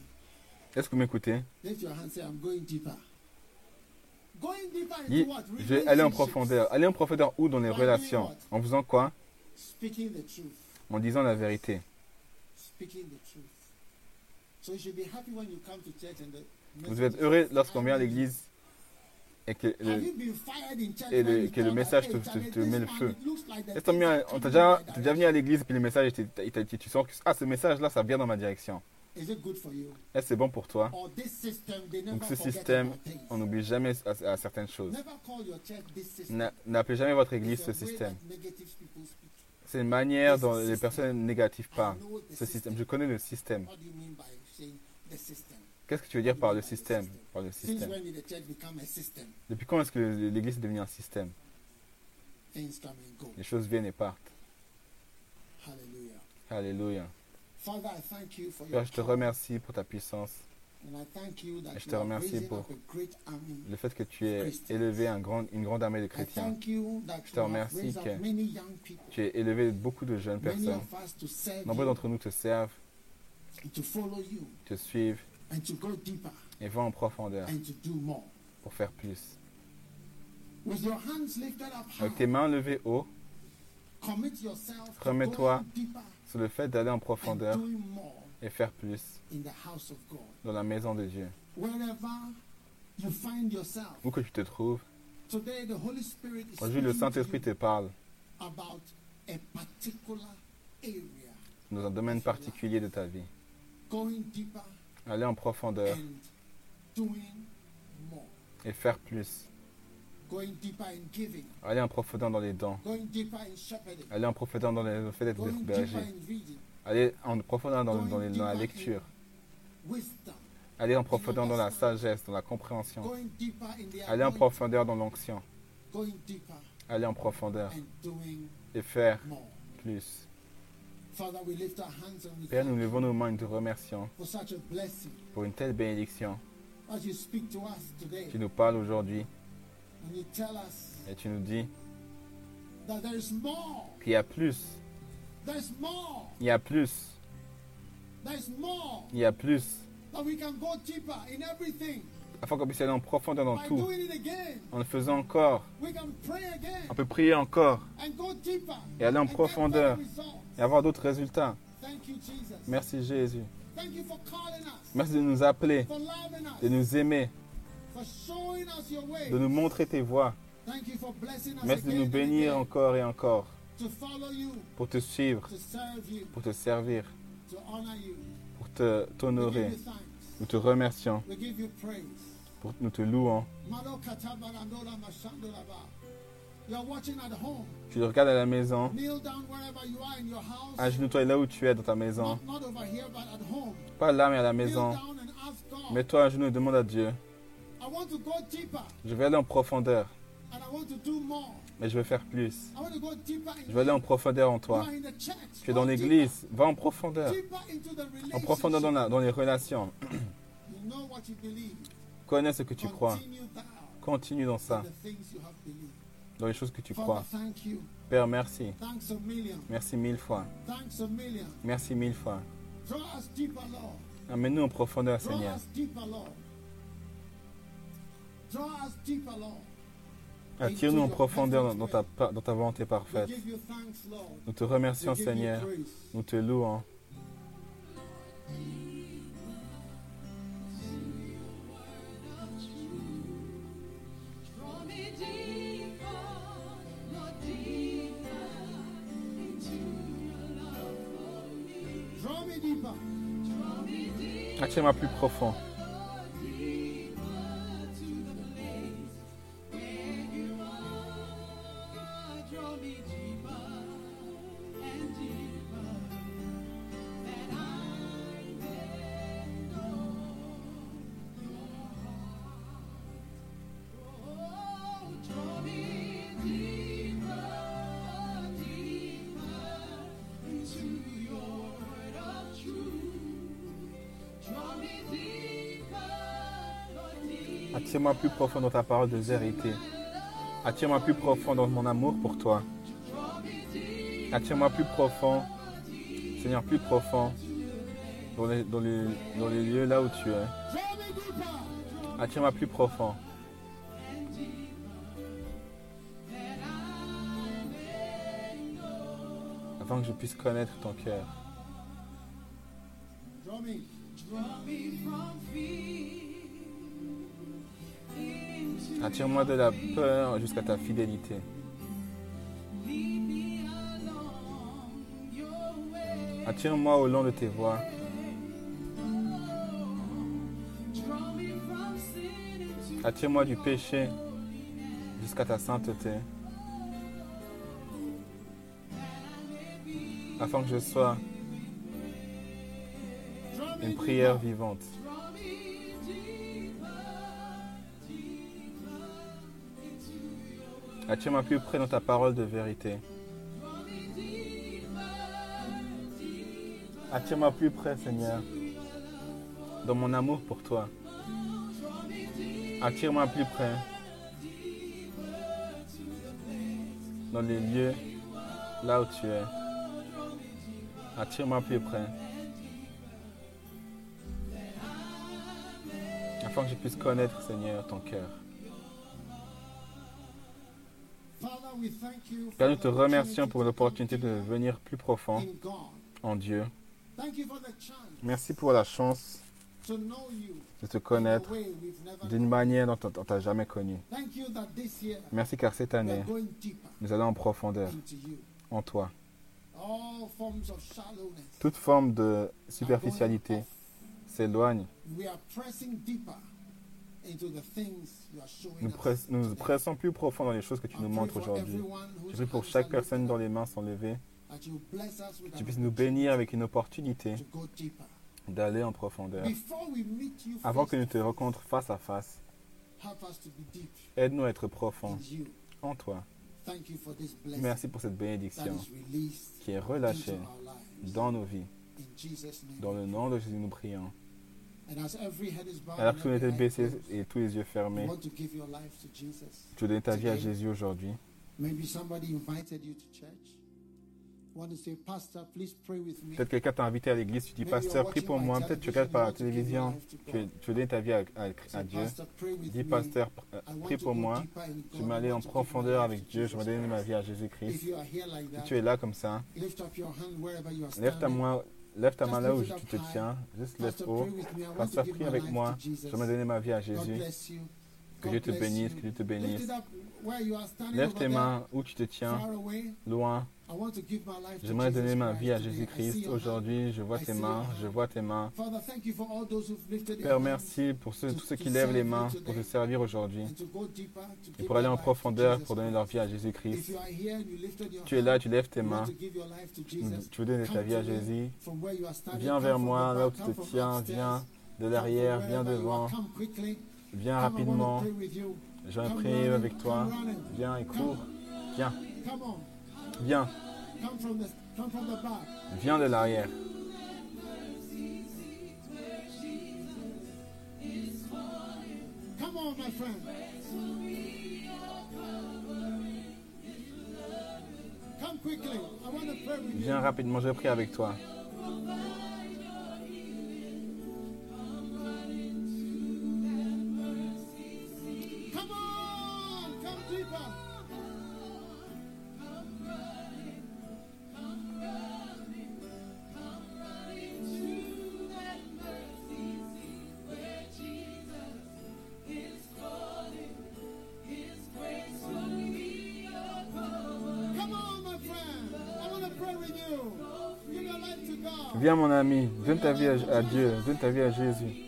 Est-ce que vous m'écoutez? Lift your hand. Say, I'm going deeper. Going deeper into Dis, what? je vais aller en profondeur. Aller en profondeur où? Dans les relations En faisant quoi? Speaking the truth. En disant la vérité. Vous devez être heureux lorsqu'on vient à l'église et que le, et when le- you que le message te- met le feu? Est-ce are on t'a déjà, t'es déjà venu à l'église et puis le message, était- il t'a- tu sens que ah, ce message-là, ça vient dans ma direction. Is it good for you? Est-ce que c'est bon pour toi Or this system, they never Donc ce système, on n'oublie jamais à, à certaines choses. N'a- N'appelez jamais votre église ce système. C'est une manière dont les personnes négatives parlent. Ce système, je connais le système. Qu'est-ce que tu veux dire par le système? Par le système. Depuis quand est-ce que l'Église est devenue un système? Les choses viennent et partent. Hallelujah. Alléluia. Père, je te remercie pour ta puissance, Et je te remercie pour le fait que tu aies élevé un grand- une grande armée de chrétiens. Je te remercie que Tu as élevé beaucoup de jeunes personnes. Nombreux d'entre nous te servent, and to follow you te suivent and to go deeper et vont en profondeur and to do more. pour faire plus. With your hands lifted up Avec tes high, mains levées haut commit yourself to Remets-toi going deeper sur le fait d'aller en and profondeur doing more et faire plus in the house of God. dans la maison de Dieu. Wherever you find yourself, Où que tu te trouves, today the Holy Spirit is aujourd'hui le speaking to Saint-Esprit te you parle about a particular area. dans un domaine particulier de ta vie. Aller en profondeur et faire plus. Aller en profondeur dans les dons. Aller en profondeur dans le fait d'être berger. Aller en profondeur dans, dans les- dans la lecture. Aller en profondeur dans la sagesse, dans la compréhension. Aller en profondeur dans l'onction. Aller en profondeur et faire plus. Père, nous levons nos mains et nous te remercions pour une telle bénédiction. Tu nous parles aujourd'hui and you tell us et tu nous dis that there is more. qu'il y a plus. Il y a plus. Il y a plus. That we can go deeper in everything. Afin qu'on puisse aller en profondeur dans tout. En le faisant encore. On peut prier encore et aller en profondeur. Et avoir d'autres résultats. Merci Jésus. Merci de nous appeler, de us, nous aimer, de nous montrer tes voies. Merci de nous bénir encore et encore. Pour te suivre, pour te servir, pour te t'honorer. Nous te remercions, pour, nous te louons. Tu le regardes à la maison, Kneel down wherever you are in your house. agenouille-toi là où tu es dans ta maison. Pas là, mais à la maison. Mets-toi à genoux et demande à Dieu. Je vais aller en profondeur, and I want to do more. mais je veux faire plus. Je veux aller en profondeur en toi. Tu es dans l'église, va en profondeur. En profondeur dans, la- dans les relations. Connais ce que tu crois. Continue dans ça, dans les choses que tu crois. Père, merci. Merci mille fois. Merci mille fois. Amène-nous en profondeur, Seigneur. Attire-nous en profondeur dans, dans ta, dans ta volonté parfaite. Nous te remercions, Seigneur. Nous te louons. Deeper, Attire-moi plus profond. Attire-moi plus profond dans ta parole de vérité. Attire-moi plus profond dans mon amour pour toi. Attire-moi plus profond, Seigneur, plus profond dans les, dans les, dans les lieux là où tu es. Attire-moi plus profond. Afin que je puisse connaître ton cœur. Attire-moi de la peur jusqu'à ta fidélité. Attire-moi au long de tes voies. Attire-moi du péché jusqu'à ta sainteté. afin que je sois une prière vivante. Attire-moi plus près dans ta parole de vérité? Attire-moi plus près, Seigneur, dans mon amour pour toi? Attire-moi plus près dans les lieux là où tu es? Attire-moi plus près. Afin que je puisse connaître, Seigneur, ton cœur. Père, nous te remercions pour l'opportunité de venir plus profond en Dieu. Merci pour la chance de te connaître d'une manière dont on t'a jamais connu. Merci car cette année, nous allons en profondeur en toi. Toute forme de superficialité s'éloigne. Nous, press- nous pressons plus profond dans les choses que tu nous montres aujourd'hui. Je prie pour chaque personne dont les mains sont levées, que tu puisses nous bénir avec une opportunité d'aller en profondeur. Avant que nous te face, rencontres face à face, aide-nous à être profonds en toi. Thank you for this blessing Merci pour cette bénédiction qui est relâchée dans nos vies. Dans le nom de Jésus, nous prions. Alors and que eye baissées closed, et tous les yeux you fermés, want to give your life to Jesus. tu veux donner ta vie à Jésus aujourd'hui. Maybe somebody invited you to church. You want to say, Pastor, please pray with me. Peut-être quelqu'un t'a invité à l'église, tu dis Pasteur, prie pour moi. Peut-être tu regardes par la télévision, tu tu donner ta vie à, à- à Dieu. Dis. Pasteur, prie to pour moi. Je vais aller en profondeur avec Dieu, je vais donner ma vie à Jésus-Christ. you are here like Si that, tu es là comme ça, lève ta main, lève ta main là où tu te tiens, juste lève haut. Pasteur, prie avec moi. Je vais donner ma vie à Jésus. Que Dieu te bénisse, que Dieu te bénisse. Lève tes mains où tu te tiens, loin. J'aimerais donner ma vie à Jésus-Christ. Aujourd'hui, je vois tes mains, je vois tes mains. Père, merci pour ceux, tous ceux qui lèvent les mains pour te servir aujourd'hui. et pour aller en profondeur, pour donner leur vie à Jésus-Christ. Tu es là, tu lèves tes mains, tu veux donner ta vie à Jésus. Viens vers moi, là où tu te tiens, viens de l'arrière, viens devant, viens rapidement. Je vais prier avec toi. Viens et cours. Viens, viens, viens de l'arrière. Viens rapidement, je prier avec toi. Ami, donne ta vie à, Dieu, donne ta vie à Jésus.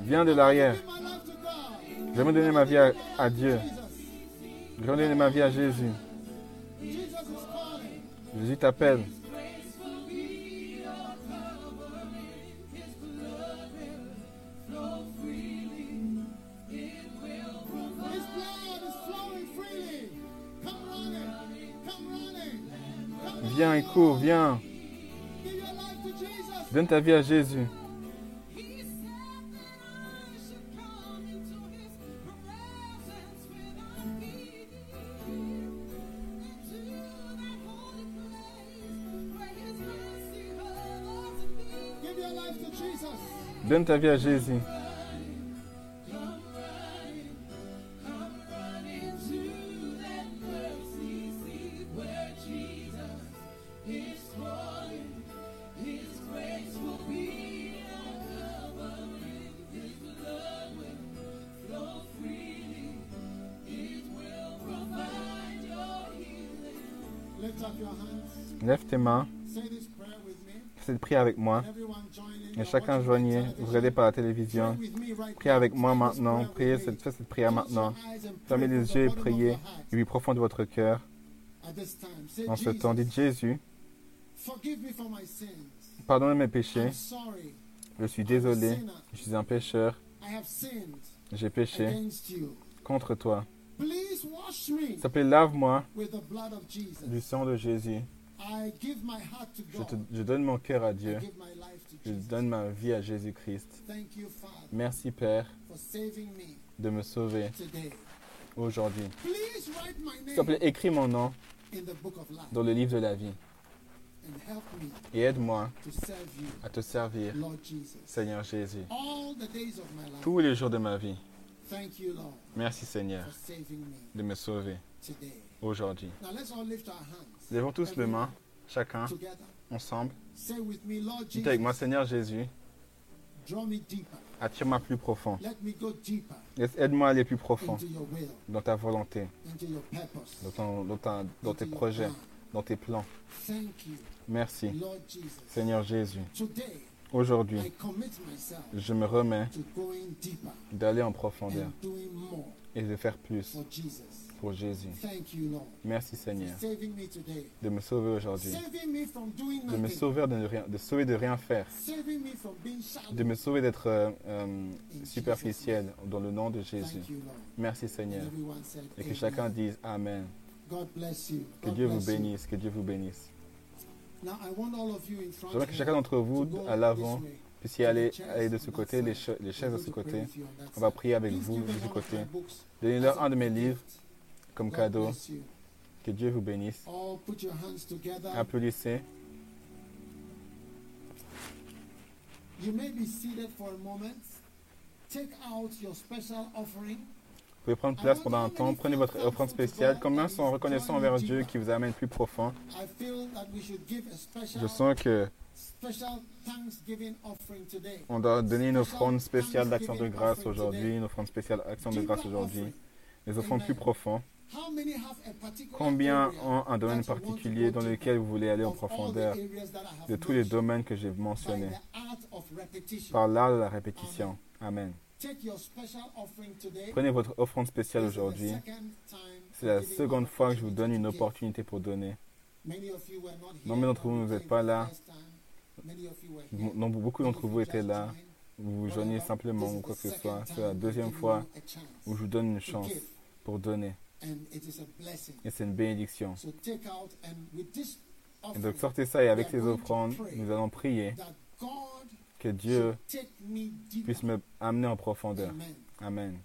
Viens de l'arrière. Je vais donner ma vie à, Dieu. Je vais donner ma vie à Jésus. Jésus t'appelle. His mercy hovers me. Give your life to Jesus. Donne ta vie à Jésus. Prière avec moi. Et chacun joignez, vous regardez par la télévision. Priez avec moi maintenant. Priez cette, faites cette prière maintenant. Fermez les yeux et priez du plus profond de votre cœur. En ce temps, dites Jésus, pardonnez mes péchés. Je suis désolé. Je suis un pécheur. J'ai péché contre toi. S'il te plaît, lave-moi du sang de Jésus. I give my heart to Je, God. te- je donne mon cœur à Dieu. Je donne ma vie à Jésus-Christ. Merci Père for saving me de me sauver today. aujourd'hui. Please write my S'il te plaît, name écris mon nom dans le livre de la vie and help me et aide-moi to serve you, à te servir, Lord Jesus. Seigneur Jésus, tous les jours de ma vie. Thank you, Lord, Merci Seigneur for saving me de me sauver aujourd'hui. Lèvons tous les mains, chacun, ensemble. Dites avec moi, Seigneur Jésus, attire-moi plus profond. Aide-moi à aller plus profond dans ta volonté, dans, ton- dans ta- dans tes projets, dans tes plans. Merci. Seigneur Jésus. Aujourd'hui, je me remets d'aller en profondeur et de faire plus. Pour Jésus. Merci Seigneur de me sauver aujourd'hui, de me sauver de, rien, de sauver de rien faire, de me sauver d'être euh, euh, superficiel dans le nom de Jésus. Merci Seigneur. Et que chacun dise Amen. Que Dieu vous bénisse, que Dieu vous bénisse. Front J'aimerais que chacun d'entre vous, à l'avant, puissiez aller, aller de ce côté, les, les chaises de ce côté. On va prier avec vous de ce côté. Donnez-leur un de mes livres comme cadeau. Que Dieu vous bénisse. All put your hands together. Applaudissez. You may be seated for a moment. Take out your special offering. Vous pouvez prendre place pendant un temps. Prenez votre offrande spéciale. Combien sont reconnaissants envers Dieu qui vous amène plus profond I feel that we should give a special, Je sens que on doit donner une offrande spéciale d'action de grâce aujourd'hui, une offrande spéciale action de grâce aujourd'hui. Les offrandes plus profondes. Combien ont un domaine particulier dans lequel vous voulez aller en profondeur de tous les domaines que j'ai mentionnés? Par l'art de la répétition Amen. Prenez votre offrande spéciale aujourd'hui. C'est la seconde fois que je vous donne une opportunité pour donner. Nombre d'entre vous n'êtes pas là. beaucoup d'entre vous étaient là. Vous vous joignez simplement ou quoi que ce soit. C'est la deuxième fois où je vous donne une chance pour donner. And it is a blessing. Et c'est une bénédiction. So take out and with this Et offering, donc sortez ça et avec ces offrandes, nous allons prier que Dieu puisse me amener en profondeur. Amen.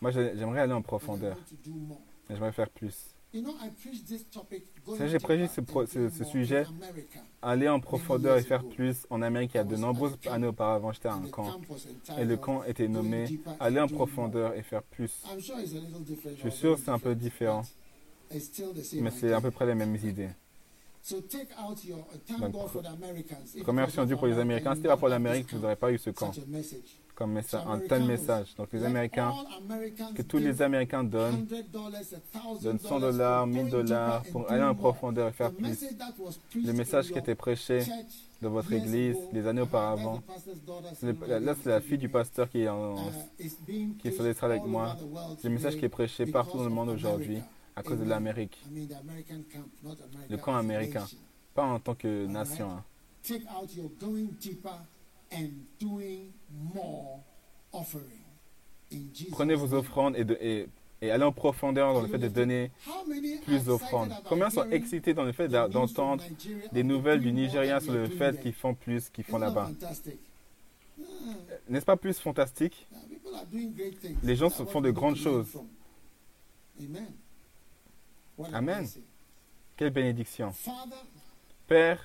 Moi, j'ai- j'aimerais aller en profondeur. J'aimerais faire plus. You know, I preached this topic going Ça, j'ai deeper ce ce- ce sujet. Aller en profondeur et faire plus en Amérique il y a de nombreuses années auparavant, j'étais à un camp. Et le camp était nommé Aller en profondeur et faire plus. Je suis sûr very c'est un peu différent, mais c'est à peu près les mêmes idées. So take out your uh, thank Donc, God for the Americans. If it Remercions Dieu pour les Américains. Si you c'était pas pour l'Amérique, vous n'aurez pas eu ce camp. Comme message, So un tel message. Donc les Américains, que tous les Américains donnent, $100, donnent 100 $1,000 dollars, for 1000 going dollars pour aller en profondeur et faire plus. Le message qui était prêché dans votre église les années auparavant, là c'est la fille du pasteur qui est, en, Uh, qui est sur avec moi. le message qui est prêché partout dans le monde aujourd'hui à cause de l'Amérique. Le camp américain. Pas en tant que nation. hein. Prenez vos offrandes et, de- et, et allez en profondeur dans le fait de donner plus d'offrandes? Combien sont excités dans le fait d'entendre des nouvelles du Nigeria sur le fait qu'ils font plus qu'ils font là-bas? Ah, N'est-ce pas plus fantastique? Les gens font de grandes choses. Amen. Quelle bénédiction. Père,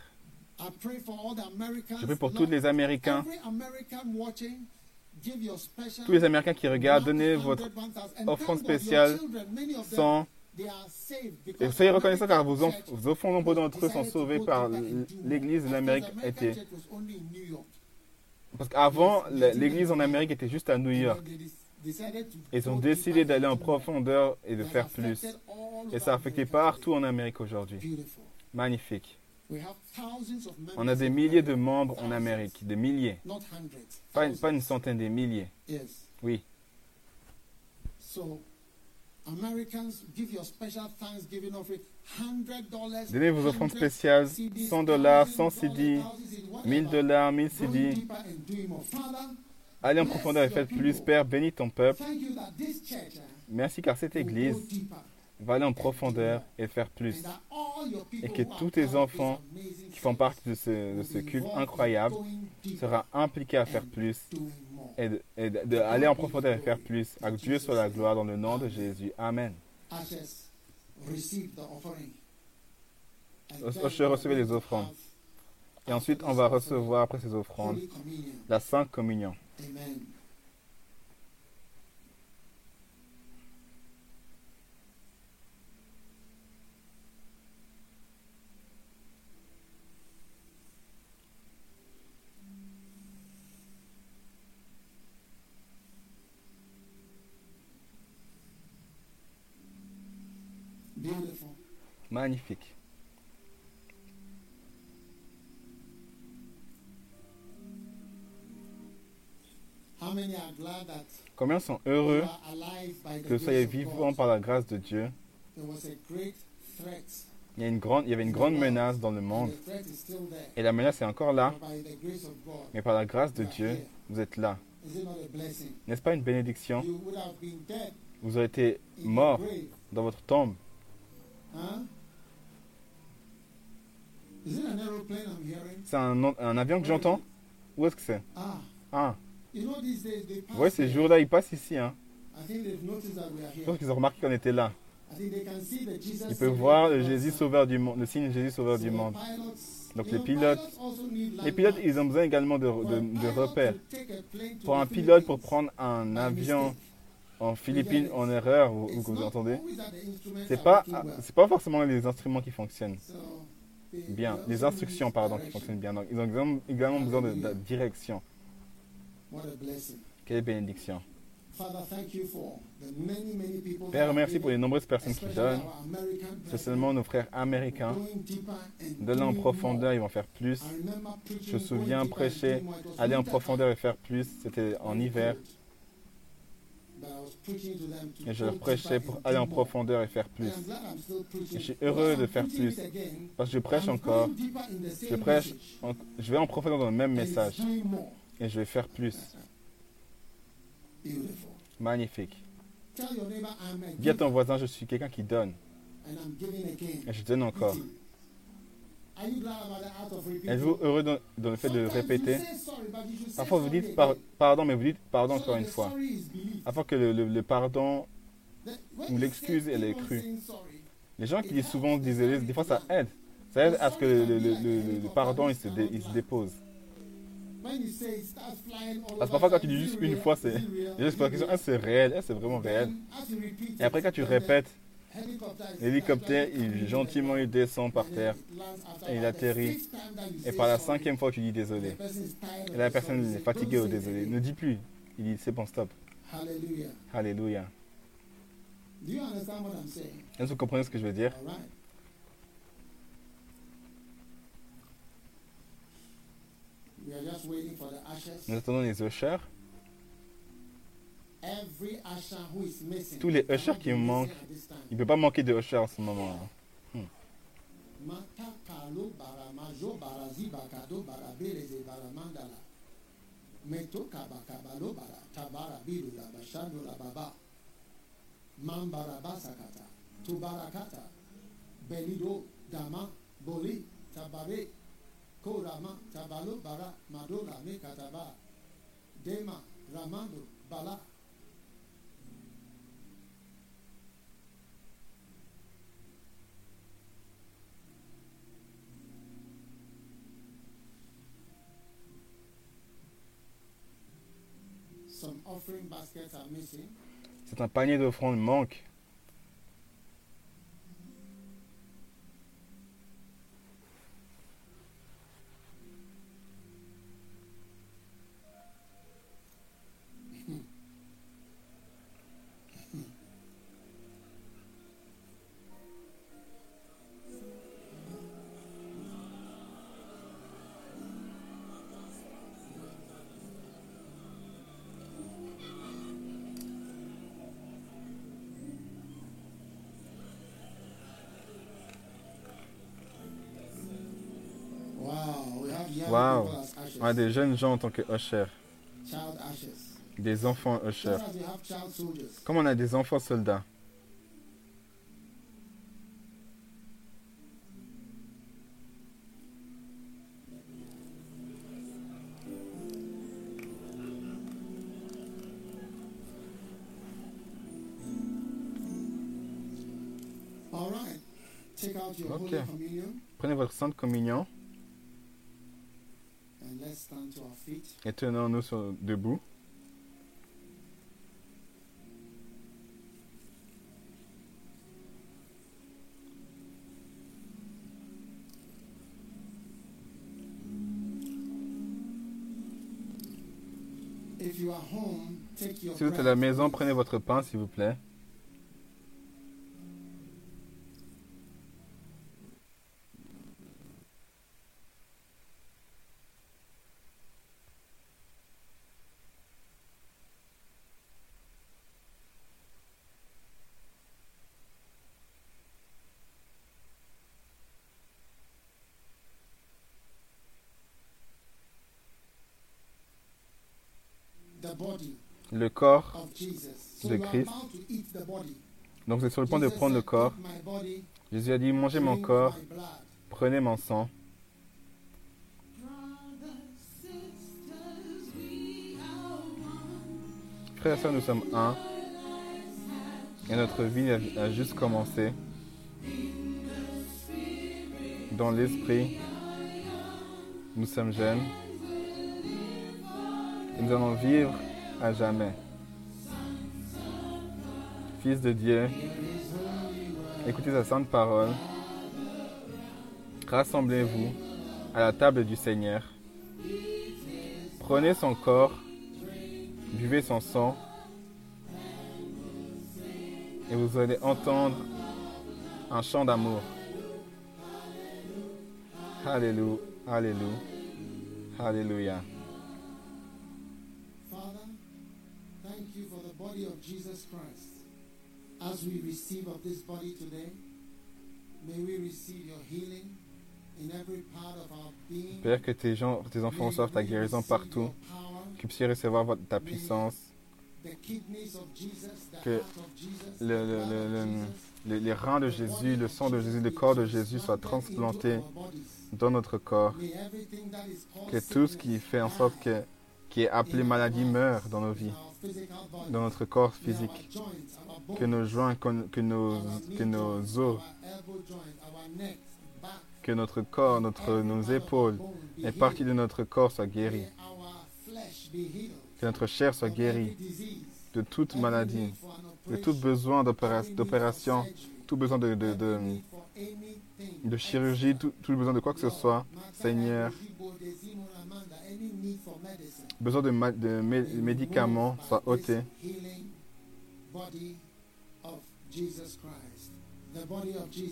je prie pour tous les Américains, tous les Américains qui regardent, donnez 100, votre 1000, and offrande spéciale children, many of them, sang. they are saved Et soyez reconnaissants car vos, vos enfants, nombreux d'entre eux, sont sauvés par l'Église the American était-. Parce qu'avant, l'Église en Amérique était juste à New York. Ils ont décidé d'aller en profondeur et de faire plus. Et ça a affecté partout en Amérique aujourd'hui. Magnifique. On a des milliers de membres en. Amérique, des milliers. Pas, une centaine, des milliers. Oui. Donnez vos offrandes spéciales, 100 dollars, 100 CD, 1000 dollars, 1000 CD. Allez en profondeur et faites plus. Père, bénis ton peuple. Merci car cette église va aller en profondeur et faire plus. Et que tous tes enfants qui font partie de ce, de ce culte incroyable sera impliqué à faire plus et d'aller en profondeur et faire plus. À Dieu soit la gloire dans le nom de Jésus. Amen. Osher, recevez les offrandes. Et ensuite, on va recevoir après ces offrandes la Sainte Communion. Amen. Magnifique. How many are glad that Combien sont heureux que vous soyez vivants par la grâce de Dieu? There was a great threat. il y, a une grande, il y avait une grande menace dans le monde. Et la menace est encore là. Mais par la grâce de Dieu, vous êtes là. N'est-ce pas une bénédiction? Vous aurez été mort dans votre tombe. Huh? Is it an aeroplane I'm hearing? C'est un, un avion que j'entends Où est-ce que c'est? Ah, Ah, voyez, ces jours-là, ils passent ici. Hein. Je pense qu'ils ont remarqué qu'on était là. Ils peuvent voir le. Jésus sauveur du monde, le signe Jésus sauveur du monde. Donc les pilotes- Les pilotes, ils ont besoin également de, de, repères. Pour un pilote, pour prendre un avion en Philippines en erreur, vous, vous entendez? C'est pas, c'est pas forcément les instruments qui fonctionnent bien, les instructions pardon qui fonctionnent bien. Donc, ils ont également- besoin de, direction. Quelle bénédiction. Père, merci pour les nombreuses personnes qui donnent, spécialement nos frères américains. D'aller en profondeur, ils vont faire plus. Je me souviens prêcher, aller en profondeur et faire plus. C'était en hiver. cold. But I was preaching to them to Et je leur prêchais pour aller en profondeur et faire plus. Et je suis heureux de faire plus. Parce que je prêche encore. Je prêche, je vais en profondeur dans le même message. Et je vais faire plus. Magnifique. Dis à ton voisin, je suis quelqu'un qui donne. Et je donne encore. Êtes-vous heureux dans, dans le fait de répéter Parfois vous dites par- pardon, mais vous dites pardon encore une fois. Afin que le, le- le pardon, ou l'excuse, elle est crue. les gens qui disent souvent désolé, des fois ça aide. Ça aide à ce que le, pardon il se, dé- il se dépose. Parce que parfois quand tu dis juste une fois, Is c'est c'est pas la question, ah, c'est réel, ah, c'est vraiment réel. Et après quand tu répètes, l'hélicoptère il gentiment il descend par terre. et il atterrit. Et par la cinquième fois tu dis désolé. Et la personne est fatiguée "Don't au say it désolé. again." Ne dis plus. Il dit c'est bon stop. Hallelujah. Alléluia. Do you understand what I'm saying? Est-ce que vous comprenez ce que je veux dire? Nous attendons les ushers. Tous les ushers qui missing manquent. Il ne peut pas manquer de ushers en ce moment. Mata kalo C'est un panier d'offrandes manque. Des jeunes gens en tant que usher, des enfants soldiers. Comme on a des enfants soldats. All right. Take out your Okay. Holy Communion Prenez votre Sainte Communion et tenons-nous sur- debout. Si vous êtes à la maison, prenez votre pain, s'il vous plaît. the body Le corps. of Jesus. So de Christ. Donc êtes sur le point de prendre le corps. "Eat my body, Jésus a dit, mangez mon corps, my blood." prenez mon sang. Frères et sœurs, nous sommes un. Et notre vie a juste commencé. Dans l'esprit, nous sommes jeunes. Et nous allons vivre à jamais. Fils de Dieu, écoutez sa sainte parole. Rassemblez-vous à la table du Seigneur. Prenez son corps, buvez son sang, et vous allez entendre un chant d'amour. Alléluia, Alléluia, Alléluia. Body of Jesus Christ. As we receive of this body today, may we receive your healing in every part of our being. Père, que tes, gens, tes enfants reçoivent ta guérison partout, qu'ils puissent recevoir votre- ta puissance, Que le- le- le- les, les reins de Jésus, le sang de Jésus, le corps de Jésus our bodies. dans notre corps. Que tout ce qui fait en sorte que, qui est appelé maladie meure dans nos vies, dans notre corps physique. Que nos joints, que, nos, que nos os, que notre corps, notre, nos épaules et parties de notre corps soient guéries. Que notre chair soit guérie de toute maladie, de tout besoin d'opéra- d'opération, tout besoin de, de, de, chirurgie, tout besoin de quoi que ce soit. Seigneur, besoin de, ma- de mé- médicaments soit ôté.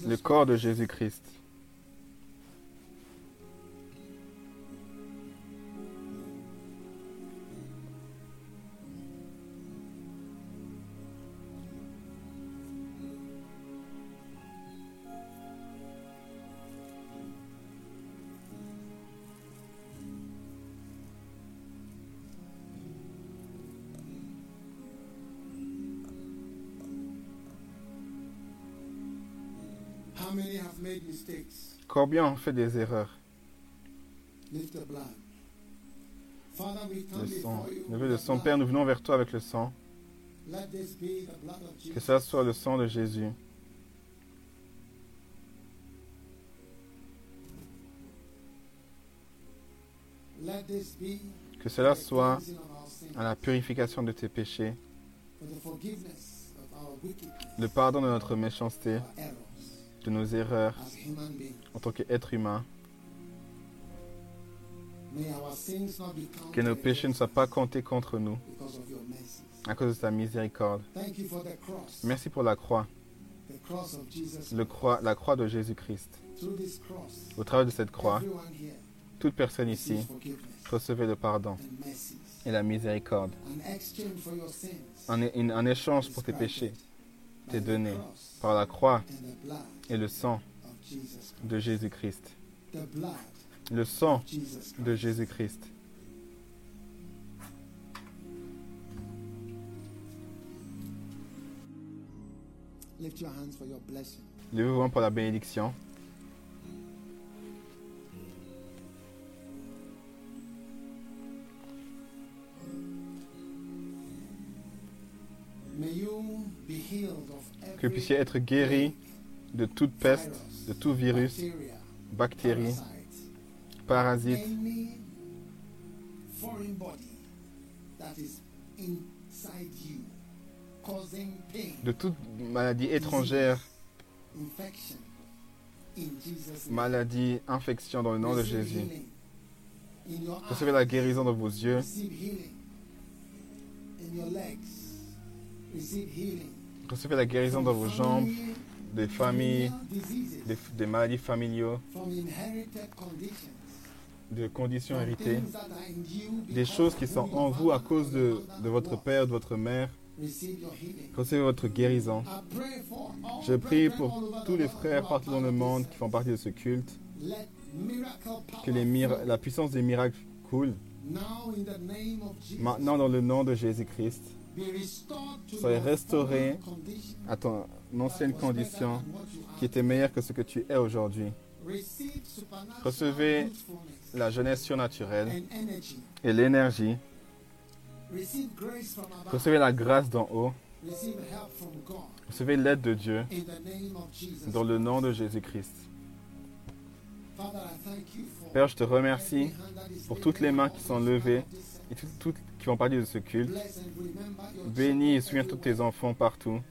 Le corps de Jésus-Christ. Combien ont fait des erreurs? Le sang. sang. blood. Père, nous venons vers toi avec le sang. Que ça soit le sang de Jésus. Que cela soit à la purification de tes péchés, le pardon de notre méchanceté, de nos erreurs en tant qu'être humain. Que nos péchés ne soient pas comptés contre nous à cause de ta miséricorde. Merci pour la croix, la croix de Jésus-Christ. Au travers de cette croix, toute personne ici recevait le pardon et la miséricorde. Un échange pour tes péchés t'est donné par la croix et le sang de Jésus-Christ. Le sang de Jésus-Christ. Your blessing. Levez-vous pour la bénédiction. May you be healed of Que vous puissiez être guéris de toute peste, de tout virus, bactéries, parasite, parasites, de toute maladie étrangère, maladie, infection dans le nom de Jésus. Recevez la guérison dans vos yeux. Healing in Recevez la guérison dans vos jambes, des familles, des, maladies familiaux, de conditions héritées, des choses qui sont en vous à cause de, de votre père, de votre mère. Recevez votre guérison. Je prie pour tous les frères partout dans le monde qui font partie de ce culte. Que la puissance des miracles coule. Maintenant, dans le nom de Jésus-Christ, Your restauré à ton ancienne condition qui était meilleure que ce que tu es aujourd'hui. Recevez La jeunesse surnaturelle et l'énergie. Recevez la grâce d'en haut. Recevez l'aide de Dieu dans le nom de Jésus-Christ. Père, je te remercie pour toutes les mains qui sont levées et toutes, toutes qui font partie de ce culte. Bénis et souviens tous tes enfants partout.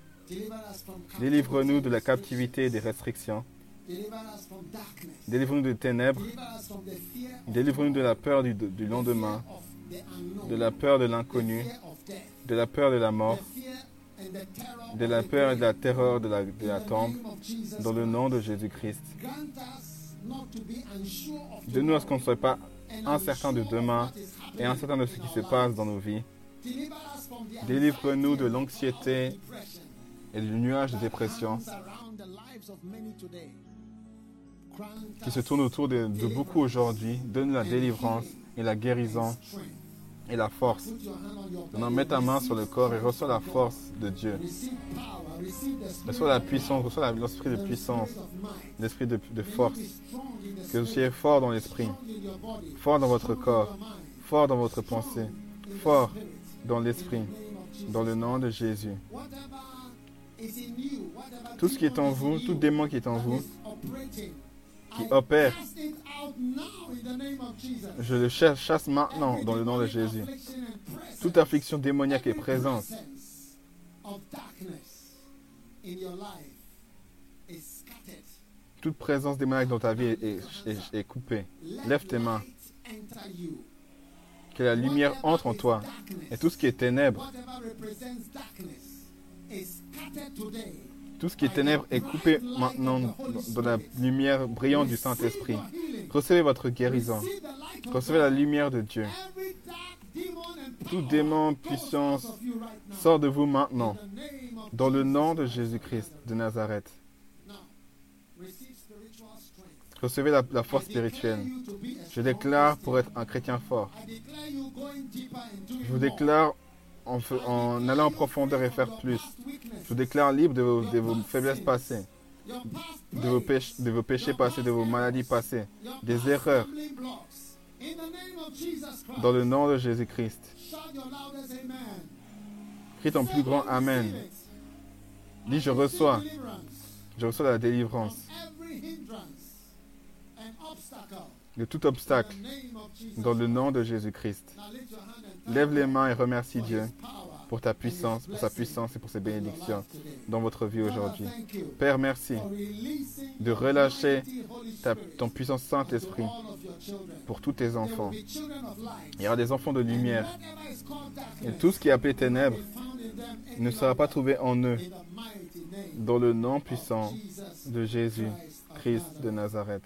Délivre-nous de la captivité et des restrictions. Deliver us from darkness. Délivrons-nous des ténèbres. Deliver us from the fear of Délivrons-nous de la peur du, lendemain, de la peur de l'inconnu, de la peur de la mort, de la peur et de la terreur de la, de la tombe, dans le nom de Jésus-Christ. Grant us not to be unsure of Donne-nous à ce qu'on ne soit pas incertain de demain et incertain de ce qui se passe dans nos vies. Délivre-nous de l'anxiété et du nuage de dépression qui se tourne autour de, beaucoup aujourd'hui. Donne la délivrance et la guérison et la force. Maintenant, mets ta main sur le corps et reçois la force de Dieu. Reçois la puissance, reçois l'esprit de puissance, l'esprit de, de force. Que vous soyez fort dans l'esprit, fort dans votre corps, fort dans votre pensée, fort dans l'esprit, dans le nom de Jésus. Tout ce qui est en vous, tout démon qui est en vous, qui opère, je le chasse, maintenant dans le nom de Jésus. Toute affliction démoniaque est présente. Toute présence démoniaque dans ta vie est, est- coupée. Lève tes mains. Que la lumière entre en toi. Et tout ce qui est ténèbres, tout ce qui est ténèbres est coupé maintenant dans la lumière brillante du Saint-Esprit. Recevez votre guérison. Recevez la lumière de Dieu. Tout démon, puissance. Sors de vous maintenant, dans le nom de Christ. Jésus-Christ de Nazareth. Now, receive spiritual strength. Recevez la, la force spirituelle. Je déclare pour être un chrétien fort. Je vous déclare en, allant en profondeur et faire plus. Je vous déclare libre de vos, faiblesses passées, de vos, de vos péchés passés, de vos maladies passées, des erreurs. Dans le nom de Jésus-Christ. Crie ton plus grand Amen. Dis, je reçois. Je reçois la délivrance de tout obstacle dans le nom de Jésus-Christ. Lève les mains et remercie Dieu pour ta puissance, pour sa puissance et pour ses bénédictions dans votre vie aujourd'hui. Père, merci de relâcher ta, ton puissant Saint-Esprit pour tous tes enfants. Il y aura des enfants de lumière. Et tout ce qui est appelé ténèbres ne sera pas trouvé en eux dans le nom puissant de Jésus, Christ de Nazareth.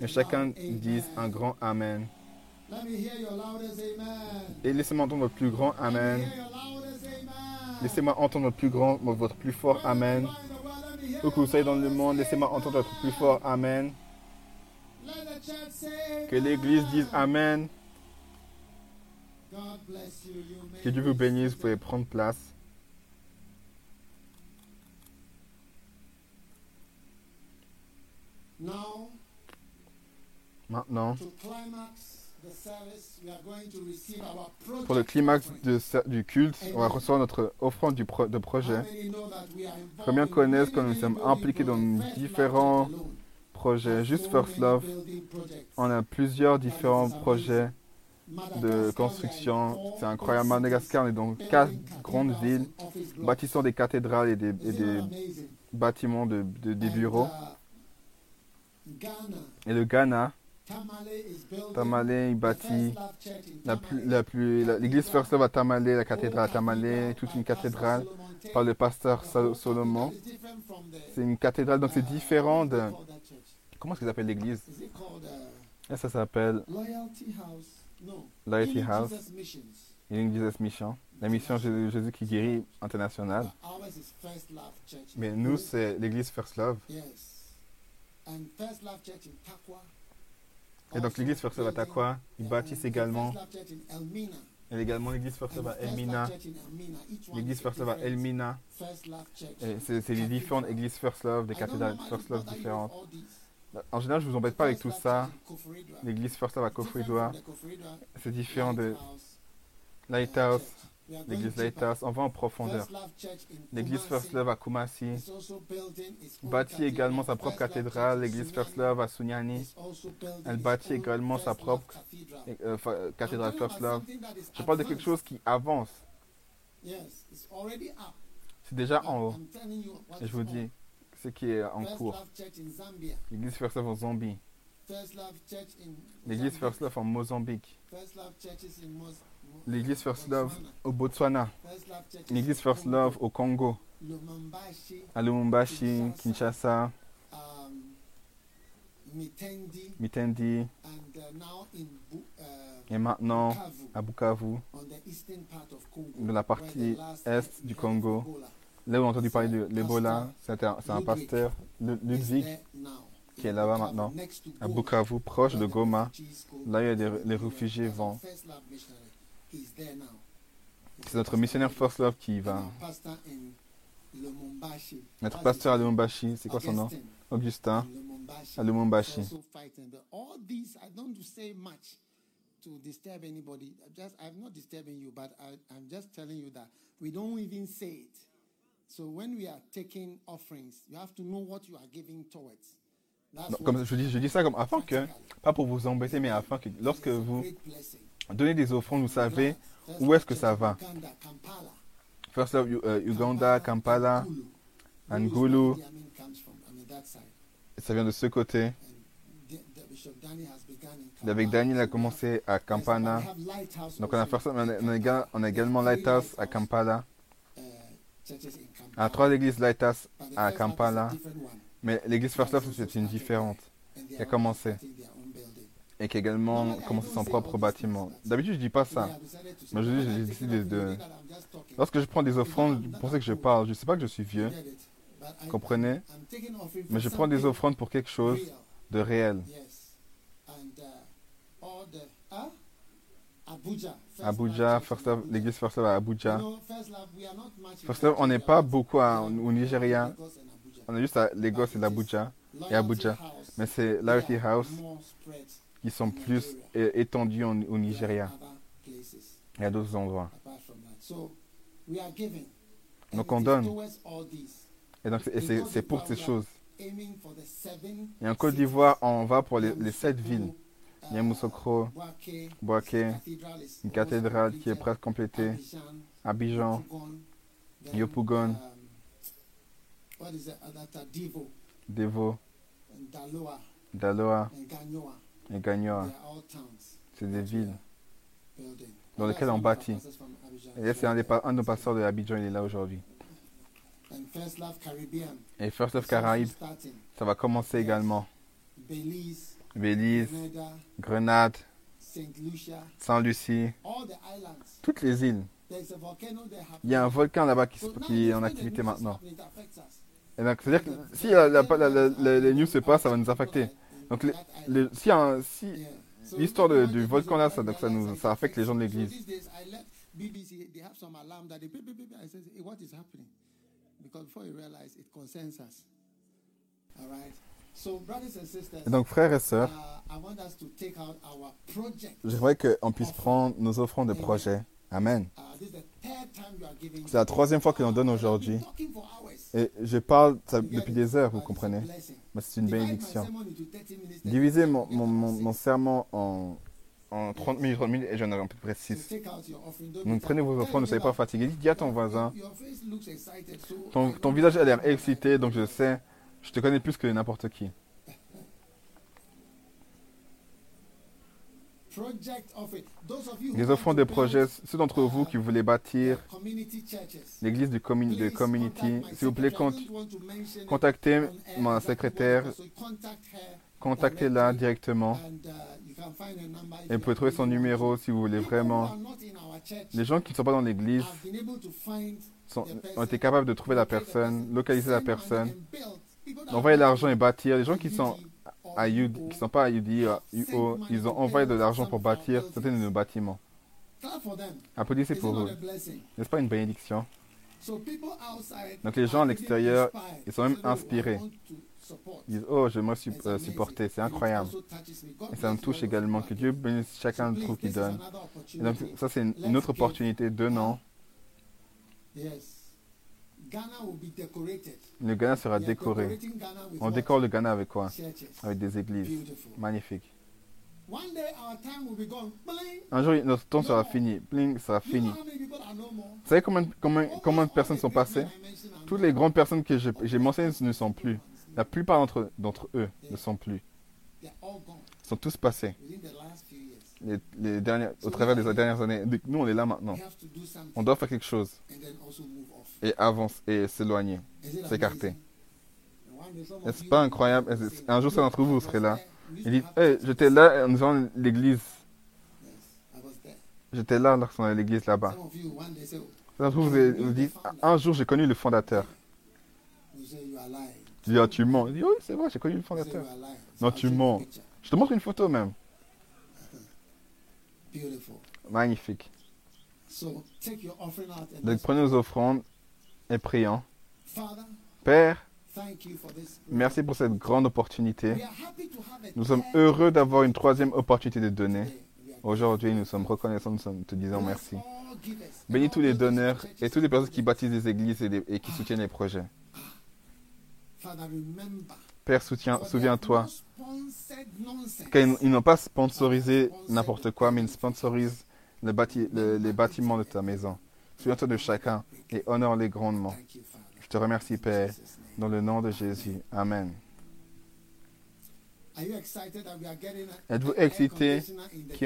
Et chacun dise un grand Amen. Et laissez-moi entendre votre plus grand Amen. Laissez-moi entendre votre plus grand, votre plus fort Amen. Où que vous soyez dans le monde, laissez-moi entendre votre plus fort Amen. Que l'Église dise Amen. Que Dieu vous bénisse. Vous pouvez prendre place. Now, Maintenant, to climax the service, we are going to receive our project pour le climax de du culte, on va recevoir notre offrande du pro- de projet. Combien connaissent que nous sommes impliqués dans différents Love alone? Projet has Juste First Love, on a plusieurs différents projets de construction. C'est incroyable. Madagascar, on est dans quatre grandes villes, bâtissant des cathédrales et des, et bâtiments de, de- des bureaux. Et le Ghana, Tamale il bâtit la plus, la plus, l'église First Love à Tamale, la cathédrale à Tamale, toute une cathédrale par le pasteur Sol- Solomon. C'est une cathédrale, donc c'est différent de... Comment est-ce qu'ils appellent l'église? Uh, Et ça s'appelle Loyalty House? Healing House, Jesus Mission, la mission Jésus, qui guérit internationale. Mais nous, c'est l'église First Love. Et donc l'église First Love à. Takwa, ils bâtissent également. Et également l'église First Love à Elmina. L'église First Love à Elmina. C'est les différentes églises First Love, des cathédrales First Love différentes. En général, je vous embête pas avec tout ça. L'église First Love à Koforidua c'est différent de Lighthouse, l'église. Lighthouse. On va en profondeur. L'église First Love à Kumasi bâtit également sa propre cathédrale. L'église First Love à Sunyani Elle bâtit également sa propre euh, euh, cathédrale First Love. that is Je parle de quelque chose qui avance. C'est déjà en haut. Et je vous dis ce qui est en cours. L'église First Love en Zambie. L'église. First Love en Mozambique. L'église First Love au Botswana. L'église First Love au Congo. À Lumumbashi, Kinshasa, Mitendi, Et maintenant à Bukavu, de la partie est du Congo. Là où on a entendu parler de l'Ebola, c'est un, pasteur, Ludwig, qui est là-bas maintenant, à Bukavu, proche de Goma. Là, des, les réfugiés vont. C'est notre missionnaire First Love qui va. Notre pasteur à? Lumumbashi, c'est quoi son nom? Augustin, à Lumumbashi. to disturb anybody. I just, I'm not disturbing you, but I, I'm just telling you that we don't even say it. So when we are taking offerings, you have to know what you are giving towards. That's Non, what comme je dis, je dis ça comme afin que, pas pour vous embêter, mais afin que lorsque vous donnez des offrandes, vous savez où est-ce que ça of va. First U- euh, Uganda, Kampala, Gulu. Angulu. Ça vient de ce côté. Avec. Daniel a commencé à Kampala. Donc on a, on a, également Lighthouse à Kampala. a trois églises Lighthouse à Kampala. Mais l'église First Love, c'est une différente. qui a commencé. Et qui a également commencé son propre bâtiment. D'habitude, je dis pas ça. I decided to Moi, say, je dis, when j'ai décidé de-. Lorsque je prends des offrandes, vous pensez que je parle. Je sais pas que je suis vieux, comprenez? Mais je prends des offrandes pour quelque chose de réel. Abuja. Abuja, l'église First Love à Abuja. First Love, on n'est pas beaucoup au Nigeria. Abuja. On est juste à Lagos et l'Abuja. Loyalty Abuja. Mais c'est Larity House qui sont plus étendus en- au Nigeria et à d'autres endroits. Donc on donne. Et donc c'est- pour ces choses. Et en Côte d'Ivoire, on va pour les, sept villes. Yamoussoukro, Boaké, une cathédrale qui est presque complétée. Abidjan, Yopougon, Devo, Daloa. Et all towns C'est des villes. Dans lesquelles on bâtit. Et c'est un, un de nos pasteurs de Abidjan, il est là aujourd'hui. And First Love Caribbean. Et First Love Caraïbes, ça va commencer également. Belize, Grenade, Saint-Lucie, toutes les îles. Il y a un volcan là-bas qui, est en activité maintenant. Et donc, c'est-à-dire que si les news se passent, ça va nous affecter. Donc, si, l'histoire du volcan là, ça, visible donc ça, nous, lights ça affecte les gens de l'église. these days, I left BBC. They have some alarm that they beep, beep, beep, beep. I said, hey, what is happening? Because before you realize, it concerns us. All right? So, brothers and sisters, Et donc, frères et uh, sœurs, I want us to take out our project. j'aimerais qu'on puisse prendre nos offrandes de projet. Amen. Uh. C'est la troisième fois que l'on donne aujourd'hui. Et je parle depuis des heures, vous comprenez? Mais c'est une bénédiction. sermon into 30 minutes, 30 Divisez mon, mon, serment en, en 30 minutes, 30 minutes, et j'en avais à peu près So 6. take out your offering. Don't Donc prenez vos offrandes, ne soyez pas fatigués. Dis à ton voisin, ton, ton visage a l'air excité, donc je sais, je te connais plus que n'importe qui. To de projet, build, ceux d'entre vous qui voulez bâtir l'église du commun- de community, s'il vous plaît, contactez ma secrétaire, contactez-la directement. Et vous pouvez trouver son numéro si vous voulez vraiment. Les gens qui ne sont pas dans l'église ont été capables de trouver la personne, person, localiser la personne, envoyer l'argent et bâtir. Les gens qui sont à UD, qui sont pas à UD, à UO, ils ont envoyé de l'argent pour bâtir certains de nos bâtiments. Applaudissez pour eux. N'est-ce pas une bénédiction? Donc les gens à l'extérieur, ils sont même inspirés. Ils disent Oh, je me suis It's euh, supporté, c'est incroyable. Et ça me touche également. Que. Dieu bénisse chacun de please, vous qui this is donne. another Et donc ça, c'est une, autre opportunité. Donnant. Yes. Ghana will be decorated. Le Ghana sera décoré. On décore le Ghana avec quoi? Avec des églises. Magnifique. Un jour, notre temps sera fini. Bling, sera fini. Vous savez combien, combien, combien de personnes sont passées? Toutes les grandes personnes que j'ai mentionnées ne sont plus. La plupart d'entre d'entre eux ne sont plus. Ils sont tous passés. Les, les dernières, au travers des dernières années. Nous, on est là maintenant. On doit faire quelque chose et avancer et s'éloigner. S'écarter. N'est-ce pas incroyable? Un jour, certains d'entre vous, vous serez là? Disent have Hey, j'étais là en faisant l'église. J'étais là lorsqu'on à l'église là-bas. D'entre vous, vous, dites Un jour, j'ai connu le fondateur. Tu dis Ah, tu mens. Il dit Oui, c'est vrai, j'ai connu le fondateur. Non, tu mens. Je te montre une photo même. Magnifique. Donc prenez nos offrandes et prions. Père, merci pour cette grande opportunité. Nous sommes heureux d'avoir une troisième opportunité de donner. Aujourd'hui, nous sommes reconnaissants, nous sommes- te disons merci. Bénis tous les donneurs et toutes les personnes qui bâtissent des églises et, qui soutiennent les projets. Père, souviens-toi qu'ils ils n'ont pas sponsorisé n'importe quoi, mais ils sponsorisent le bâti- le- les bâtiments de ta maison. Souviens-toi de chacun et honore-les grandement. Je te remercie, Père, dans le nom de Jésus. Amen. Êtes-vous excité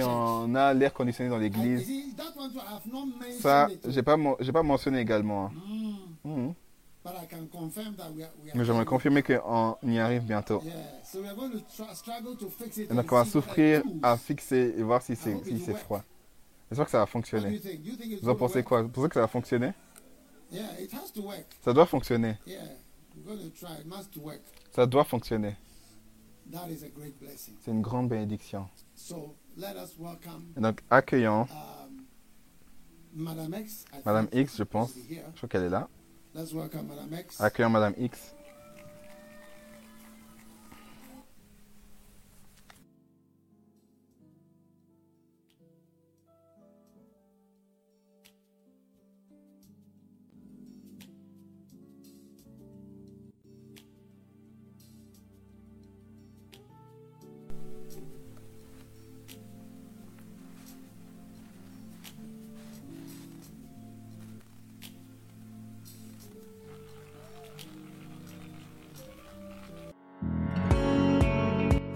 en a l'air conditionné dans l'église? Ça, it. j'ai pas, pas mentionné également. hein. Mm, are Mais j'aimerais confirmer qu'on y arrive bientôt. Donc on va souffrir à fixer et voir si c'est si froid. J'espère que ça va fonctionner. Vous en pensez quoi? Vous pensez que ça va fonctionner? Ça doit fonctionner. Ça doit fonctionner. C'est une grande bénédiction. So let us welcome Et donc accueillons um, Madame X. Je pense. Je crois qu'elle est là. Accueillons Madame X.